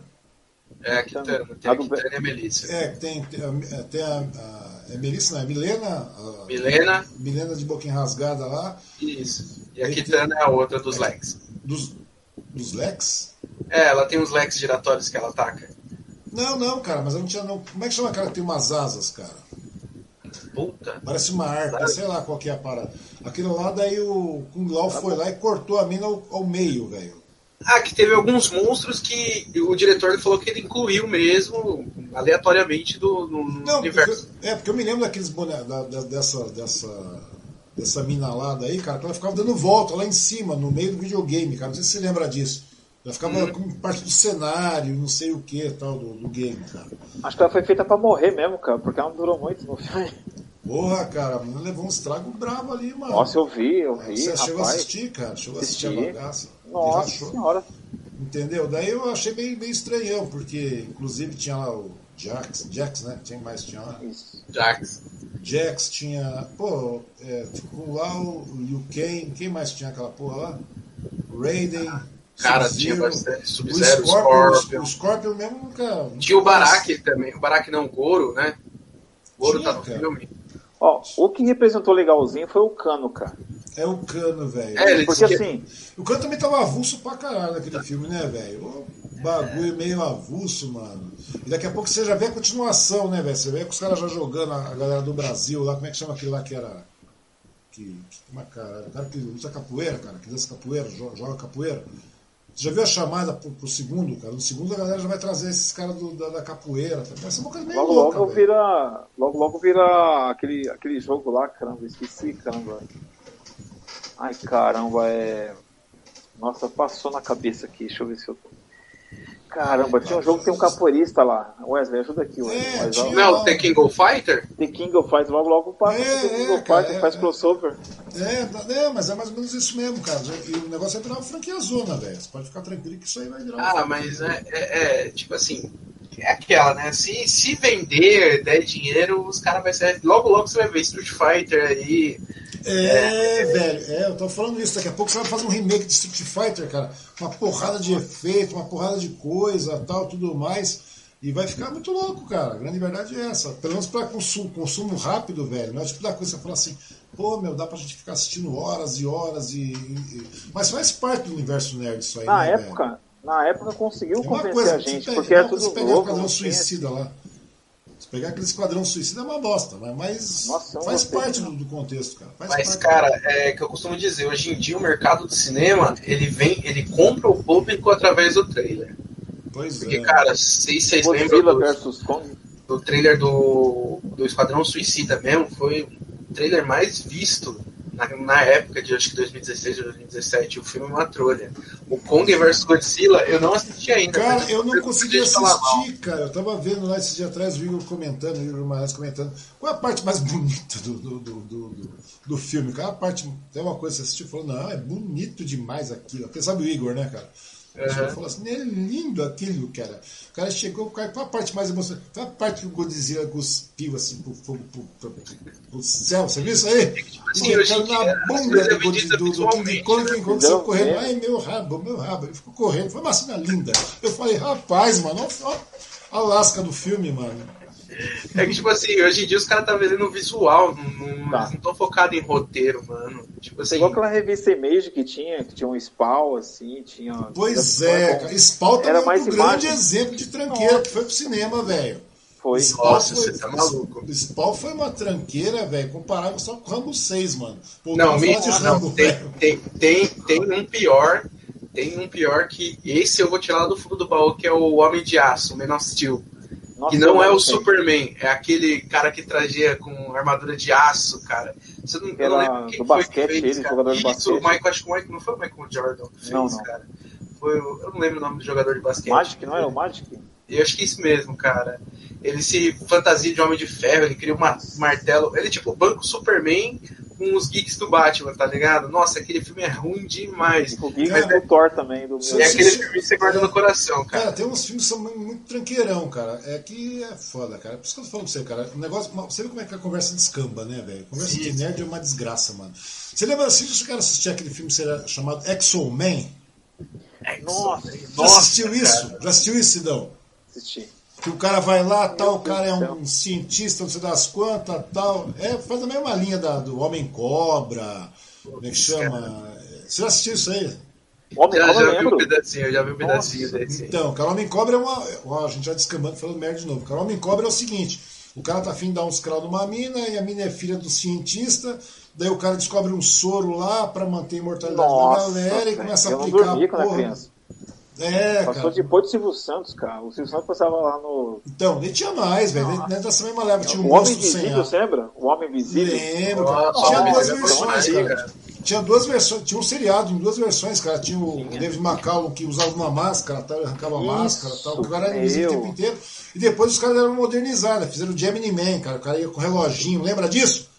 É, a Kitana. Tem A Kitana e a Melissa. É, tem, tem, a, tem a, a- É Melissa, não, é Milena. A, Milena, Milena de boquinha rasgada lá, isso. E a Kitana é a outra dos Lex. dos, dos Lex. É, ela tem uns Lex giratórios que ela ataca. Não, não, cara, mas eu não tinha. Não. Como é que chama aquela que tem umas asas, cara? Puta. Parece uma harpa, Claro. sei lá qual que é a parada. Aquilo lá, daí o Kung Lao foi lá e cortou a mina ao, ao meio, velho. Ah, que teve alguns monstros que o diretor falou que ele incluiu mesmo, aleatoriamente, do, no, Não, universo. porque, é, porque eu me lembro daqueles bonecos, da, da- dessa, dessa, dessa mina lá daí, cara, que ela ficava dando volta lá em cima, no meio do videogame, cara. Não sei se você lembra disso. Ela ficava Uhum. como parte do cenário, não sei o que tal, do, do game, cara. Acho que ela foi feita pra morrer mesmo, cara, porque ela não durou muito no filme. Porra, cara, a menina levou um estrago bravo ali, mano. Nossa, eu vi, eu vi, Você chegou a rapaz. assistir, cara? Chegou a assistir a bagaça. Nossa senhora. Entendeu? Daí eu achei meio, meio estranhão, porque inclusive tinha lá o Jax, Jax, né? Tinha mais, tinha lá. Jax. Jax tinha. Pô, é, ficou lá o Liu Kang, quem mais tinha aquela porra lá? Raiden. Cara, Sub-Zero, tinha bastante. O Sub-Zero, Scorpion, Scorpion. o Scorpion mesmo nunca. Tinha o Barak também. O Barak não, o Goro, né? O Goro Tinha, tá no cara. filme. Ó, o que representou legalzinho foi o Cano, cara. É o cano, velho. É, ele Porque que- assim, O cano também tava avulso pra caralho naquele filme, né, velho? Bagulho meio avulso, mano. E daqui a pouco você já vê a continuação, né, velho? Você vê que os caras já jogando a galera do Brasil lá, como é que chama aquele lá que era. Que, que, é, cara? O cara que usa capoeira, cara, que dança capoeira, joga, joga capoeira. Você já viu a chamada pro, pro segundo, cara? No segundo a galera já vai trazer esses caras da, da capoeira. Tá? Uma coisa meio logo louca, logo vira. Logo logo vira aquele, aquele jogo lá, caramba, esqueci, caramba. Ai caramba, é. Nossa, passou na cabeça aqui, deixa eu ver se eu. Caramba, tinha um jogo que tem um capoeirista lá. Wesley, ajuda aqui, Wesley. É, Mas, ó, Não o The King of Fighter? The King of Fighters, logo logo passa É, The King é, of cara, Fighters, é, faz é. crossover. É, tá- é, mas é mais ou menos isso mesmo, cara. E o negócio é virar uma franquia zona, velho. Você pode ficar tranquilo que isso aí vai virar uma Ah, mas é, é- é, tipo assim, é aquela, né? Se, se vender, der dinheiro, os caras vai ser. Logo, logo você vai ver Street Fighter aí. É, velho, é, eu tô falando isso. Daqui a pouco você vai fazer um remake de Street Fighter, cara. Uma porrada de efeito, uma porrada de coisa, tal, tudo mais. E vai ficar muito louco, cara. A grande verdade é essa. Pelo menos pra consumo, consumo rápido, velho. Não é tipo da coisa que você fala assim, pô, meu, dá pra gente ficar assistindo horas e horas e. e- Mas faz parte do universo nerd isso aí, Na né, época, na época conseguiu velho? É convencer coisa, a gente, porque pega- é tudo você pegar o novo. Não tinha- Suicida lá. Pegar aquele Esquadrão Suicida é uma bosta, mas, Nossa, não faz gostei, parte não. do, do contexto, cara. Faz Mas, parte. cara, é que eu costumo dizer, hoje em dia o mercado do cinema, ele vem, ele compra o público através do trailer. Pois Porque, é. cara, se vocês lembram do, do trailer do, do Esquadrão Suicida mesmo, foi o trailer mais visto na, na época de acho que 2016 ou 2017. O filme é uma trolha. O Kong vs Godzilla, eu não assisti ainda. Cara, eu não consegui assistir, cara. Eu tava vendo lá esse dia atrás o Igor comentando, o Igor Marais comentando. Qual é a parte mais *laughs* bonita do, do, do, do, do- do filme? Cara, a parte. Tem uma coisa que você assistiu e falou, não, é bonito demais aquilo. Porque sabe o Igor, né, cara? Uhum. Falou assim, é lindo aquilo, cara. O cara chegou, cara, qual a parte mais emocionante? Qual a parte que o Godzilla cuspiu assim pro, pro, pro, pro, pro céu? Você viu isso aí? Em dia, na bunda do, do, do, do King Kong, King Kong saiu correndo. Ai, meu rabo, meu rabo. Ele ficou correndo. Foi uma cena linda. Eu falei, rapaz, mano, ó a lasca do filme, mano. É que, tipo assim, hoje em dia os caras tá vendendo o visual, não, não, tá. não tão focado em roteiro, mano. Tipo assim. É igual aquela revista Image que tinha, que tinha um Spawn, assim, tinha. Pois é, cara. Spawn também Era mais um grande exemplo de tranqueira Nossa. que foi pro cinema, velho. Foi. Spawn Nossa, foi, você tá maluco. Spawn foi uma tranqueira, velho, comparável só com o Rambo 6, mano. Pô, não, mentira, não. Tem, tem, tem, tem um pior. Tem um pior que esse eu vou tirar lá do fundo do baú, que é o Homem de Aço, o Man of Steel. Nossa, e não é o Superman, é aquele cara que trazia com armadura de aço, cara. Você não, Era, não lembro quem do foi basquete, que fez, ele, cara. jogador de basquete. Isso, o Michael, acho que o Michael, não foi o Michael Jordan que fez, não, não. cara. Foi, eu não lembro o nome do jogador de basquete. Magic, não é o Magic? Eu acho que é isso mesmo, cara. Ele se fantasia de Homem de Ferro, ele cria um martelo. Ele, tipo, banco Superman com os geeks do Batman, tá ligado? Nossa, aquele filme é ruim demais. O geek é do Thor também. Do é aquele filme que você guarda no coração, cara. Cara, tem uns filmes que são muito tranqueirão, cara. É que é foda, cara. Por isso que eu tô falando pra você, cara. O negócio, você vê como é que a conversa descamba, né, velho? Conversa Sim. de nerd é uma desgraça, mano. Você lembra assim, se o cara assistir aquele filme será chamado Exo-Man? Nossa, Já assistiu isso? Já assistiu isso, Sidão? Assisti. Que o cara vai lá, tal, o cara é um cientista, não sei das quantas, tal. É, faz a mesma linha da, do Homem-Cobra, como é que chama? Você já assistiu isso aí? Homem já, já vi um pedacinho, já vi um pedacinho desse. Então, cara, Homem-Cobra é uma. Ó, a gente já descambando falando merda de novo. Cara, Homem-Cobra é o seguinte: o cara tá afim de dar uns crau numa mina e a mina é filha do cientista. Daí o cara descobre um soro lá para manter a imortalidade Nossa, da galera e começa a aplicar a porra. É, Passou cara. depois do Silvio Santos, cara. O Silvio Santos passava lá no. Então, nem tinha mais, velho. Nem dessa mesma leva tinha um O Homem Invisível, você lembra? O Homem Invisível. Lembro, cara. Tinha duas versões, cara. Tinha duas versões, tinha um seriado em duas versões, cara. Tinha o Sim, David McCallum que usava uma máscara, tal, arrancava a máscara, tal. O cara era invisível o tempo inteiro. E depois os caras deram modernizados, fizeram o Gemini Man, cara. O cara ia com reloginho, lembra disso?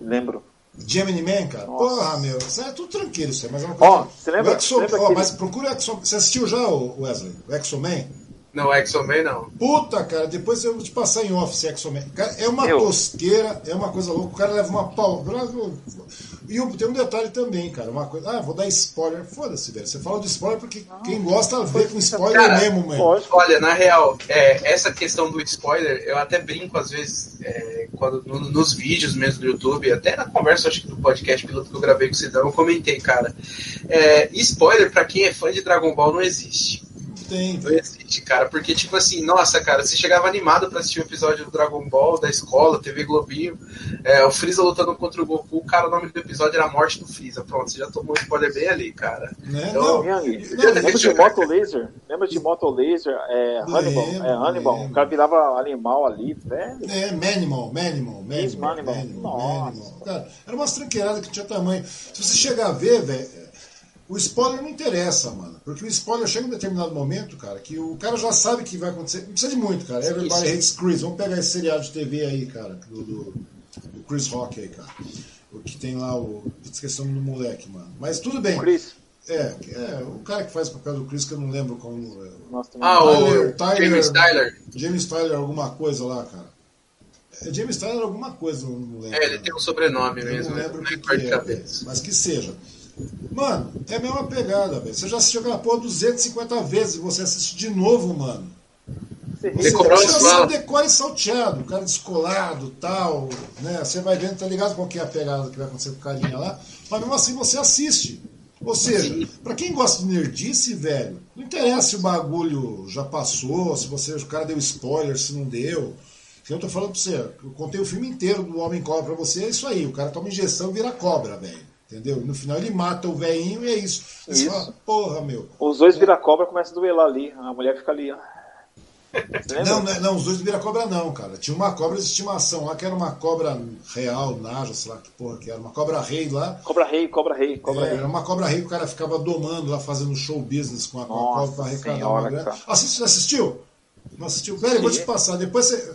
Lembro. Gemini Man, cara. Nossa. Porra, meu. Isso é tudo tranquilo, isso aí, mas é uma coisa. Ó, você lembra? Exo, lembra ó, mas procura o Exo. Você assistiu já, Wesley? O Exo Man? Não, Exo Man não. Puta, cara, depois eu vou te passar em off esse Exo Man. Cara, é uma tosqueira, é uma coisa louca. O cara leva uma pau. E tem um detalhe também, cara. Uma coisa. Ah, vou dar spoiler. Foda-se, velho. Você fala de spoiler porque ah, quem gosta vê com spoiler cara, mesmo, mano. Olha, na real, é, essa questão do spoiler, eu até brinco às vezes é, quando, no, nos vídeos mesmo do YouTube, até na conversa, acho que do podcast piloto que eu gravei com o Cidão, eu comentei, cara. É, spoiler, pra quem é fã de Dragon Ball, não existe tem. Não existe, cara. Porque, tipo assim, nossa, cara, você chegava animado pra assistir um episódio do Dragon Ball, da escola, TV Globinho, é, o Freeza lutando contra o Goku, cara, o nome do episódio era a morte do Freeza. Pronto, você já tomou um spoiler bem ali, cara. Né? Então, não, lembra de Moto Laser? Lembra de Moto Laser? É, Hannibal. Lembro, é, Hannibal. Lembro. O cara virava animal ali, velho. É, Manimal, Manimal, Manimal. Manimal. Manimal. Cara, era umas tranqueiradas que tinha tamanho. Se você chegar a ver, velho o spoiler não interessa, mano. Porque o spoiler chega em um determinado momento, cara, que o cara já sabe o que vai acontecer. Não precisa de muito, cara. Everybody Hates Chris. Vamos pegar esse seriado de TV aí, cara, do, do, do Chris Rock aí, cara. O que tem lá o. Esqueci o nome do moleque, mano. Mas tudo bem. Chris. É, é, o cara que faz o papel do Chris, que eu não lembro como. É. Nossa, ah, Tyler, o Tyler, James Tyler. James Tyler, alguma coisa lá, cara. É James Tyler, alguma coisa, não lembro. É, ele tem um sobrenome eu mesmo. Não lembro o que, que é, mas que seja. Mano, é a mesma pegada, velho. Você já assistiu aquela porra 250 vezes e você assiste de novo, mano. Você decorou decora e salteado, o cara descolado tal, né? Você vai vendo, tá ligado qual que é a pegada que vai acontecer com o carinha lá, mas mesmo assim você assiste. Ou seja, para quem gosta de nerdice, velho, não interessa se o bagulho já passou, se você, o cara deu spoiler, se não deu. Eu tô falando pra você, eu contei o filme inteiro do Homem Cobra pra você, é isso aí, o cara toma injeção e vira cobra, velho. Entendeu? No final ele mata o velhinho e é isso. isso. Fala, porra, meu. Os dois vira cobra começam a duelar ali. A mulher fica ali, ó. Não, não, não, os dois vira cobra não, cara. Tinha uma cobra de estimação lá que era uma cobra real, naja, sei lá que porra que era. Uma cobra rei lá. Cobra rei, cobra rei, cobra é, rei. Era uma cobra rei que o cara ficava domando lá, fazendo show business com a, com a cobra pra arrecadar uma grana. Assistiu, assistiu? Não assistiu? Eu vou te passar. Depois você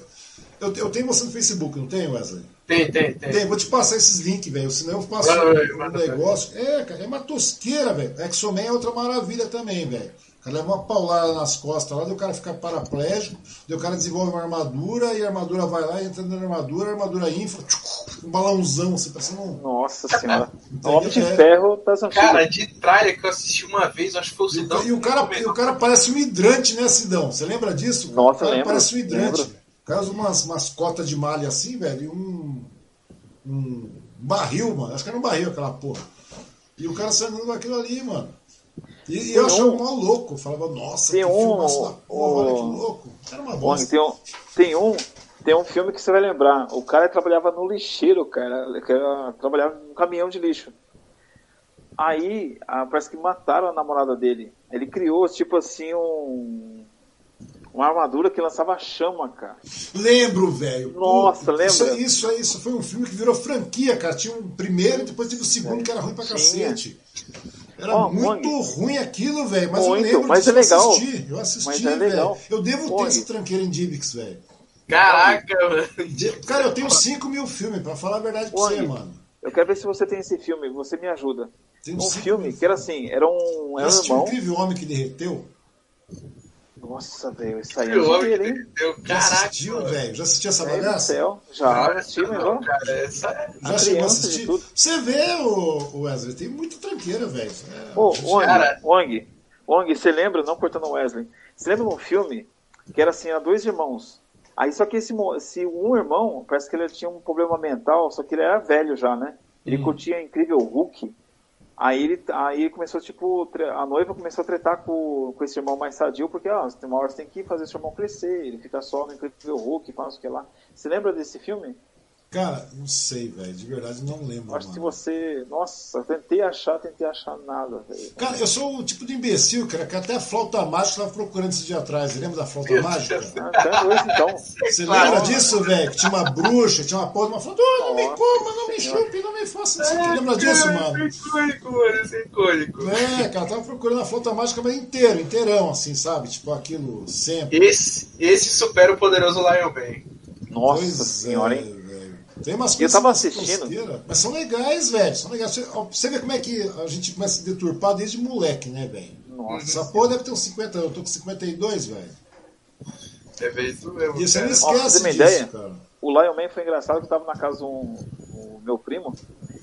Eu, eu tenho você no Facebook, não tem, Wesley? Tem, tem, tem. Tem, vou te passar esses links, velho. Senão eu passo Manda, velho, um negócio. É, cara, é uma tosqueira, velho. X-Men é outra maravilha também, velho. O cara leva uma paulada nas costas lá, daí o cara fica paraplégico, daí o cara desenvolve uma armadura e a armadura vai lá, entra na armadura, a armadura infla, um balãozão, assim, parecendo um. Nossa senhora. *laughs* Entendeu? Homem de É. Ferro tá antigas. Cara, de trailer que eu assisti uma vez, acho que foi o E o, Sidão. e o cara, e o cara parece um hidrante, né, Sidão? Você lembra disso? Nossa, o cara lembro, parece um hidrante. lembro. O cara usa umas, umas cotas de malha assim, velho, e um, um barril, mano. Acho que era um barril aquela porra. E o cara saindo com aquilo ali, mano. E, e eu achava um- mó louco. Eu falava, nossa, Tem que um- filmaço da porra, olha que louco. Era uma Bom, bosta. tem um, tem um tem um filme que você vai lembrar. O cara trabalhava no lixeiro, cara. era- trabalhava num caminhão de lixo. Aí, ah, parece que mataram a namorada dele. Ele criou, tipo assim, um. Uma armadura que lançava chama, cara. Lembro, velho. Nossa, Pô, Isso, lembra? isso, isso foi um filme que virou franquia, cara. Tinha um primeiro e depois teve o segundo que era ruim pra Tinha. cacete. Era Ó, muito ruim aquilo, velho. Mas Muito, eu lembro mas é legal. eu assisti. Eu assisti, Mas é velho. Eu devo ter essa tranqueira em Divix, velho. Caraca. De- Cara, eu tenho 5 mil filmes, pra falar a verdade pra Wang. você, mano. Eu quero ver se você tem esse filme. Você me ajuda. Tenho Um filme mil que era assim: era um, era um irmão. Incrível Homem que Derreteu? Nossa, velho, isso aí é que hein? deu. Já assistiu, velho? Já assistiu essa Meu bagaça? céu. Já assisti, ó. cara, essa é... Já chegou a assistir? Você vê, o Wesley, tem muita tranqueira, velho. É, Ô, gente-. Wong, Wong, você lembra, não cortando o Wesley, você lembra de um filme que era assim, há dois irmãos. Aí só que esse, esse um irmão, parece que ele tinha um problema mental, só que ele era velho já, né? Ele Hum. curtia Incrível Hulk. Aí ele, aí ele começou, tipo, a noiva começou a tretar com, com esse irmão mais sadio, porque, ó, tem uma hora você tem que fazer esse irmão crescer, ele fica só no Incrível Hulk, faz o que lá. Você lembra desse filme? Cara, não sei, velho. De verdade, não lembro. Acho que se mano. você. Nossa, tentei achar, tentei achar nada, velho. Cara, eu sou o tipo de imbecil, cara, que até a flauta mágica tava procurando esse dia atrás. Você lembra da flauta Meu mágica? Deus. Ah, então, esse, *laughs* então. Você Claro. lembra disso, velho? Que tinha uma bruxa, tinha uma porra, uma flauta. Oh, não me coma, não me chupe, não me faça isso aqui. Lembra disso, mano? Esse é icônico, mano, esse é icônico. É, cara, tava procurando a flauta mágica, mas inteiro, inteirão, assim, sabe? Tipo aquilo sempre. Esse, esse supera o poderoso Lion Man. Nossa Pois senhora, é, hein? Tem umas Eu coisas tava umas assistindo. Mas são legais, velho. São legais. Você, ó, você vê como é que a gente começa a se deturpar desde moleque, né, velho? Nossa. Essa porra deve ter uns 50 anos. Eu tô com 52, velho. É isso mesmo. E você não. Ó, esquece uma disso, ideia, cara. O Lion Man foi engraçado que eu tava na casa do um, um meu primo.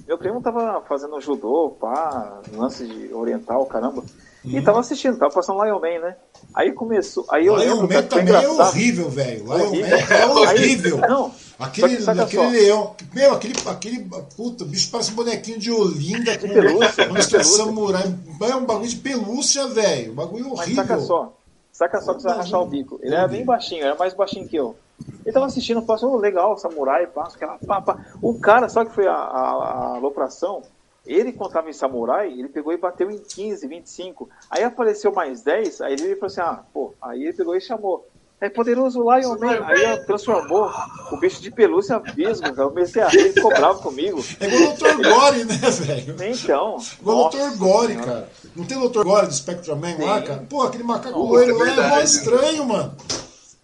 Meu primo tava fazendo judô, pá, lance de oriental, caramba. E tava assistindo, tava passando Lion Man, né? Aí começou. Aí eu Lion lembro, Man também é horrível, velho. Lion Man é horrível. Aí- não, Aquele, só que aquele só. leão. Meu, aquele, aquele. Puta, bicho parece um bonequinho de Olinda com pelúcia, uma de pelúcia. samurai. É um bagulho de pelúcia, velho. Um bagulho Mas horrível. saca só. Saca só que você vai rachar o bico. Ele era bem baixinho, era mais baixinho que eu. Ele tava assistindo, passou oh, legal, samurai, passa aquela pá, pá. O cara, só que foi a, a, a alopração, ele contava em samurai, ele pegou e bateu em 15, 25. Aí apareceu mais 10, aí ele falou assim, ah, pô, aí ele pegou e chamou. É poderoso Lion Man. Aí ela transformou o bicho de pelúcia visgo, cara. Eu comecei a rir, ele ficou bravo comigo. É igual o Dr. Gore, né, velho? Então. Igual o Dr. Gore, cara. Não tem o Dr. Gore do Spectrum Man lá, Sim. cara? Pô, aquele macaco loiro é lá é mó verdade. estranho, mano.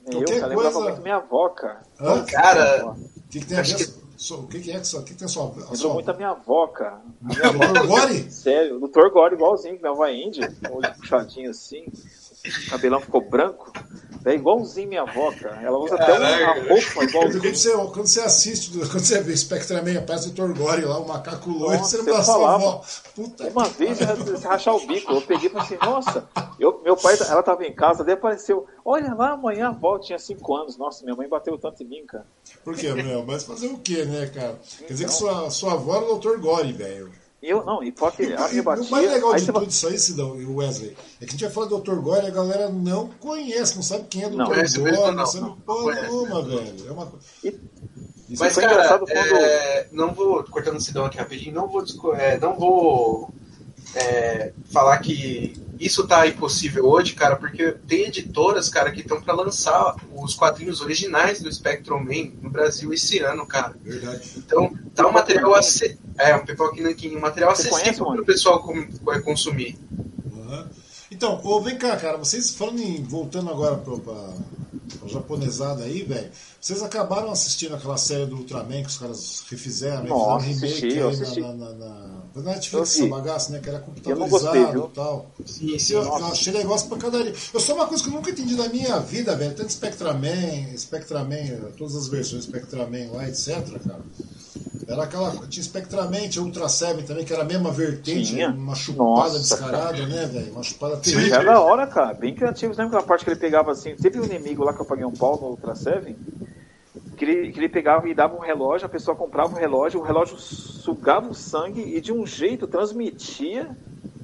Eu, Qualquer cara, lembrava coisa- muito minha avó, cara. Hã? Cara, O que, que tem a ver? So- O que, que é que, só- o que, que tem a sua. Lembrou muito a minha avó, cara. Minha avó, Dr. Gore? *laughs* sério, o Dr. Gore igualzinho, minha avó é índia, olho puxadinho assim, o cabelão ficou branco. É igualzinho minha avó, cara. Ela usa até uma roupa Quando igualzinho. você, quando você assiste, quando você vê Spectrum Man, aparece o Dr. Gore lá, o macaco loiro, você sua falava. avó. Puta Uma que vez eu se rachar o bico, eu peguei e falei assim, nossa, eu, meu pai, ela tava em casa, daí apareceu, olha lá, amanhã a avó tinha 5 anos, nossa, minha mãe bateu tanto em mim, cara. Por quê, meu? Mas fazer o quê, né, cara? Quer dizer que Então. sua, sua avó era o Dr. Gore, velho. E eu, não, e pode E, e o mais legal de tudo isso aí, Sidão e Wesley, é que a gente vai falar do Dr. Gore e a galera não conhece, não sabe quem é o Não. Dr. Conhece Gore, não, não. sabe Não porra nenhuma, velho. É uma coisa. E- Isso Mas, cara, engraçado quando- é, não vou, cortando o Sidão aqui rapidinho, não vou, é, não vou é, falar que isso tá impossível hoje, cara, porque tem editoras, cara, que estão para lançar os quadrinhos originais do Spectrum Man no Brasil esse ano, cara. Verdade. Então, tá um material ace- é, um um material acessível para o pessoal é, consumir. Aham. Então, ô, vem cá, cara, vocês falando em. voltando agora pro, pra, a japonesada aí, velho. Vocês acabaram assistindo aquela série do Ultraman que os caras refizeram, Nossa, fizeram remake assisti, aí assisti. na, na, na, na Netflix, essa bagaça, né? Que era computadorizado e tal. Sim, sim. Eu, eu achei negócio pra cadaria. Eu sou uma coisa que eu nunca entendi na minha vida, velho. Tanto Spectraman, Spectraman, todas as versões Spectraman lá, etc, cara. Era aquela. Tinha Spectraman, tinha Ultra Seven também, que era a mesma vertente, Tinha. uma chupada Nossa, descarada, né, velho? Uma chupada terrível. era da hora, cara. Bem criativo. Lembra aquela parte que ele pegava assim? Teve um inimigo lá que eu paguei um pau no Ultra Seven? Que ele, que ele pegava e dava um relógio, a pessoa comprava o relógio, o relógio sugava o sangue e de um jeito transmitia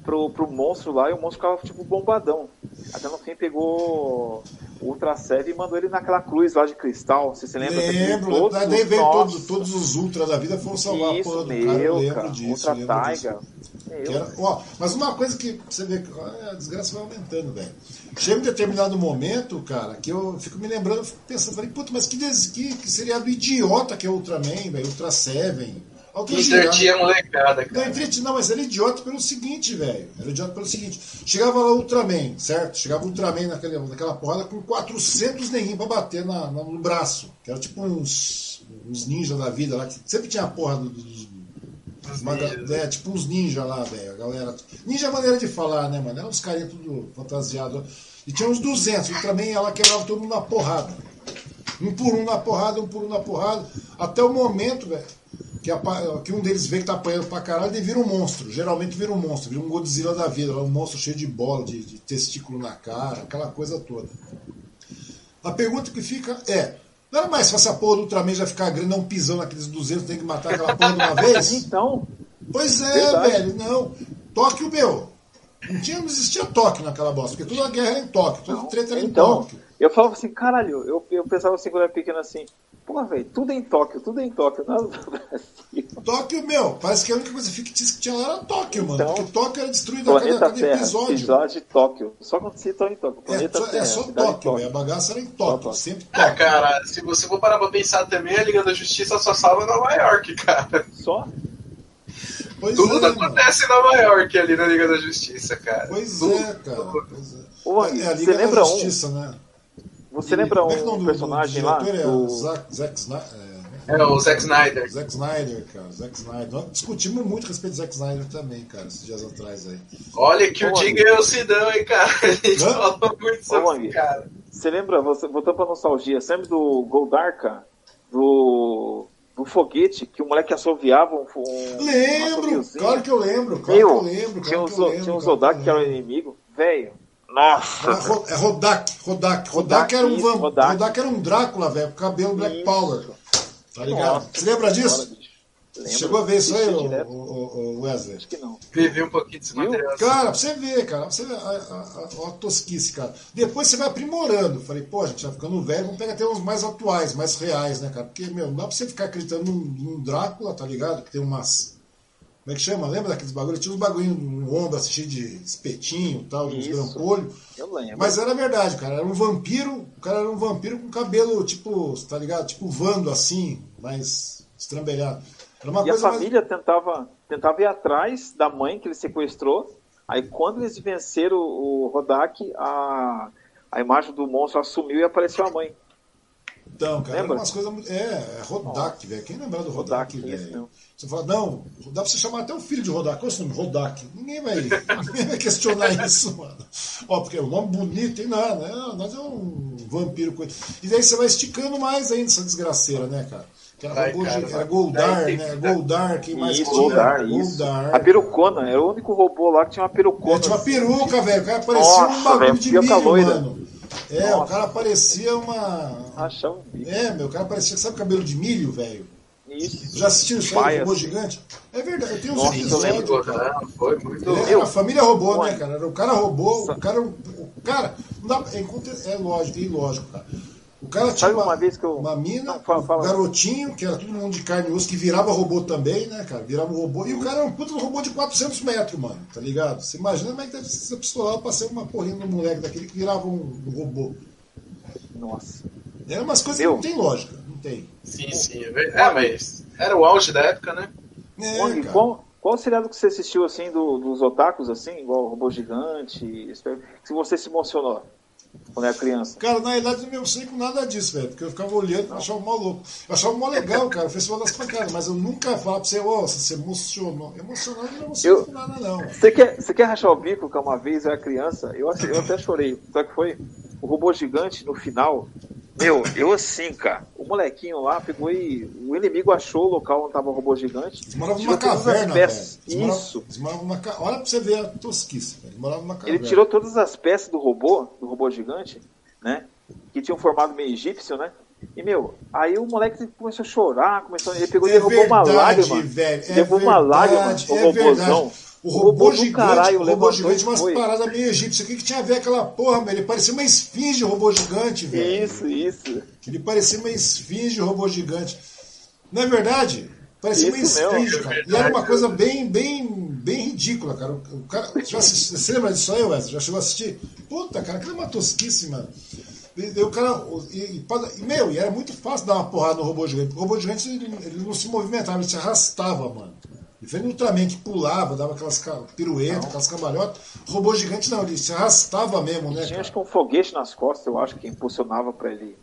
pro, pro monstro lá e o monstro ficava tipo bombadão. Até no fim pegou o Ultra Seven e mandou ele naquela cruz lá de cristal. Você se lembra? Lembro, Todos daí veio todos, todos os Ultra da vida foram salvar a Isso, porra do cara. Eu meu, lembro cara. disso. Ultra. Taiga. Meu, era- ó, mas uma coisa que você vê a desgraça vai aumentando, velho. Chega um determinado momento, cara, que eu fico me lembrando, fico pensando, falei, puta, mas que, que seria do idiota que é Ultraman, velho, Ultra Seven. Alto Entretia a molecada, Não, cara. entreti, não, mas era idiota pelo seguinte, velho. Era idiota pelo seguinte. Chegava lá o Ultraman, certo? Chegava o Ultraman naquela, naquela porrada com 400 neguinhos pra bater na, na- no braço. Que era tipo uns, uns ninjas da vida lá, que sempre tinha a porra do- dos. Uma ninjas. é, tipo uns ninjas lá, velho. A galera. Ninja é maneira de falar, né, mano? Eram uns carinhas tudo fantasiado. E tinha uns 200. O Ultraman ia lá quebrava todo mundo na porrada. Um por um na porrada, um por um na porrada. Até o momento, velho, que, que um deles vê que tá apanhando pra caralho, ele vira um monstro. Geralmente vira um monstro, vira um Godzilla da vida. Um monstro cheio de bola, de, de testículo na cara, aquela coisa toda. A pergunta que fica é: não era mais fácil a porra do Ultraman já ficar grande, não pisando naqueles 200, tem que matar aquela porra de uma *laughs* vez? Então, Pois é, Verdade. velho, não. Tóquio, meu. Não, tinha, não existia Tóquio naquela bosta, porque toda a guerra era em Tóquio, toda Não, treta era em então, Tóquio. eu falava assim, caralho, eu, eu pensava assim quando eu era pequeno assim, pô, velho, tudo é em Tóquio, tudo é em Tóquio, nada do Brasil. Tóquio, meu, parece que a única coisa fictícia que tinha lá era Tóquio, mano. Então, porque Tóquio era destruída a cada, cada Terra, episódio. episódio de Tóquio. Só acontecia só em Tóquio. É, Planeta só, Terra, é só Tóquio, velho. A bagaça era em Tóquio, Tóquio. sempre Ah, Tóquio. cara, se você for parar pra pensar também, a Liga da Justiça só salva Nova York, cara. Só? Pois Tudo é, mano. acontece em Nova York ali na Liga da Justiça, cara. Pois Tudo. é, cara. Pois é. Ô, é, é a você Liga da lembra um? Justiça, né? Você lembra é é o um nome do- personagem do lá? É Do... Zack, Zack Snyder. É o Zack Snyder. Zack Snyder, cara. Zack Snyder. Nós discutimos muito a respeito do Zack Snyder também, cara, esses dias atrás aí. Olha que o Diga é o Sidão, hein, cara. A gente Hã? falou muito sobre esse cara. Você lembra, você, voltando pra nostalgia, você lembra do Goldarka? Do, do foguete que o moleque assoviava um, um um Lembro! Claro que eu lembro, claro Meu, que eu lembro. tinha que eu lembro, tinha Zodak que era o inimigo. Velho, nossa! É Ro- É Rodak, Rodak. Rodak era um isso, van... Rodak. Rodak era um Drácula, velho, com cabelo Black Isso. Power. Tá ligado? Nossa, Você lembra disso? Chegou a ver isso aí, ô- ô- ô Wesley? Acho que não. Vivi um pouquinho desse Viu? material. Cara, pra você ver, cara, pra você ver a, a, a- a tosquice, cara. Depois você vai aprimorando. Falei, pô, a gente tá ficando velho, vamos pegar até uns mais atuais, mais reais, né, cara? Porque, meu, não dá pra você ficar acreditando num, num Drácula, tá ligado? Que tem umas. Como é que chama? Lembra daqueles bagulhos? Tinha uns bagulhinhos no ombro, assim, cheio de espetinho e tal, de uns grampolhos. Eu lembro. Mas era verdade, cara. Era um vampiro. O cara era um vampiro com cabelo, tipo, tá ligado? Tipo vando assim, mais estrambelhado. Era uma E a coisa mais. família tentava, tentava ir atrás da mãe que ele sequestrou. Aí quando eles venceram o Rodak, a, a imagem do monstro assumiu e apareceu a mãe. Então, cara, era Lembra? umas coisas muito. É, é Rodak, velho. Quem lembra do Rodak, velho? Você fala, não, dá pra você chamar até o filho de Rodak. Qual é o seu nome? Rodak. Ninguém vai, *laughs* ninguém vai questionar isso, mano. Ó, porque é um nome bonito, tem nada, né? Nós é um vampiro. coisa. E daí você vai esticando mais ainda essa desgraceira, né, cara? Que era, Vai, cara, era. Goldar, tem né? que- Goldar, quem mais Isso, tinha? Goldar, isso. Goldar. A perucona, era o único robô lá que tinha uma perucona. É, tinha uma peruca, velho. O cara parecia um Nossa, bagulho velho, de milho, loira. mano. É, o Nossa. cara parecia uma. Achava um bicho. É, meu, o cara parecia, sabe cabelo de milho, velho? Isso. Já isso aí, Pai, robô gigante? É verdade, eu tenho uns Nossa, eu lembro. episódios, cara. Não, foi muito. É, a família mãe. né, cara? Era O cara roubou, o cara. O cara. Não dá, é, é lógico, é ilógico, cara. O cara tinha uma, uma vez que eu- uma mina, Não, fala, fala. um garotinho, que era todo mundo de carne e osso, que virava robô também, né, cara? Virava um robô. E o cara era um puta robô de 400 metros, mano, tá ligado? Você imagina como é que deve ser essa pistola pra ser uma porrinha no moleque daquele que virava um, um robô. Nossa. Eram umas coisas Meu. que não tem lógica, tem. Sim, sim. É, é, mas era o auge da época, né? É, cara. qual, qual seriado que você assistiu assim do- dos otakus, assim, igual o Robô Gigante, que você se emocionou? quando era criança? Cara, na realidade eu não sei com nada disso, velho. Porque eu ficava olhando e achava mó louco. Eu achava mó legal, cara, o Festival das Pancadas, mas eu nunca falava pra você, ô, você se emocionou. Emocionado não emocionou Eu- com nada, não. Você quer, você quer rachar o bico que uma vez eu era criança? Eu, até- eu até chorei. Sabe o que foi? O robô gigante no final. Meu, eu assim, cara. O molequinho lá pegou e. O inimigo achou o local onde tava o robô gigante. Eles moravam numa caverna, peças. Eles moravam- Isso. Eles moravam numa ca... Olha pra você ver a tosquice, velho. Eles moravam numa Ele caverna. tirou todas as peças do robô, do robô gigante, né? Que tinham formado meio egípcio, né? E, meu, aí o moleque começou a chorar, começou, ele pegou e É derrubou uma verdade, lágrima. velho. É derrubou uma lágrima verdade, no é robôzão. verdade. O robô, robô gigante, caralho o robô gigante, umas foi. paradas meio egípcias. O que, que tinha a ver aquela porra, velho? Ele parecia uma esfinge, o robô gigante, velho. Isso, isso. Ele parecia uma esfinge, o robô gigante. Não é verdade? Parecia uma Isso mesmo. esfinge, cara. E era uma coisa bem, bem, bem ridícula, cara. O, cara já assisti- você lembra disso aí, Wesley? Já chegou a assistir? Puta, cara, aquilo é uma tosquice, mano. E, e o cara, e, e, e, meu, e era muito fácil dar uma porrada no robô gigante. O robô gigante ele, ele não se movimentava, ele se arrastava, mano. Diferente do Ultraman que pulava, dava aquelas piruetas, aquelas cambalhotas. Robô gigante não, ele se arrastava mesmo, né, Tinha cara? acho que um foguete nas costas, eu acho, que impulsionava pra ele.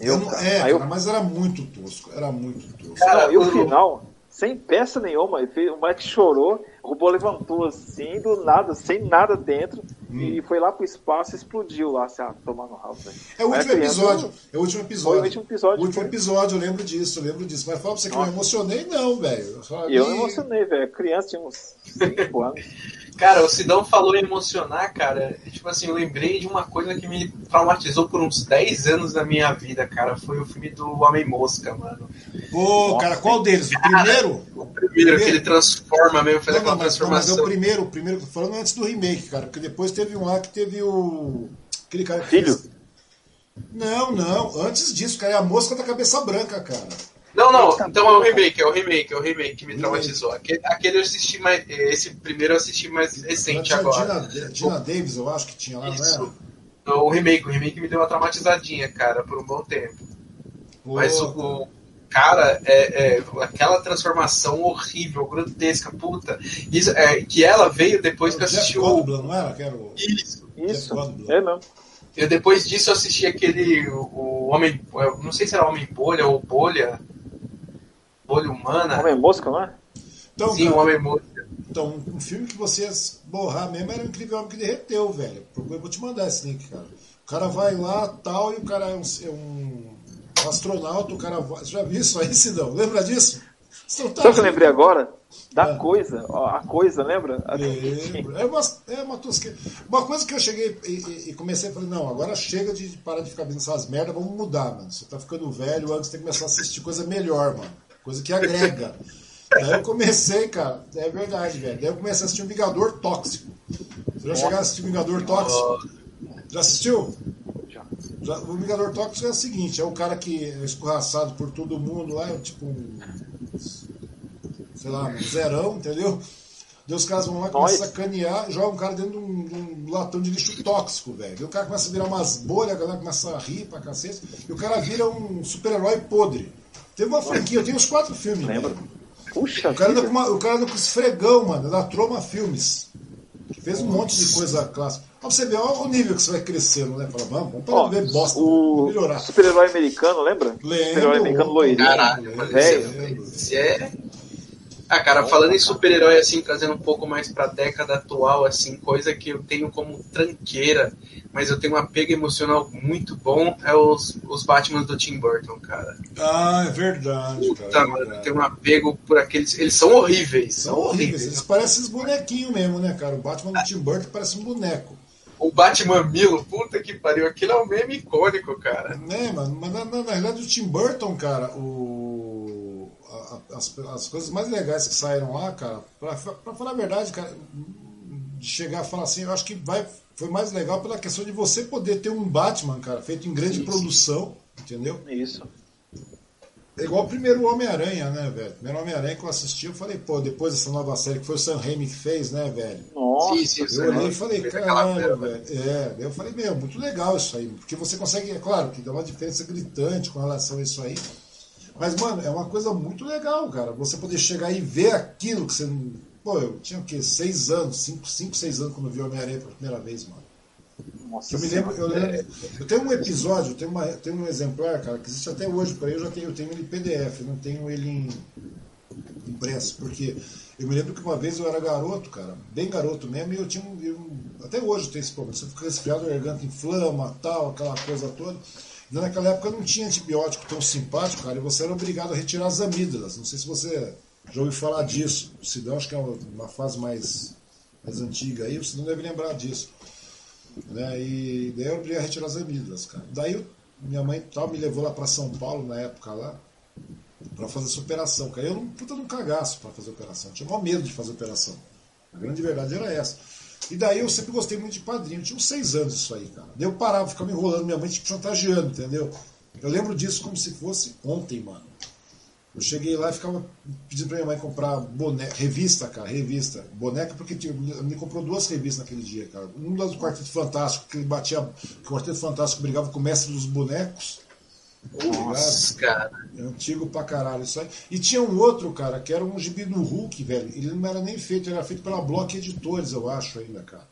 Eu não- é, Aí eu- cara, mas era muito tosco, era muito tosco. Cara, Não, e o final, sem peça nenhuma, ele fez- o moleque chorou, o robô levantou assim, do nada, sem nada dentro, Hum. e foi lá pro espaço e explodiu lá, assim, ah, tomar no rabo. velho. É o último episódio. É o último episódio. O último episódio, O último foi. episódio, eu lembro disso, eu lembro disso. Mas fala pra você que eu me emocionei, não, velho. Eu, E eu me emocionei, velho. Criança tinha uns 5 anos. Cara, o Sidão falou em emocionar, cara. e, Tipo assim, eu lembrei de uma coisa que me traumatizou por uns 10 anos da minha vida, cara. Foi o filme do Homem-Mosca, mano. Pô, cara, qual deles? O primeiro? O primeiro que ele transforma mesmo, faz Não, não, aquela mas, não, mas é transformação. o primeiro, o primeiro, falando antes do remake, cara, porque depois teve um lá que teve o. Aquele cara que Filho? fez- Não, não, antes disso, cara, é a mosca da cabeça branca, cara. Não, não, então é o remake, é o remake, é o remake que me traumatizou. Aquele, aquele eu assisti mais. Esse primeiro eu assisti mais recente agora. Dina, Dina Davis, eu acho que tinha lá, não Isso. era? O remake, o remake me deu uma traumatizadinha, cara, por um bom tempo. Pô, Mas o, o cara, é, é, aquela transformação horrível, grotesca, puta. Isso, é, que ela veio depois que eu assisti o. Goldblum, não era? Que era o... Isso. Isso, é mesmo. Eu, depois disso eu assisti aquele. O, o Homem. Não sei se era Homem Bolha ou Bolha. Bolha Humana. Homem mosca, não é? Então, Sim, o cara, Homem Bolha. Então, um filme que você ia borrar mesmo era o Incrível Homem que Derreteu, velho. Eu vou te mandar esse link, cara. O cara vai lá, tal, e o cara é um, é um astronauta, o cara vai... Você já viu isso aí, Sidão? Lembra disso? Não tá Sabe o que eu lembrei agora? Da Ah. coisa, ó, a coisa, lembra? Lembro. É uma, é uma tosqueira. Uma coisa que eu cheguei e, e- e comecei a falar, não, agora chega de parar de ficar vendo essas merdas, vamos mudar, mano. Você tá ficando velho, antes tem que começar a assistir coisa melhor, mano. Coisa que agrega. *laughs* Daí eu comecei, cara, é verdade, velho. Daí eu comecei a assistir um Vingador Tóxico. Você já chegou a assistir Vingador Tóxico? Já assistiu? Já. Já- o Vingador Tóxico é o seguinte, é o cara que é escorraçado por todo mundo lá, é tipo um. Sei lá, um zerão, entendeu? Daí os caras vão lá, começam a sacanear, jogam um cara dentro de um, de um latão de lixo tóxico, velho. Daí o cara começa a virar umas bolhas, a galera começa a rir pra cacete, e o cara vira um super-herói podre. Teve uma franquia, eu tenho os quatro filmes. Lembra? Puxa O cara, vida. com uma, o cara anda com esfregão, mano, da Troma Filmes. Fez um monte de coisa clássica. Pra você ver, olha o nível que você vai crescendo, né? Fala, vamos, vamos parar Ó, de ver bosta. o melhorar. super-herói americano, lembra? Lembro. Super-herói americano loirinho. Caralho, lembro. Esse é. Ah, cara, falando em super-herói, assim, trazendo um pouco mais pra década atual, assim, coisa que eu tenho como tranqueira, mas eu tenho um apego emocional muito bom, é os, os Batman do Tim Burton, cara. Ah, é verdade, Puta, cara. é mano, eu tenho um apego por aqueles. Eles são horríveis, São horríveis. Eles parecem esses bonequinhos mesmo, né, cara? O Batman do Tim Burton parece um boneco. O Batman Milo, puta que pariu, aquilo é um meme icônico, cara. Né, mano? Mas na, na, na realidade o Tim Burton, cara, o. as, as coisas mais legais que saíram lá, cara, pra, pra falar a verdade, cara, de chegar a falar assim, eu acho que vai, foi mais legal pela questão de você poder ter um Batman, cara, feito em grande Isso. produção, entendeu? Isso. É igual o primeiro Homem-Aranha, né, velho? O primeiro Homem-Aranha que eu assisti, eu falei, pô, depois dessa nova série que foi o Sam Raimi que fez, né, velho? Nossa. Sim, sim, sim. Eu olhei e falei, caralho, pérola. velho. É, eu falei, meu, muito legal isso aí. Porque você consegue, é claro, que dá uma diferença gritante com relação a isso aí. Mas, mano, é uma coisa muito legal, cara. Você poder chegar e ver aquilo que você não. Pô, eu tinha o quê? Seis anos, cinco, cinco seis anos quando eu vi Homem-Aranha pela primeira vez, mano. Nossa Eu me lembro, eu, lembro, eu tenho um episódio, eu tenho, uma, tenho um exemplar, cara, que existe até hoje, para eu já tenho, eu tenho ele em PDF, eu não tenho ele em impresso, porque eu me lembro que uma vez eu era garoto, cara, bem garoto mesmo, e eu tinha um, eu, até hoje eu tenho esse problema, você fica resfriado, a garganta inflama, tal, aquela coisa toda. E naquela época não tinha antibiótico tão simpático, cara, e você era obrigado a retirar as amígdalas. Não sei se você já ouviu falar disso. O Sidão acho que é uma fase mais, mais antiga aí, você não deve lembrar disso. Né? E daí eu obriguei a retirar as amígdalas, cara. Daí minha mãe tal, me levou lá para São Paulo na época lá, para fazer essa operação, cara. Eu não puta num cagaço para fazer operação. Eu tinha maior medo de fazer operação. A grande verdade era essa. E daí eu sempre gostei muito de padrinho. Eu tinha uns seis anos isso aí, cara. Daí eu parava, ficava enrolando, minha mãe tipo chantageando, entendeu? Eu lembro disso como se fosse ontem, mano. Eu cheguei lá e ficava pedindo pra minha mãe comprar boneca, revista, cara, revista. Boneca, porque tinha, me comprou duas revistas naquele dia, cara. Um do Quarteto Fantástico, que ele batia. O Quarteto Fantástico brigava com o mestre dos bonecos. Nossa, cara. É antigo pra caralho isso aí. E tinha um outro, cara, que era um gibi do Hulk, velho. Ele não era nem feito, ele era feito pela Block Editores, eu acho ainda, cara.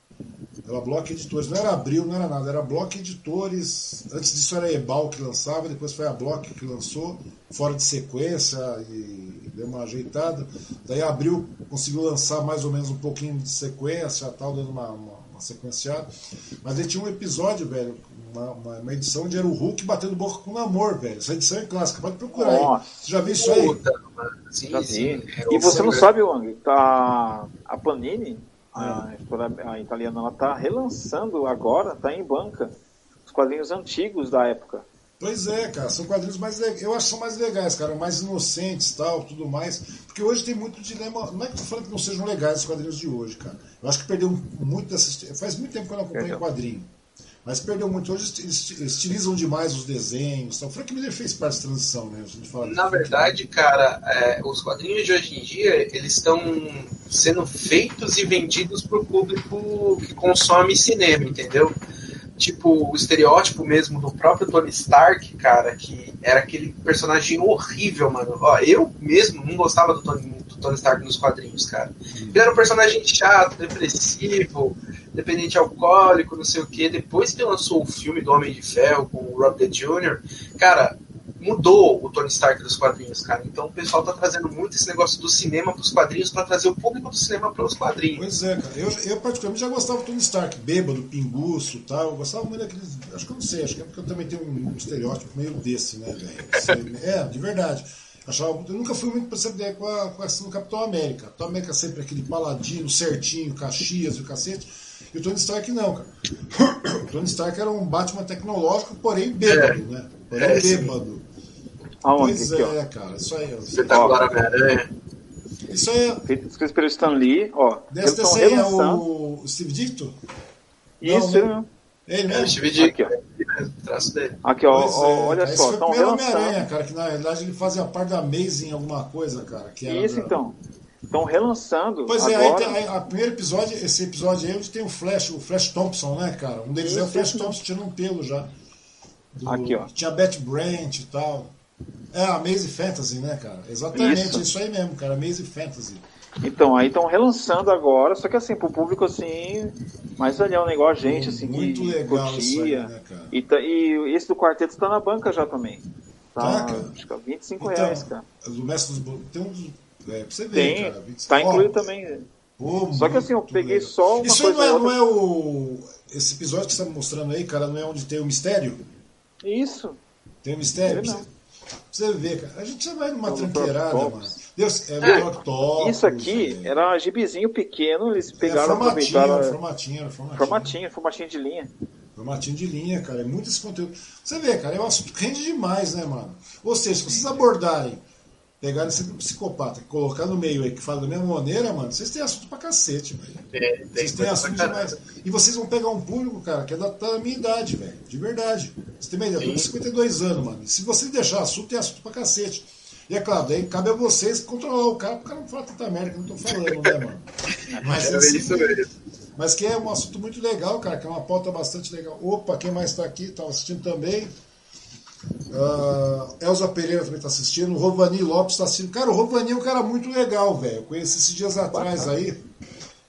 Pela Block Editores. Não era Abril, não era nada, era Block Editores. Antes disso era Ebal que lançava, depois foi a Block que lançou, fora de sequência e deu uma ajeitada. Daí Abril conseguiu lançar mais ou menos um pouquinho de sequência, tal, dando uma, uma, uma sequenciada. Mas ele tinha um episódio, velho, uma, uma, uma, edição onde era o Hulk batendo boca com o Namor, velho. Essa edição é clássica, pode procurar Nossa. aí. Você já viu isso aí? Sim, Já sim. vi. É, E você não Sam- sabe, Wang, tá a Panini, a, editora- a italiana, ela tá relançando agora, tá em banca, os quadrinhos antigos da época. Pois é, cara, são quadrinhos mais legais. Eu acho que são mais legais, cara, mais inocentes tal, tudo mais. Porque hoje tem muito dilema. Não é que eu tô falando que não sejam legais os quadrinhos de hoje, cara. Eu acho que perdeu muito dessa. Faz muito tempo que eu não acompanho Perdeu. quadrinho. Mas perdeu muito. Hoje eles estilizam demais os desenhos. Tal. O Frank Miller fez parte da transição, né? A gente fala Na verdade, cara, é, os quadrinhos de hoje em dia, eles estão sendo feitos e vendidos pro público que consome cinema, entendeu? Tipo, o estereótipo mesmo do próprio Tony Stark, cara, que era aquele personagem horrível, mano. Ó, eu mesmo não gostava do Tony, do Tony Stark nos quadrinhos, cara. Ele era um personagem chato, depressivo, dependente alcoólico, não sei o que. Depois que lançou o filme do Homem de Ferro com o Rob Jr., cara, mudou o Tony Stark dos quadrinhos, cara. Então o pessoal tá trazendo muito esse negócio do cinema pros quadrinhos para trazer o público do cinema para os quadrinhos. Pois é, cara. Eu, eu particularmente já gostava do Tony Stark, bêbado, pinguço e tal. Eu gostava muito daqueles. Acho que eu não sei, acho que é porque eu também tenho um, estereótipo meio desse, né, velho? É, de verdade. Achava, eu nunca fui muito pra essa ideia com a, com do Capitão América. Capitão América sempre aquele paladino, certinho, Caxias e o cacete. E o Tony Stark não, cara. *coughs* O Tony Stark era um Batman tecnológico, porém bêbado, né? Porém É, bêbado. Aonde? Pois Aqui, ó. é, cara. Isso aí. ó. Espetacular Homem-Aranha. Isso aí. é- escrito pelo Stan Lee, ó. Estão desse aí é o Steve Dicto? Isso, Não, né? ele mesmo. Ele É, o mesmo? Steve Ditko, Aqui, ó. é traço dele. Aqui, ó, ó, é, olha cara, esse só, foi o estão primeiro relançando. Homem-Aranha, cara, que na verdade ele fazia parte da Amazing alguma coisa, cara. Que era Isso da- então. Estão relançando Pois é, aí agora. tem, aí, a primeiro episódio, esse episódio aí onde tem o Flash, o Flash Thompson, né, cara? Um deles é o Isso, Flash isso. Thompson, tinha um pelo já. Do- Aqui, ó. Tinha Betty Brant e tal. É, a Amazing Fantasy, né, cara? Exatamente, Isso. isso, aí mesmo, cara, Amazing Fantasy. Então, aí estão relançando agora, só que assim, pro público assim, mais velhão, né, igual a gente, assim, Muito que legal isso aí, curtia. né, cara? E, tá- e esse do quarteto tá na banca já também. Tá, Tá, cara? acho que é 25 reais, cara. do Mestre dos tem um dos. É, pra você ver, Tem, cara. 25 tá Ó, incluído também. pô, Só que assim, eu peguei legal. só uma Isso aí coisa não é, outra. não é o. Esse episódio que você tá me mostrando aí, cara, não é onde tem o mistério? Isso. Tem um mistério? Não. Você, pra você ver, cara. A gente já vai numa É o Dr. tranqueirada, mano. Deus, é o Octopus, Isso aqui era gibizinho pequeno, eles É pegaram, formatinho, aproveitaram. formatinho, formatinho. Formatinho, formatinho de linha. Formatinho de linha, cara. É muito esse conteúdo. Você vê, cara, é um assunto que rende demais, né, mano? Ou seja, se vocês abordarem, pegarem sempre um psicopata e colocar no meio aí que fala da mesma maneira, mano, vocês têm assunto pra cacete, velho. Tem, tem Vocês têm assunto demais. E vocês vão pegar um público, cara, que é da, da minha idade, velho. De verdade. Você tem uma ideia? Eu tô com Sim. 52 anos, mano. E se você deixar assunto, tem assunto pra cacete. E é claro, daí cabe a vocês controlar o cara, pro cara não falar tanta merda que eu não tô falando, né, mano? *laughs* Mas, É assim, isso mesmo. mas que é um assunto muito legal, cara, que é uma pauta bastante legal. Opa, quem mais tá aqui, tá assistindo também. Ah, Elza Pereira também tá assistindo. O Rovani Lopes tá assistindo. Cara, o Rovani é um cara muito legal, velho. Eu conheci esses dias atrás aí.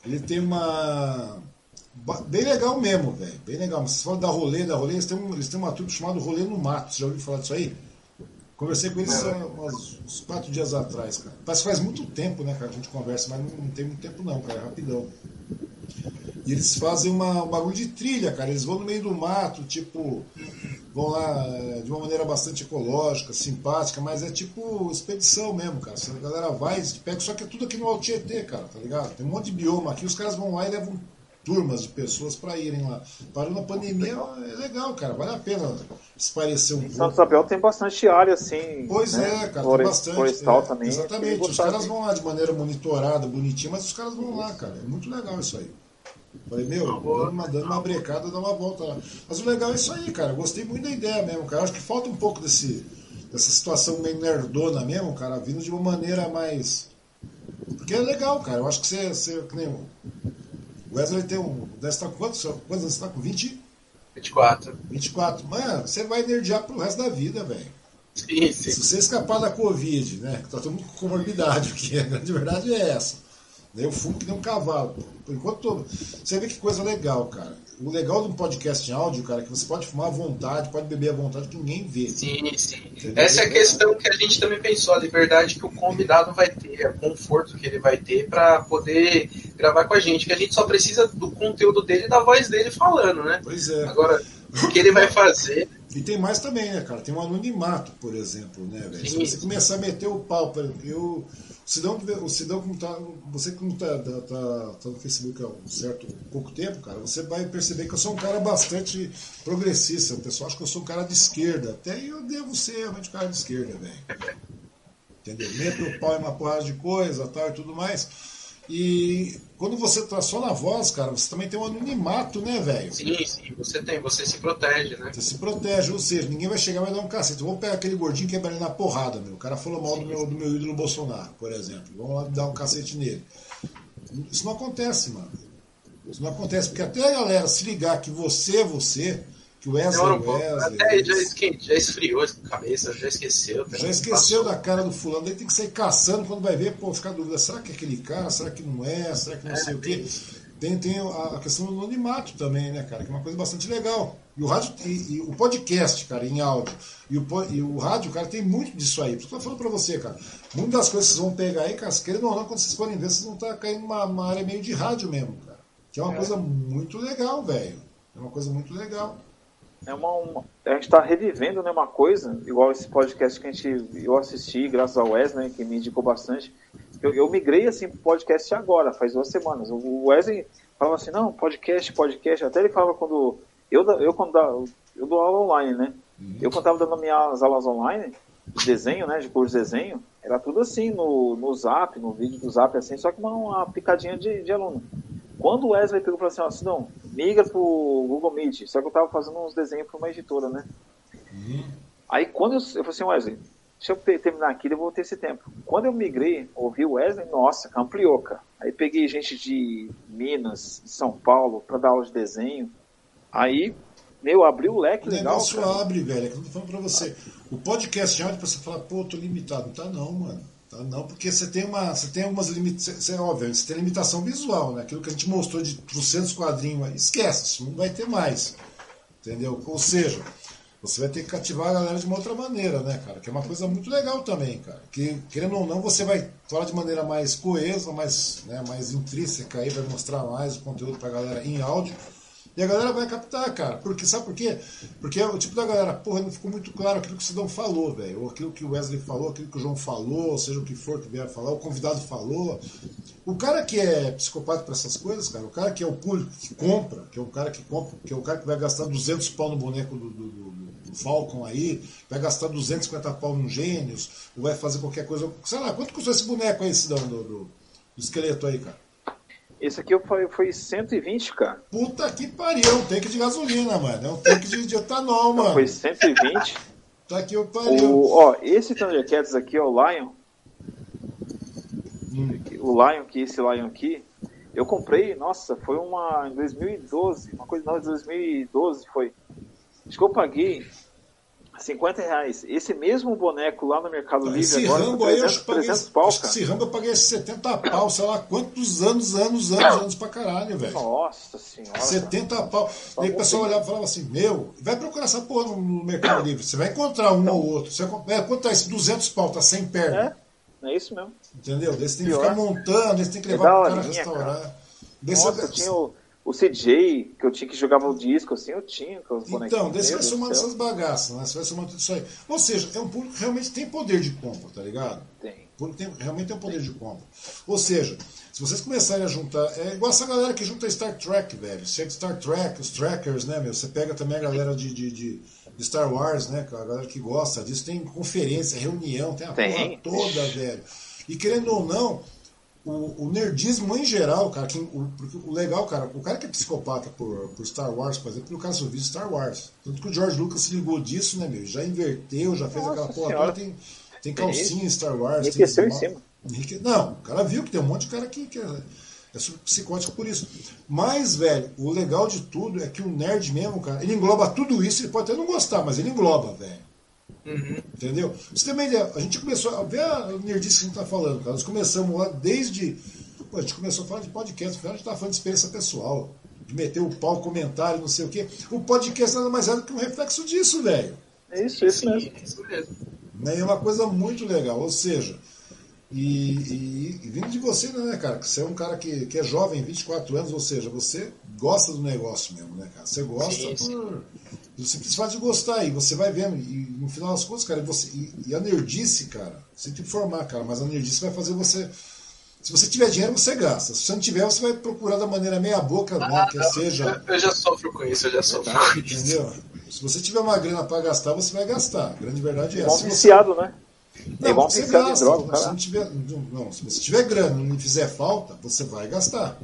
Ele tem uma Bem legal mesmo, velho. Bem legal. Mas você fala da rolê, da rolê, eles têm, um, eles têm uma trupe chamada Rolê no Mato. Você já ouviu falar disso aí? Conversei com eles há uns, uns quatro dias atrás, cara. Parece que faz muito tempo, né, cara, que a gente conversa, mas não, não tem muito tempo não, cara, é rapidão. E eles fazem uma, um bagulho de trilha, cara. Eles vão no meio do mato, tipo, vão lá é, de uma maneira bastante ecológica, simpática, mas é tipo expedição mesmo, cara. Se a galera vai, pega, só que é tudo aqui no Altietê, cara, tá ligado? Tem um monte de bioma aqui, os caras vão lá e levam turmas de pessoas para irem lá. Parou na pandemia, é legal, cara, vale a pena esparecer um pouco. Santo Isabel tem bastante área, assim. Pois né? é, cara, Flore- tem bastante. Florestal é, também. Exatamente, os caras vão lá de maneira monitorada, bonitinha, mas os caras vão lá, cara. É muito legal isso aí. Falei, meu, dando uma, dando uma brecada, dá uma volta lá. Mas o legal é isso aí, cara. Eu gostei muito da ideia mesmo, cara. Acho que falta um pouco desse, dessa situação meio nerdona mesmo, cara, vindo de uma maneira mais. Porque é legal, cara. Eu acho que você. você que nem o Wesley tem um. Deve estar com quantos? Quantos anos você está com? 20? 24. 24. Mano, você vai nerdear pro resto da vida, velho. Sim, Se sim. você escapar da Covid, né? Que tá todo mundo com comorbidade, porque a grande verdade é essa. Eu fumo que nem um cavalo. Por enquanto, tô- você vê que coisa legal, cara. O legal de um podcast em áudio, cara, é que você pode fumar à vontade, pode beber à vontade, que ninguém vê. Sim, sim. Essa é a questão que a gente também pensou, a liberdade que o convidado vai ter, o conforto que ele vai ter para poder gravar com a gente, que a gente só precisa do conteúdo dele e da voz dele falando, né? Pois é. Agora, o que ele vai fazer, E tem mais também, né, cara? Tem um anonimato, por exemplo, né, velho? Se você começar a meter o pau, eu. Sidão, o Sidão como tá, você que não tá, tá, tá, tá no Facebook há um certo pouco tempo, cara, você vai perceber que eu sou um cara bastante progressista. O pessoal acha que eu sou um cara de esquerda. Até eu devo ser realmente um cara de esquerda, velho. Entendeu? Meto o pau em uma porrada de coisa tal e tudo mais. E quando você tá só na voz, cara, você também tem um anonimato, né, velho? sim, sim, você tem, você se protege, né? Você se protege, ou seja, ninguém vai chegar e vai dar um cacete. Vamos pegar aquele gordinho e quebrar ele na porrada, meu. O cara falou mal do meu, do meu ídolo Bolsonaro, por exemplo. Vamos lá dar um cacete nele. Isso não acontece, mano. Isso não acontece, porque até a galera se ligar que você é você, que Wesley é. Até já, esque- já esfriou a cabeça, já esqueceu. Já esqueceu da cara do fulano, daí tem que sair caçando quando vai ver, pô, ficar dúvida, será que é aquele cara, será que não é, será que não sei o quê. Tem, tem a questão do anonimato também, né, cara, que é uma coisa bastante legal. E o rádio, e, e o podcast, cara, em áudio, e o, e o rádio, cara, tem muito disso aí. Por isso que eu tô falando pra você, cara. Muitas das coisas que vocês vão pegar aí, cara, querendo ou não, quando vocês forem ver, vocês vão estar caindo numa uma área meio de rádio mesmo, cara. Que é uma coisa muito legal, velho. É uma coisa muito legal. É uma, uma- a gente está revivendo né, uma coisa, igual esse podcast que a gente, eu assisti, graças ao Wesley, que me indicou bastante. Eu, eu migrei assim pro podcast agora, faz duas semanas. O Wesley falava assim, não, podcast, podcast. Até ele falava quando. Eu, eu quando eu dou aula online, né? Eu quando estava dando minhas aulas online, de desenho, né? De curso de desenho, era tudo assim no, no zap, no vídeo do zap, assim, só que uma, uma picadinha de, de aluno. Quando o Wesley pegou e falou assim, ó, Sidão, migra pro Google Meet, só que eu tava fazendo uns desenhos para uma editora, né? Aí quando eu, eu falei assim, Wesley, deixa eu terminar aqui, eu vou ter esse tempo. Quando eu migrei, ouvi o Wesley, nossa, ampliou, cara. Aí peguei gente de Minas, de São Paulo, para dar aula de desenho. Aí, meu, abriu o leque O legal, negócio cara. abre, velho. É que eu tô falando pra você. O podcast áudio, pra você falar, pô, tô limitado. Não tá não, mano. Tá não, porque você tem uma. Você tem algumas limitações. Você, óbvio, você tem limitação visual, né? Aquilo que a gente mostrou de 300 quadrinhos. Esquece, isso não vai ter mais. Entendeu? Ou seja, você vai ter que cativar a galera de uma outra maneira, né, cara? Que é uma coisa muito legal também, cara. Que, querendo ou não, você vai falar de maneira mais coesa, mais, né, mais intrínseca aí, vai mostrar mais o conteúdo pra galera em áudio. E a galera vai captar, cara. Porque, sabe por quê? Porque é o tipo da galera, porra, não ficou muito claro aquilo que o Sidão falou, velho. Ou aquilo que o Wesley falou, aquilo que o João falou, seja o que for que vier falar, o convidado falou. O cara que é psicopata para essas coisas, cara, o cara que é o público que compra, que é o cara que compra, que é o cara que vai gastar 200 pau no boneco do, do, do- do Falcon aí, vai gastar 250 pau no Gênios, ou vai fazer qualquer coisa. Sei lá, quanto custou esse boneco aí, Sidão, do, do, do esqueleto aí, cara? Esse aqui foi, foi 120, cara. Puta que pariu, é um tanque de gasolina, mano. É um tanque de, de etanol, mano. Foi 120. Tá que eu pariu. O, ó, esse Thundercats aqui, ó, o Lion, Hum. o Lion aqui, esse Lion aqui, eu comprei, nossa, foi uma em 2012, uma coisa não, em 2012 foi. Acho que eu paguei, 50 reais. Esse mesmo boneco lá no Mercado Livre Esse agora Rambo tá aí, 300, eu paguei, 300 pau, que cara. esse Rambo eu paguei 70 pau, sei lá quantos anos, anos, anos, anos, pra caralho, velho. Nossa senhora. 70 pau. Daí o pessoal olhava e falava assim: Meu, vai procurar essa porra no, Mercado Livre. Você vai encontrar um ou outro. Você vai, é, quanto tá esse 200 pau? Tá sem perna. É, é isso mesmo. Entendeu? Daí você tem que Pior. ficar montando, daí você tem que É levar pro cara restaurar. Daí Nossa, você- tinha o, o CJ, que eu tinha que jogar no disco, assim, eu tinha com os. Então, daí você vai Deus somando do céu. essas bagaças, né? Você vai somando tudo isso aí. Ou seja, é um público que realmente tem poder de compra, tá ligado? Tem. O público tem- realmente tem um poder de compra. Ou seja, se vocês começarem a juntar. É igual essa galera que junta Star Trek, velho. Chega Star Trek, os trackers, né, meu? Você pega também a galera de, de, de- de Star Wars, né? cara? A galera que gosta disso. Tem conferência, reunião, tem a Tem. porra toda, velho. E querendo ou não, o, o nerdismo em geral, cara, quem, o, porque o legal, cara, o cara que é psicopata por, por Star Wars, por exemplo, o cara só viu Star Wars. Tanto que o George Lucas se ligou disso, né, meu? Já inverteu, já fez Nossa aquela porra toda, tem, tem calcinha Star Wars. tem Enriqueceu em mal- cima. Enrique- Não, o cara viu que tem um monte de cara que, que é, é super psicótico por isso. Mas, velho, o legal de tudo é que o nerd mesmo, cara, ele engloba tudo isso, ele pode até não gostar, mas ele engloba, velho. Uhum. Entendeu? Você tem uma ideia, a gente começou a ver a nerdice que a gente tá falando, cara. Nós começamos lá desde. Pô, a gente começou a falar de podcast, a gente tava falando de experiência pessoal, de meter o pau, comentário, não sei o quê. O podcast nada mais é do que um reflexo disso, velho. É isso, isso Sim, mesmo. é isso mesmo. Né? É uma coisa muito legal. Ou seja, e, e- e vindo de você, né, cara? Que você é um cara que, que é jovem, 24 anos, ou seja, você gosta do negócio mesmo, né, cara? Você gosta Sim, sim. por. Você precisa de gostar e você vai vendo. E no final das contas, cara, você, e, e a nerdice, cara, você tem que formar, cara, mas a nerdice vai fazer você. Se você tiver dinheiro, você gasta. Se você não tiver, você vai procurar da maneira meia boca, né? Que seja. Eu, já sofro com isso, eu já sofro com isso. Entendeu? Se você tiver uma grana pra gastar, você vai gastar. A grande verdade é essa. Um você- viciado, né? não, é igual você gasta. droga, se, cara. não tiver, não, se você tiver grana e não fizer falta, você vai gastar.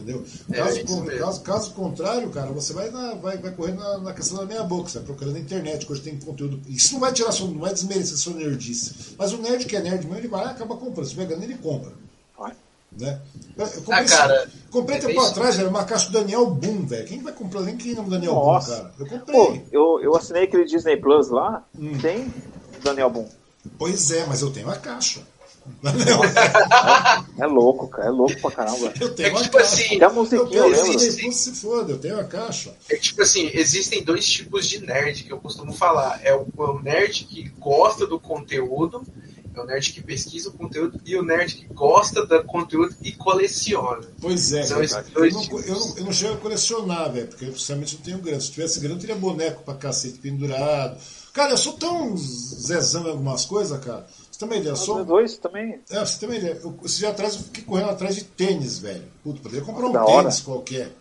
Entendeu? É, Caso, mesmo. caso, caso contrário, cara, você vai, na, vai, vai correr na, na questão da meia boca, você vai procurando na internet, que hoje tem conteúdo. Isso não vai tirar sua, não vai desmerecer sua nerdice. Mas o nerd que é nerd mesmo, ele vai lá e acaba comprando. Se grana, ele compra. Vai. Né? Eu, comprei, Ah, cara, comprei é tempo atrás, velho, uma caixa do Daniel Boom, velho. Quem vai comprar? Nem quem não Daniel Nossa. Boom, cara. Eu Pô, comprei. eu, eu assinei aquele Disney Plus lá, Hum. tem Daniel Boom. Pois é, mas eu tenho a caixa. É louco, cara, é louco pra caramba. Eu tenho É que, tipo caixa. assim, Até a musiquinha, eu eu se foda, eu tenho a caixa. É que, tipo assim, existem dois tipos de nerd que eu costumo falar. É o, é o nerd que gosta do conteúdo, é o nerd que pesquisa o conteúdo, e o nerd que gosta do conteúdo e coleciona. Pois é, São cara. esses Eu não, eu, não, eu não chego a colecionar, velho, porque eu principalmente não tenho grana. Se tivesse grana, eu teria boneco pra cacete pendurado. Cara, eu sou tão zezão em algumas coisas, cara. Você uma ideia? Sou, dois também. É, você uma ideia. Eu, esse dia atrás eu fiquei correndo atrás de tênis, velho. Puta, poderia comprar um Da tênis hora. qualquer.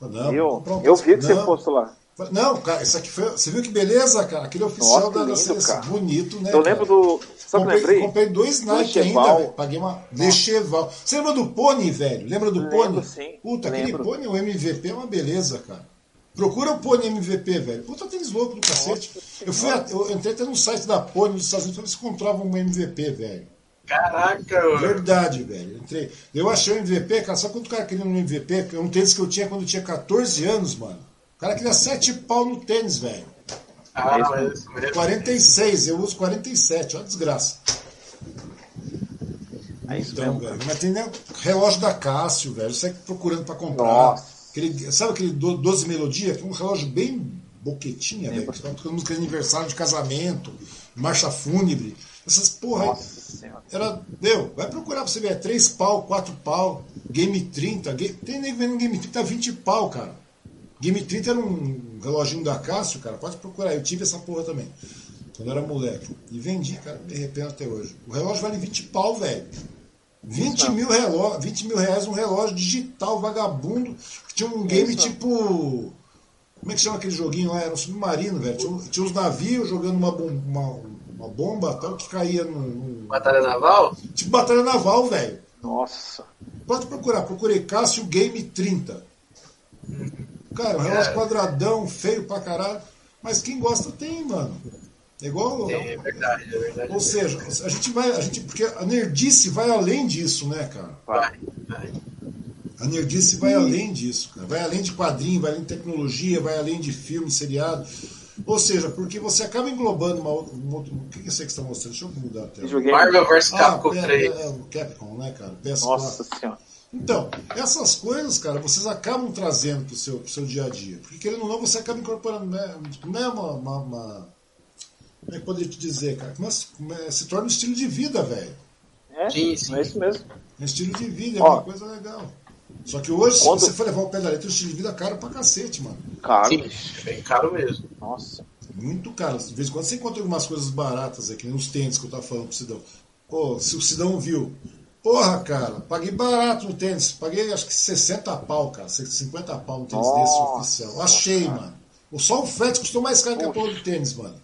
Não, eu, um eu vi que você Não. postou lá. Não, cara, isso aqui foi. Você viu que beleza, cara? Aquele oficial Nossa, da, da lindo, seleção. cara. Bonito, né? Eu cara? lembro do. Sabe Comprei, lembrei? comprei dois Nike Lecheval. ainda, velho. Paguei uma. Lecheval. Você lembra do Pony, velho? Lembra do Lembro, Pony? sim. Puta, aquele Lembro. Pony, o MVP é uma beleza, cara. Procura o Pony MVP, velho. Puta tênis louco do cacete. Eu, fui a- eu entrei até no site da Pony dos Estados Unidos pra ver se encontrava um MVP, velho. Caraca, mano. Verdade, velho. Eu Entrei. Eu achei o MVP, cara. Sabe quanto o cara queria no MVP? É um tênis que eu tinha quando eu tinha 14 anos, mano. O cara queria 7 pau no tênis, velho. Ah, mas, mas 46, eu uso 47, olha a desgraça. É isso Então, mesmo. velho. Mas tem né, relógio da Cássio, velho. Você procurando pra comprar. Nossa. Aquele, sabe aquele do- 12 Melodia? Que é um relógio bem boquetinha, velho. Tá tocando música de aniversário de casamento, marcha fúnebre. Essas porra aí. Nossa. Era, deu, vai procurar pra você ver, é 3 pau, 4 pau, Game 30, ga- tem nego vendo Game 30 20 pau, cara. Game 30 era um reloginho da Cássio, cara, pode procurar, eu tive essa porra também, quando eu era moleque. E vendi, cara, me arrependo até hoje. O relógio vale 20 pau, velho. 20 Isso. mil, relógio, 20 mil reais um relógio digital, vagabundo, que tinha um game Isso. tipo. Como é que chama aquele joguinho lá? Era um submarino, velho. Tinha, tinha uns navios jogando uma, bom- uma, uma bomba tal que caía num- num, Batalha Naval? Tipo batalha naval, velho. Nossa. Pode procurar. Procurei Cássio Game 30. Cara, um relógio É. quadradão, feio pra caralho. Mas quem gosta tem, mano. É igual. É verdade, é verdade. Ou seja, a gente vai. A gente, porque a nerdice vai além disso, né, cara? Vai, vai. A nerdice vai além disso, cara. Vai além de quadrinho, vai além de tecnologia, vai além de filme, seriado. Ou seja, porque você acaba englobando uma, um outro. O que é isso aí que você está mostrando? Deixa eu mudar a tela. Videogame. Marvel vs Ah, Capcom é, 3. é, o Capcom, né, cara? PS4. Nossa senhora. Então, essas coisas, cara, vocês acabam trazendo pro seu, pro seu dia a dia. Porque querendo ou não, você acaba incorporando. Né, não é uma. uma, uma como é que poderia te dizer, cara? Mas, mas se torna um estilo de vida, velho. É, Sim, sim. é isso mesmo. É um estilo de vida, é Ó. uma coisa legal. Só que hoje, Quando- se você for levar o pé da letra, o estilo de vida é caro pra cacete, mano. Caro. Sim, é bem caro mesmo. Nossa. Muito caro. De vez em quando você encontra algumas coisas baratas aqui, nos tênis que eu tava falando pro Sidão. Pô, se o Sidão viu. Porra, cara, paguei barato no tênis. Paguei acho que 60 pau, cara. 50 pau no tênis Nossa, desse oficial. Achei, cara. mano. Só o frete custou mais caro que a porra do tênis, mano.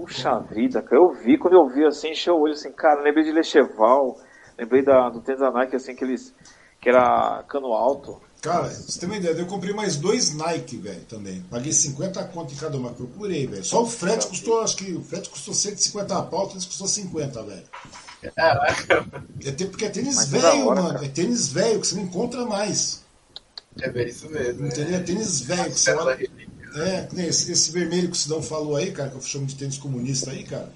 Puxa vida, cara. Eu vi, quando eu vi assim, encheu o olho assim, cara, lembrei de Lecheval, lembrei da, do tênis da Nike, assim, aqueles. que era cano alto. Cara, você tem uma ideia, eu comprei mais dois Nike, velho, também. Paguei 50 conto em cada uma, procurei, velho. Só o frete custou, acho que o frete custou 150 pau, o tênis custou 50, velho. Caraca, É porque é tênis velho, mano. cara. É tênis velho que você não encontra mais. é bem isso mesmo. Entendeu? É tênis velho que você olha. É, esse, esse vermelho que o Sidão falou aí, cara, que eu chamo de tênis comunista aí, cara.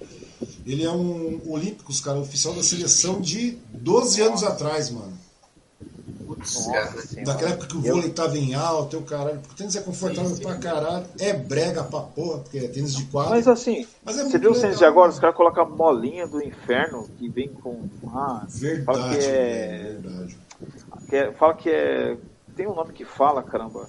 Ele é um Olímpicos, cara, oficial da seleção de 12 anos atrás, mano. Putz, senhora. Daquela época que o Eu- vôlei tava em alta, e o caralho. Porque o tênis é confortável Sim, sim. pra caralho, é brega pra porra, porque é tênis de quadro. Mas assim, Mas é você viu os tênis de agora? Os caras colocam a bolinha do inferno que vem com. Ah, Verdade, fala que é, verdade. que é- Fala que é. Tem um nome que fala, caramba.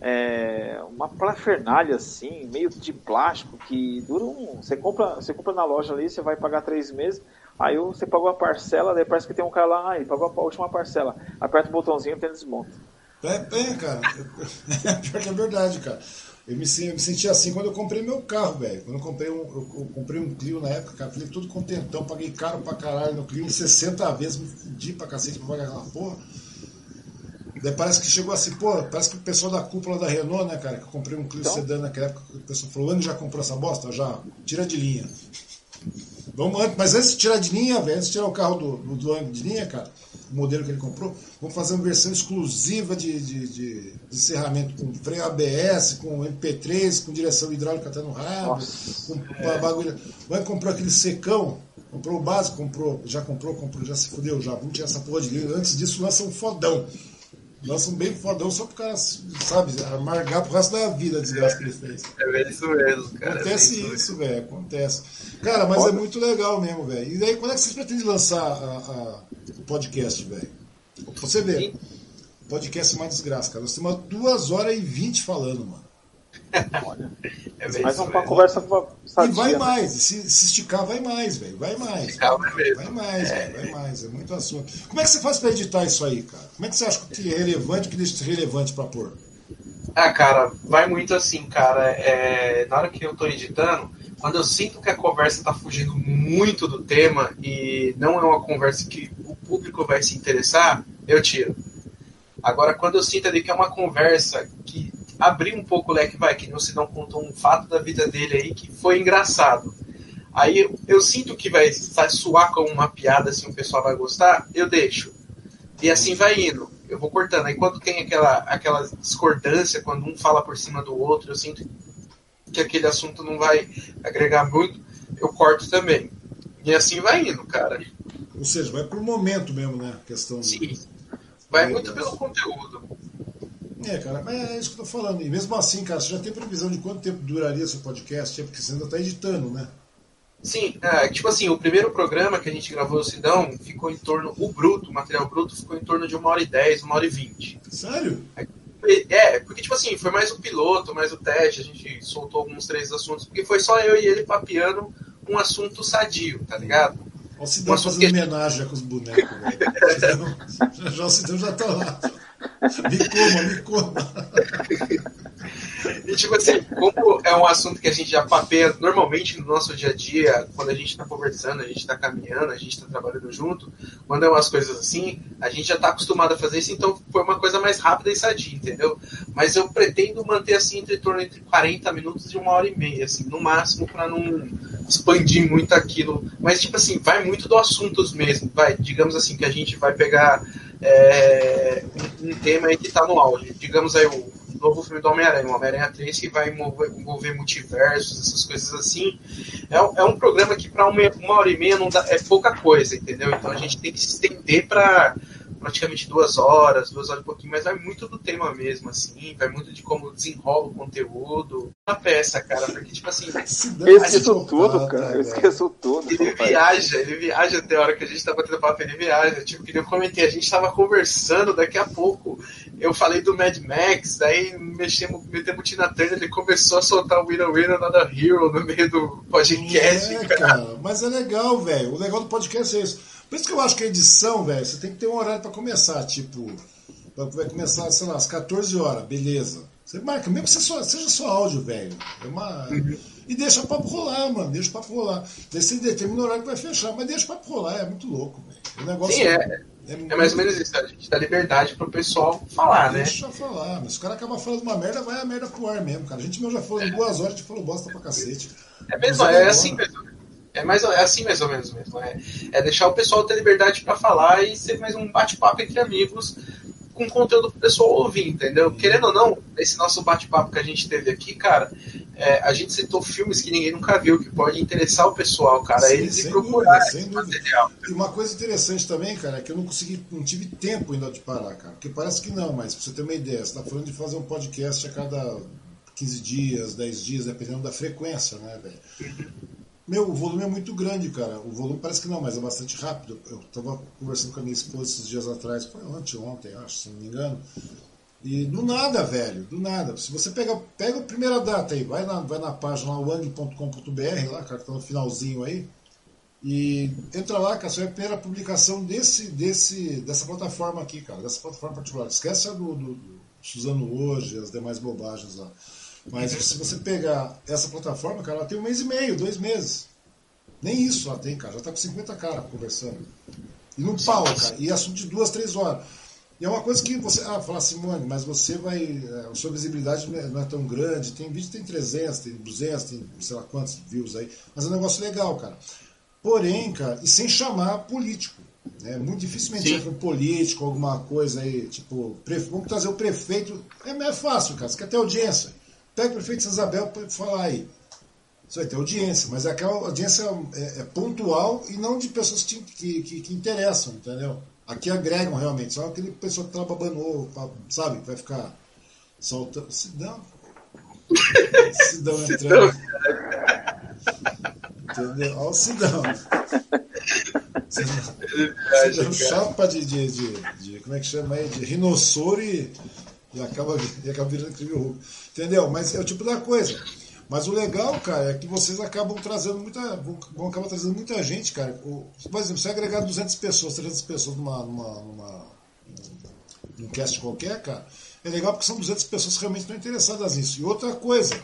É uma parafernália assim, meio de plástico, que dura um. Você compra, você compra na loja ali, você vai pagar três meses. Aí você pagou a parcela, daí parece que tem um cara lá, ah, ele pagou a última parcela. Aperta o botãozinho e tênis desmonta. É, é, cara. *laughs* Pior que é verdade, cara. Eu me, eu me senti assim quando eu comprei meu carro, velho. Quando eu comprei um, eu comprei um Clio na época, cara, falei tudo contentão, paguei caro pra caralho no Clio, 60 vezes, me fudi pra cacete pra pagar aquela porra. Daí parece que chegou assim, pô, parece que o pessoal da cúpula da Renault, né, cara, que eu comprei um Clio Então? sedã naquela época, o pessoal falou, ano já comprou essa bosta? Já, tira de linha. Vamos mas antes de tirar de linha, velho, antes de tirar o carro do, do, do ano de linha, cara, o modelo que ele comprou, vamos fazer uma versão exclusiva de, de, de, de encerramento com freio ABS, com MP3, com direção hidráulica até no rabo, Nossa, com ba- bagulho. Vai comprar aquele secão, comprou o básico, comprou, já comprou, comprou, já se fudeu, já. Vamos tirar essa porra de linha. Antes disso, lança um fodão. Lança um bem fodão só pro cara, sabe, amargar pro resto da vida a desgraça que ele fez. É bem isso mesmo, cara. Acontece é isso, velho. Acontece. Cara, mas Foda. é muito legal mesmo, velho. E daí, quando é que vocês pretendem lançar a- a- o podcast, velho? Pra você ver. Sim. Podcast é uma desgraça, cara. Nós temos duas horas e vinte falando, mano. Olha. É é uma conversa E sadia. vai né? mais. E se, se esticar, vai mais, velho. Vai mais. Mesmo. Vai mais, velho. Vai mais. É muito assunto. Como é que você faz pra editar isso aí, cara? Como é que você acha que é relevante o que deixa de relevante pra pôr? Ah, cara, vai muito assim, cara. É, na hora que eu tô editando, quando eu sinto que a conversa tá fugindo muito do tema e não é uma conversa que o público vai se interessar, eu tiro. Agora, quando eu sinto ali que é uma conversa que abrir um pouco o leque, vai, que não se não contou um fato da vida dele aí que foi engraçado. Aí eu, eu sinto que vai, soar como uma piada, assim, o pessoal vai gostar, eu deixo. E assim vai indo. Eu vou cortando. Aí quando tem aquela, aquela discordância, quando um fala por cima do outro, eu sinto que aquele assunto não vai agregar muito, eu corto também. E assim vai indo, cara. Ou seja, vai por momento mesmo, né? A questão Sim. Vai muito pelo conteúdo. É, cara, mas é isso que eu tô falando. E mesmo assim, cara, você já tem previsão de quanto tempo duraria seu podcast? É porque você ainda tá editando, né? Sim, é, tipo assim, o primeiro programa que a gente gravou o Sidão ficou em torno, o bruto, o material bruto ficou em torno de uma hora e dez, uma hora e vinte. Sério? É, porque, tipo assim, foi mais o piloto, mais o teste, a gente soltou alguns três assuntos, porque foi só eu e ele papeando um assunto sadio, tá ligado? Olha o Cidão Mas fazendo porque- homenagem com os bonecos, velho. *laughs* Já, já o Cidão já tá lá. *laughs* Me coma. E tipo assim, como é um assunto que a gente já papeia normalmente no nosso dia a dia, quando a gente tá conversando, a gente tá caminhando, a gente tá trabalhando junto, quando é umas coisas assim, a gente já tá acostumado a fazer isso, então foi uma coisa mais rápida e sadia, entendeu? Mas eu pretendo manter assim entre torno entre 40 minutos e uma hora e meia, assim, no máximo, pra não expandir muito aquilo. Mas tipo assim, vai muito do assuntos mesmo, vai, digamos assim, que a gente vai pegar é, um, tema aí que tá no auge. Digamos aí o novo filme do Homem-Aranha, o Homem-Aranha 3, que vai envolver, envolver, multiversos, essas coisas assim. É, é um programa que para uma, uma, hora e meia não dá, é pouca coisa, entendeu? Então a gente tem que se estender para praticamente duas horas, duas horas e pouquinho, mas vai muito do tema mesmo, assim, vai muito de como desenrola o conteúdo. Uma peça, cara, porque, tipo assim. Eu esqueço tudo, cara. Eu esqueço tudo. Ele viaja, ele viaja até a hora que a gente tá batendo papo, ele viaja. Tipo, que eu comentei, a gente tava conversando, daqui a pouco eu falei do Mad Max, daí mexemos, metemos o Tina Turner, ele começou a soltar o Winner Winner Not a Hero no meio do podcast. É, cara. Mas é legal, velho. O legal do podcast é isso por isso que eu acho que a edição, velho, você tem que ter um horário para começar, tipo, vai começar, sei lá, às 14 horas, beleza. Você marca, mesmo que só, seja só áudio, velho. É uma... Uhum. E deixa o papo rolar, mano. Deixa o papo rolar. Daí você determina o horário que vai fechar, mas deixa o papo rolar, é muito louco, velho. O negócio Sim, é. É, é, é mais ou menos isso, a gente dá liberdade pro pessoal falar, deixa né? Deixa falar, mas se o cara acaba falando uma merda, vai a merda pro ar mesmo, cara. A gente mesmo já falou em duas horas, a gente falou bosta pra cacete. É mesmo, é, é assim mesmo. É, mais, é assim mais ou menos mesmo. É, é deixar o pessoal ter liberdade para falar e ser mais um bate-papo entre amigos com conteúdo pro pessoal ouvir, entendeu? Querendo ou não, esse nosso bate-papo que a gente teve aqui, cara, é, a gente citou filmes que ninguém nunca viu, que pode interessar o pessoal, cara, Sim, eles e procurar dúvida, esse material. E uma coisa interessante também, cara, é que eu não consegui, não tive tempo ainda de parar, cara. Porque parece que não, mas pra você ter uma ideia, você tá falando de fazer um podcast a cada 15 dias, 10 dias, dependendo da frequência, né, velho? Meu, o volume é muito grande, cara. O volume parece que não, mas é bastante rápido. Eu estava conversando com a minha esposa esses dias atrás, foi ontem, acho, se não me engano. E do nada, velho, do nada. Se você pega, pega a primeira data aí, vai na, vai na página wang.com.br, lá, cara, que tá no finalzinho aí, e entra lá, cara, você vai a primeira publicação desse, desse, dessa plataforma aqui, cara, dessa plataforma particular. Esquece a do, do, do Suzano hoje, as demais bobagens lá. Mas se você pegar essa plataforma, cara, ela tem um mês e meio, dois meses. Nem isso ela tem, cara. Já tá com 50 caras conversando. E num pau, cara. E assunto de duas, três horas. E é uma coisa que você. Ah, fala Simone, mas você vai. É, a sua visibilidade não é, é tão grande. Tem vídeo tem 300, tem 200, tem sei lá quantos views aí. Mas é um negócio legal, cara. Porém, cara, e sem chamar político. Né? Muito dificilmente entra um político, alguma coisa aí, tipo, vamos trazer o prefeito. É, é fácil, cara. Você quer ter audiência. Pega o prefeito Isabel para falar aí. Isso vai ter audiência, mas aquela audiência é, é pontual e não de pessoas que, que, que, que, interessam, entendeu? Aqui agregam realmente, só aquele pessoa que tá babando sabe? Vai ficar soltando. Sidão. *laughs* Sidão entrando. Entendeu? Olha o Sidão. Sidão chapa de, de, de, de, Como é que chama aí? De rinossoro e e acaba, e acaba virando incrível Hulk. Entendeu? Mas é o tipo da coisa. Mas o legal, cara, é que vocês acabam trazendo muita. vão acabar trazendo muita gente, cara. O, por exemplo, se agregar 200 pessoas, 300 pessoas numa, numa, numa, num cast qualquer, cara, é legal porque são 200 pessoas que realmente estão interessadas nisso. E outra coisa,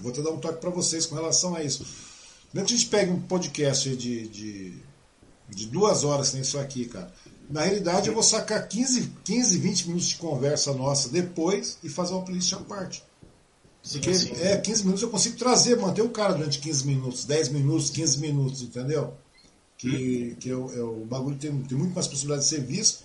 vou até dar um toque para vocês com relação a isso. Mesmo que a gente pegue um podcast de, de, de duas horas, tem isso aqui, cara. Na realidade, eu vou sacar 15, 15, 20 minutos de conversa nossa depois e fazer uma playlist à parte. Porque sim, sim. é 15 minutos eu consigo trazer, manter o cara durante 15 minutos, 10 minutos, 15 minutos, entendeu? Que, hum. que é, o, é o bagulho tem, tem muito mais possibilidade de ser visto.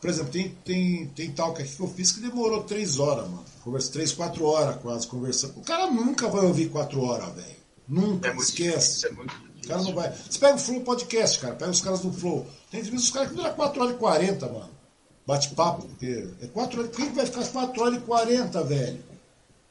Por exemplo, tem, tem, tem talk aqui que eu fiz que demorou 3 horas, mano. Conversa 3, 4 horas quase conversando. O cara nunca vai ouvir 4 horas, velho. Nunca, é esquece. Difícil, é muito. O cara não vai. Você pega o Flow Podcast, cara, pega os caras do Flow. Tem entrevista dos caras que dura 4 horas e 40, mano. Bate-papo, porque é 4 horas. Quem vai ficar 4 horas e 40, velho?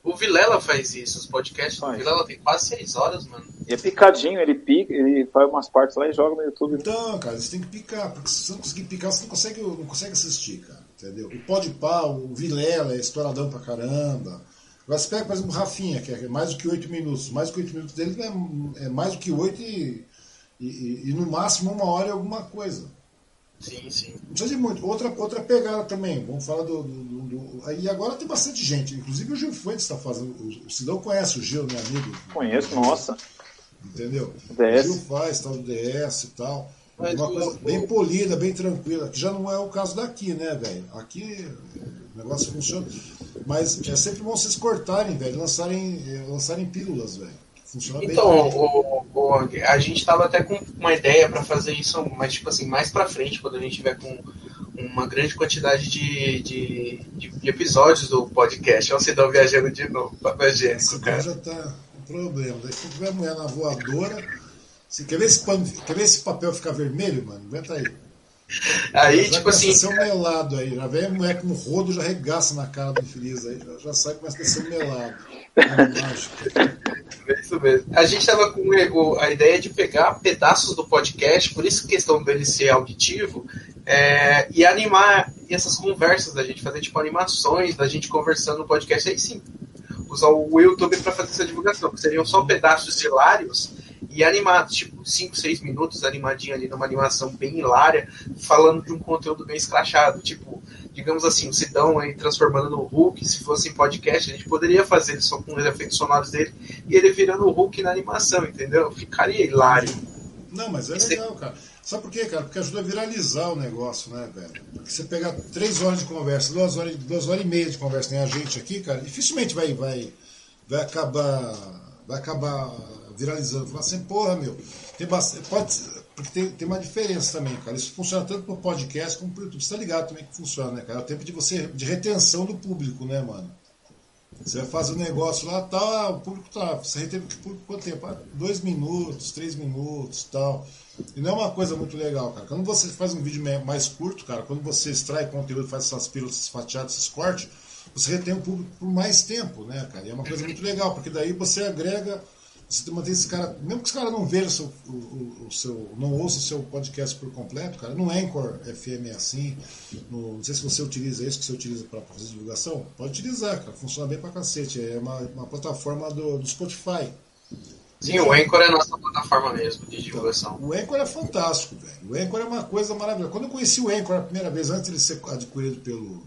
O Vilela faz isso, os podcasts do Vilela tem quase 6 horas, mano. E é picadinho, ele pica, ele faz umas partes lá e joga no YouTube. Então, cara, você tem que picar, porque se você não conseguir picar, você não consegue, não consegue assistir, cara. Entendeu? O Pode Pá, o Vilela é estouradão pra caramba. Agora você pega, por exemplo, o Rafinha, que é mais do que 8 minutos. Mais do que 8 minutos dele é, é mais do que 8 e e, e, no máximo uma hora e alguma coisa. Sim, sim. Não precisa de muito. Outra, outra pegada também. Vamos falar do, do, do, do. E agora tem bastante gente. Inclusive o Gil Fuentes está fazendo. O Cidão conhece o Gil, meu amigo. Conheço, nossa. Entendeu? DS. O Gil faz, tal, do DS e tal. Mas uma coisa bem polida, bem tranquila. Que já não é o caso daqui, né, velho? Aqui o negócio funciona. Mas é sempre bom vocês cortarem, velho, lançarem, eh, lançarem pílulas, velho. Funciona então, bem. O, o, a gente estava até com uma ideia para fazer isso, mas tipo assim, mais para frente, quando a gente tiver com uma grande quantidade de, de, de episódios do podcast. Olha o Cidão viajando de novo. Esse cara já tá um problema. Daí se tiver mulher na voadora. Se quer ver esse, pano, quer ver esse papel ficar vermelho, mano? Aguenta aí. Aí, já tipo assim. ser um melado aí. Já vem a mulher com um rodo, já regaça na cara do infeliz aí. Já, já sai começa a ser um melado. É isso mesmo. A gente estava com a ideia de pegar pedaços do podcast, por isso a questão dele ser auditivo, é, e animar essas conversas da gente, fazer tipo animações da gente conversando no podcast. Aí sim, usar o YouTube para fazer essa divulgação, que seriam só pedaços hilários e animados, tipo 5, 6 minutos animadinho ali numa animação bem hilária, falando de um conteúdo bem escrachado, tipo, digamos assim, o Sidão aí transformando no Hulk, se fosse em podcast, a gente poderia fazer só com os efeitos sonoros dele e ele virando o Hulk na animação, entendeu? Ficaria hilário. Não, mas é legal, cara. Sabe por quê, cara? Porque ajuda a viralizar o negócio, né, velho? Porque você pegar três horas de conversa, duas horas, duas horas e meia de conversa, tem a gente aqui, cara, dificilmente vai, vai, vai acabar. Vai acabar viralizando. Falar assim, porra, meu, tem bastante. Pode, porque tem, tem uma diferença também, cara. Isso funciona tanto para podcast como para YouTube. Você tá ligado também que funciona, né, cara? É o tempo de você. de retenção do público, né, mano? Você vai fazer um negócio lá, ah, o público tá. Você retém o público quanto tempo? Ah, dois minutos, três minutos tal. E não é uma coisa muito legal, cara. Quando você faz um vídeo mais curto, cara, quando você extrai conteúdo, faz essas pílulas, esses fatiados, esses cortes, você retém o público por mais tempo, né, cara? E é uma coisa muito legal, porque daí você agrega você mantém esse cara, mesmo que esse cara não veja o seu, o, o, seu, não ouça o seu podcast por completo, cara, no Anchor FM é assim, no, não sei se você utiliza isso, que você utiliza para fazer divulgação, pode utilizar, cara, funciona bem pra cacete, é uma, uma plataforma do, do Spotify. Sim, o Anchor é a nossa plataforma mesmo de divulgação. Então, o Anchor é fantástico, velho. O Anchor é uma coisa maravilhosa. Quando eu conheci o Anchor a primeira vez, antes de ser adquirido pelo,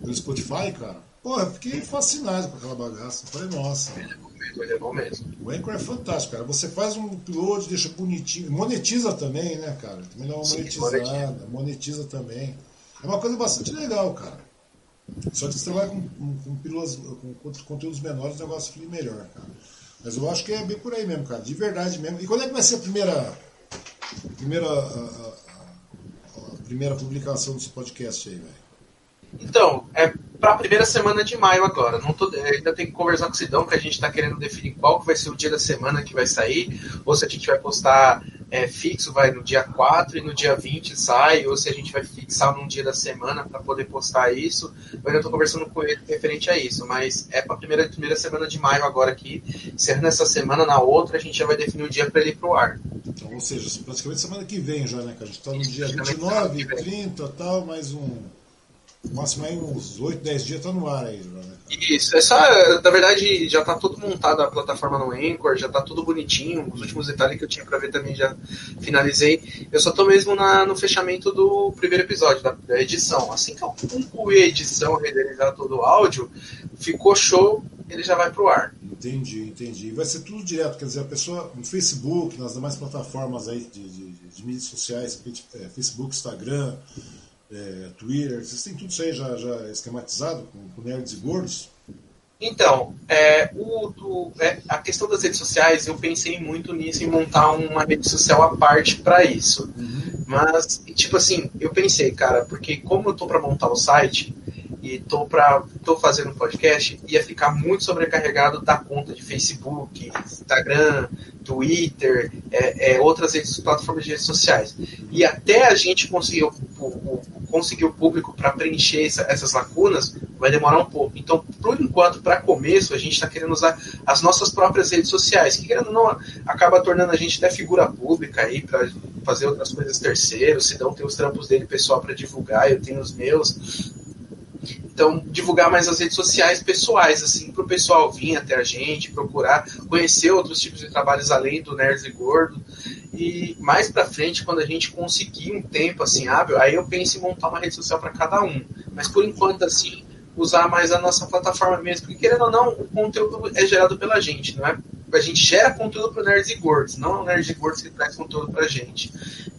pelo Spotify, cara, Pô, eu fiquei fascinado com aquela bagaça. Eu falei, nossa. É bom mesmo, ele é bom mesmo. O Anchor é fantástico, cara. Você faz um upload, deixa bonitinho. Monetiza também, né, cara? Também dá uma Sim, monetizada. Monetiza. monetiza também. É uma coisa bastante legal, cara. Só que você trabalha com, com, com pílulas, com, conteúdos menores, o negócio fica melhor, cara. Mas eu acho que é bem por aí mesmo, cara. De verdade mesmo. E quando é que vai ser a primeira. Primeira. A, a, a primeira publicação desse podcast aí, velho? Então, é para a primeira semana de maio agora. Não tô, ainda tem que conversar com o Sidão, que a gente está querendo definir qual que vai ser o dia da semana que vai sair, ou se a gente vai postar é, fixo, vai no dia 4 e no dia 20 sai, ou se a gente vai fixar num dia da semana para poder postar isso. Eu ainda estou conversando com ele referente a isso, mas é para a primeira, primeira semana de maio agora aqui. Encerrando essa semana, na outra, a gente já vai definir o dia para ele ir pro ar. Então, ou seja, praticamente semana que vem já, né, cara? A gente está no dia 29, 30 tal, mais um no máximo aí uns 8, 10 dias tá no ar aí, né? Isso, é só, na verdade, já tá tudo montado a plataforma no Anchor, já tá tudo bonitinho. Os últimos detalhes que eu tinha pra ver também já finalizei. Eu só tô mesmo na, no fechamento do primeiro episódio, da, da edição. Assim que eu concluir a edição, renderizar todo o áudio, ficou show, ele já vai pro ar. Entendi, entendi. Vai ser tudo direto, quer dizer, a pessoa no Facebook, nas demais plataformas aí de, de, de mídias sociais, é, Facebook, Instagram é, Twitter, vocês têm tudo isso aí já, já esquematizado com, com nerds e gordos? Então, é, o, o, é, a questão das redes sociais, eu pensei muito nisso, em montar uma rede social à parte para isso. Uhum. Mas, tipo assim, eu pensei, cara, porque como eu tô para montar o site e tô, pra, tô fazendo um podcast, ia ficar muito sobrecarregado da conta de Facebook, Instagram, Twitter, é, é, outras redes, plataformas de redes sociais. E até a gente conseguir o, o, conseguir o público para preencher essa, essas lacunas, vai demorar um pouco. Então, por enquanto, para começo, a gente está querendo usar as nossas próprias redes sociais, que querendo não acaba tornando a gente até figura pública aí para fazer outras coisas terceiros. Se não tem os trampos dele pessoal para divulgar, eu tenho os meus. Então, divulgar mais as redes sociais pessoais, assim, para o pessoal vir até a gente, procurar conhecer outros tipos de trabalhos além do Nerds e Gordo. E mais para frente, quando a gente conseguir um tempo assim hábil, aí eu penso em montar uma rede social para cada um. Mas por enquanto, assim, usar mais a nossa plataforma mesmo. Porque querendo ou não, o conteúdo é gerado pela gente, não é? A gente gera conteúdo para Nerds e Gordos, não é o Nerds e Gordos que traz conteúdo para a gente.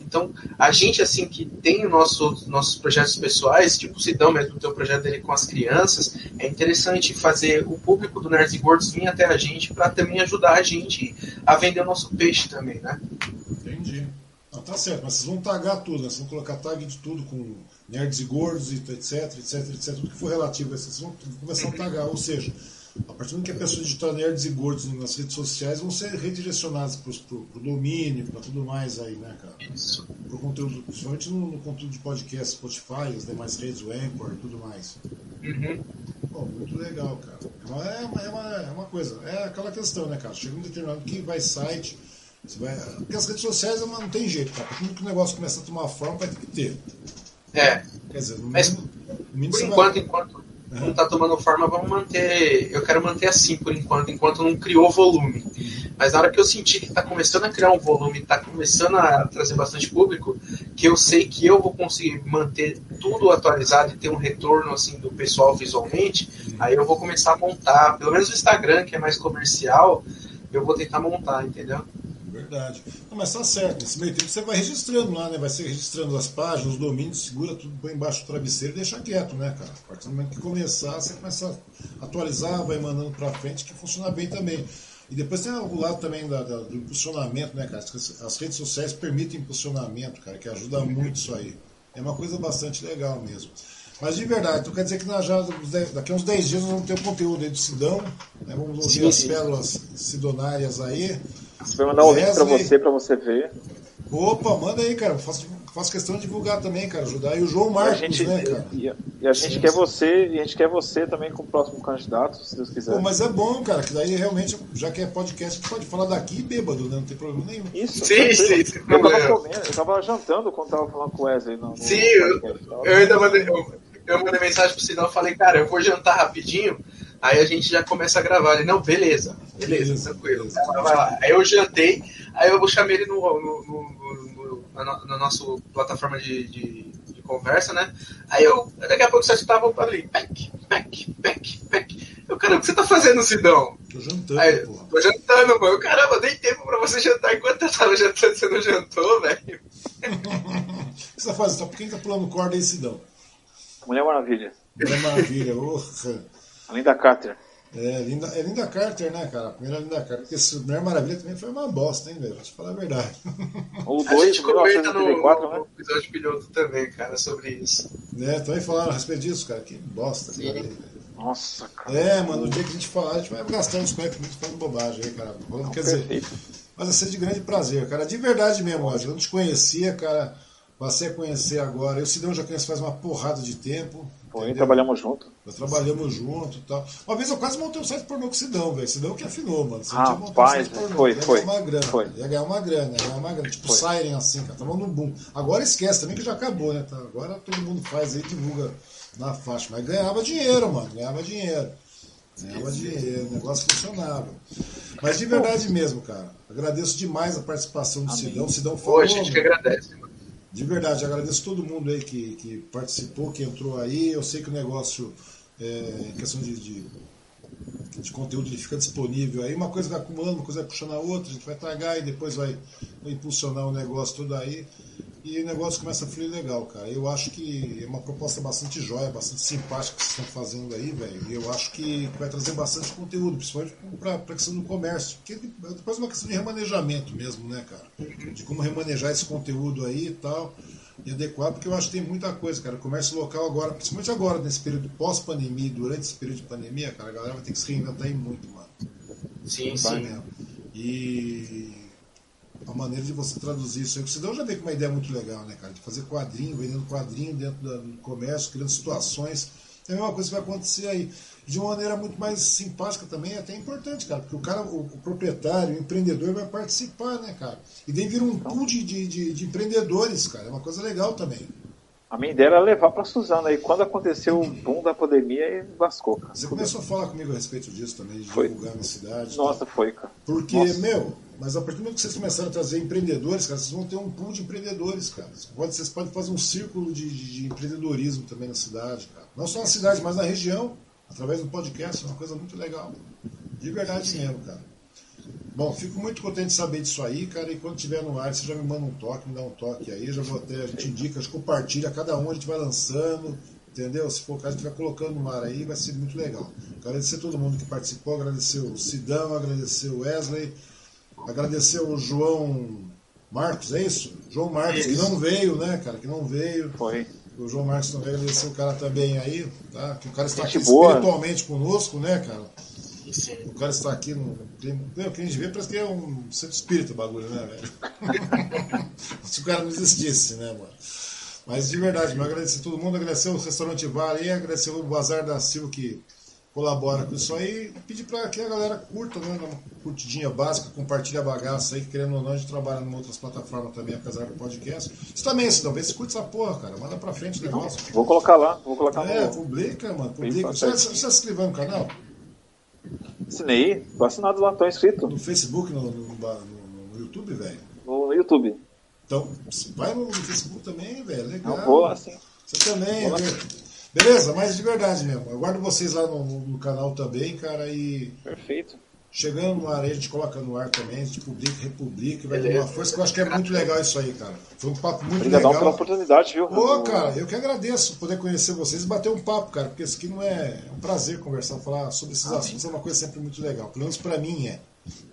Então, a gente, assim, que tem nosso, nossos projetos pessoais, tipo o Sidão mesmo, o projeto dele com as crianças, é interessante fazer o público do Nerds e Gordos vir até a gente para também ajudar a gente a vender o nosso peixe também, né? Entendi. Não, tá certo, mas vocês vão tagar tudo, né? Vocês vão colocar tag de tudo com nerds e gordos, etc, etc, etc, tudo que for relativo a isso, vocês vão começar a tagar. Ou seja, a partir do momento que a pessoa digitar nerds e gordos nas redes sociais, vão ser redirecionados para o domínio, para tudo mais aí, né, cara? Isso. Pro conteúdo, principalmente no, no conteúdo de podcast, Spotify, as demais redes, o Anchor tudo mais. Uhum. Pô, muito legal, cara. É uma, é, uma, é uma coisa, é aquela questão, né, cara? Chega um determinado que vai site, você vai. Porque as redes sociais não tem jeito, cara. Porque que o negócio começa a tomar forma, vai ter que ter. É. Quer dizer, no Mas, mínimo, no mínimo Por enquanto, vai. enquanto não está tomando forma, vamos manter. Eu quero manter assim por enquanto, enquanto não criou volume. Mas na hora que eu senti que está começando a criar um volume, está começando a trazer bastante público, que eu sei que eu vou conseguir manter tudo atualizado e ter um retorno assim do pessoal visualmente, aí eu vou começar a montar, pelo menos o Instagram, que é mais comercial, eu vou tentar montar, entendeu? Verdade. Não, mas tá certo. Nesse meio tempo você vai registrando lá, né? Vai ser registrando as páginas, os domínios, segura tudo, põe embaixo do travesseiro e deixa quieto, né, cara? A partir do momento que começar, você começa a atualizar, vai mandando pra frente, que funciona bem também. E depois tem o lado também da, da- do impulsionamento, né, cara? As as redes sociais permitem impulsionamento, cara, que ajuda muito isso aí. É uma coisa bastante legal mesmo. Mas de verdade, então quer dizer que nós já, daqui a uns 10 dias nós vamos ter o conteúdo aí do Sidão, né? vamos ouvir Sim, as sim. pérolas sidonárias aí. Você vai mandar um link pra você, pra você ver. Opa, manda aí, cara. Faço, faço questão de divulgar também, cara. Ajudar. E o João E a Marcos, gente, né, cara? e a, e a gente Sim, quer sim. você, e a gente quer você também como próximo candidato, se Deus quiser. Pô, mas é bom, cara, que daí realmente, já que é podcast, a gente pode falar daqui bêbado, né? Não tem problema nenhum. Isso, Sim, sim, sem Eu tava comendo, eu tava jantando quando tava falando com o Wesley no, no Sim, eu, podcast. Tava- eu ainda mandei, eu, eu mandei mensagem pro e falei, cara, eu vou jantar rapidinho, aí a gente já começa a gravar. Ele, não, beleza, beleza, Beleza, tranquilo. beleza. Vai lá. Aí eu jantei, aí eu chamei ele no, no, no, no- na, no- na nossa plataforma de, de, de conversa, né? Aí eu, daqui a pouco você estava ali, pec, pec, pec, pec. Eu, caramba, o que você tá fazendo, Sidão? Tô jantando, Aí, porra. tô jantando, mano. Caramba, dei tempo pra você jantar enquanto eu tava jantando, você não jantou, velho. *laughs* O que você tá fazendo? Por quem tá pulando corda aí, Sidão? Mulher Maravilha. É maravilha, orra. Além da Carter. É linda, é Linda Carter, né, cara? A primeira Linda Carter. Porque esse Mulher Maravilha também foi uma bosta, hein, velho? Vou te falar a verdade. *laughs* O A 2 gente de comenta no, 1984, no né? episódio piloto também, cara, sobre isso. né? Também falaram a respeito disso, cara. Que bosta. Sim. Cara. Nossa, cara. É, mano, o dia que a gente falar, a gente vai gastar uns conhecimentos falando bobagem aí, cara. Quer dizer. Mas vai ser de grande prazer, cara. De verdade mesmo, Roger. Eu não te conhecia, cara. Passei a conhecer agora. Eu, Sidão, já conheço faz uma porrada de tempo. Foi, entendeu? trabalhamos junto. Nós trabalhamos junto e tal. Uma vez eu quase montei um site pornô com o Sidão, velho. Sidão que afinou, mano. Você tinha montado um Rapaz, site pornô. foi, ia foi, ganhar uma grana. foi. Ia ganhar uma grana, ia ganhar uma grana. Tipo Foi. Siren, assim, cara. Tava no boom. Agora esquece também que já acabou, né? Tá? Agora todo mundo faz aí, divulga na faixa. Mas ganhava dinheiro, mano. Ganhava dinheiro. Ganhava dinheiro, o negócio funcionava. Mas de verdade mesmo, cara. Agradeço demais a participação do Amém. Sidão. O Sidão Pô, falou. a gente que agradece. mano. De verdade, agradeço todo mundo aí que, que participou, que entrou aí. Eu sei que o negócio, é, em questão de, de, de conteúdo, ele fica disponível aí. Uma coisa vai acumulando, uma coisa vai puxando a outra, a gente vai tragar e depois vai, vai impulsionar o negócio todo aí. E o negócio começa a fluir legal, cara. Eu acho que é uma proposta bastante jóia, bastante simpática que vocês estão fazendo aí, velho. E eu acho que vai trazer bastante conteúdo, principalmente para a questão do comércio. Porque depois é uma questão de remanejamento mesmo, né, cara? De como remanejar esse conteúdo aí e tal. E adequar, porque eu acho que tem muita coisa, cara. O comércio local agora, principalmente agora, nesse período pós-pandemia, durante esse período de pandemia, cara, a galera vai ter que se reinventar aí muito, mano. Sim, sim. mesmo. E a maneira de você traduzir isso aí, o Cidão já veio com uma ideia muito legal, né, cara? De fazer quadrinho, vendendo quadrinho dentro do comércio, criando situações. É a mesma coisa que vai acontecer aí. De uma maneira muito mais simpática também, é até importante, cara, porque o cara, o, o proprietário, o empreendedor vai participar, né, cara? E daí vira um pool de, de, de, de empreendedores, cara. É uma coisa legal também. A minha ideia era levar pra Suzana. E quando aconteceu o boom da pandemia, aí lascou, cara. Você começou a falar comigo a respeito disso também, de Foi. divulgar na cidade. Nossa, foi, cara. Porque, Nossa. meu, mas a partir do momento que vocês começaram a trazer empreendedores, cara, vocês vão ter um pool de empreendedores, cara. Vocês podem, vocês podem fazer um círculo de, de- de empreendedorismo também na cidade, cara. Não só na cidade, mas na região, através do podcast, é uma coisa muito legal. De verdade mesmo, cara. Bom, fico muito contente de saber disso aí, cara. E quando tiver no ar, você já me manda um toque, me dá um toque aí. Já vou até, a gente indica, a gente compartilha, cada um a gente vai lançando, entendeu? Se for o caso, a gente vai colocando no ar aí, vai ser muito legal. Agradecer a todo mundo que participou, agradecer o Sidão, agradecer o Wesley, agradecer o João Marcos, é isso? João Marcos, que Isso. não veio, né, cara? Que não veio. Foi. O João Marcos também agradecer o cara também aí, tá? Que o cara está Gente aqui boa. espiritualmente conosco, né, cara? O cara está aqui no. Meu, que a gente vê parece que é um centro espírita o bagulho, né, velho? *laughs* Se o cara não existisse, né, mano? Mas de verdade, meu agradecer a todo mundo, agradecer o restaurante Vale aí, agradecer o Bazar da Silva que colabora com isso aí pedir para que a galera curta, né? Uma curtidinha básica, compartilha a bagaça aí, que querendo ou não, a gente trabalha em outras plataformas também, apesar do podcast. Isso também, Sidão, vê se curte essa porra, cara. Manda pra frente o negócio. Vou colocar lá, vou colocar É, no. publica, mano, publica. Você, fácil. você se inscreveu no canal? Assinei, tô assinado lá, tô inscrito No Facebook, no, no, no- no YouTube, velho? no YouTube. Então, vai no Facebook também, velho. Legal. Não vou lá sim. Você também, lá. né? Beleza, mas de verdade mesmo. Eu guardo vocês lá no, no- canal também, cara, e Perfeito. chegando no ar a gente coloca no ar também, a gente publica, republica, vai Beleza. dar uma força, que eu acho que é muito legal isso aí, cara. Foi um papo muito Obrigadão legal. pela oportunidade, viu? Ô, cara, eu que agradeço poder conhecer vocês e bater um papo, cara, porque isso aqui não é, é um prazer conversar, falar sobre esses assuntos, é uma coisa sempre muito legal. Pelo menos pra mim é,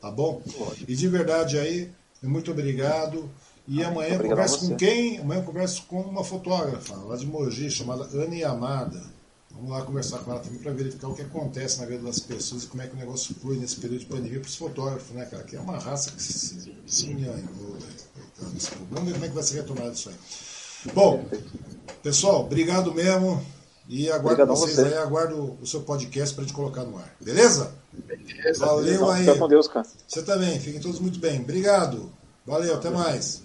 tá bom? E de verdade aí, muito obrigado. E amanhã eu Obrigado converso com quem? Amanhã eu converso com uma fotógrafa lá de Mogi, chamada Anne Amada. Vamos lá conversar com ela também para verificar o que acontece na vida das pessoas e como é que o negócio flui nesse período de pandemia para os fotógrafos, né, cara? Que é uma raça que se, se enganou, povo. Vamos ver como é que vai ser retomado isso aí. Bom, pessoal, obrigado mesmo. E aguardo Obrigadão vocês você. aí, aguardo o seu podcast para gente colocar no ar. Beleza? Beleza. Valeu aí. Fica com Deus, cara. Você também, fiquem todos muito bem. Obrigado. Valeu, até mais.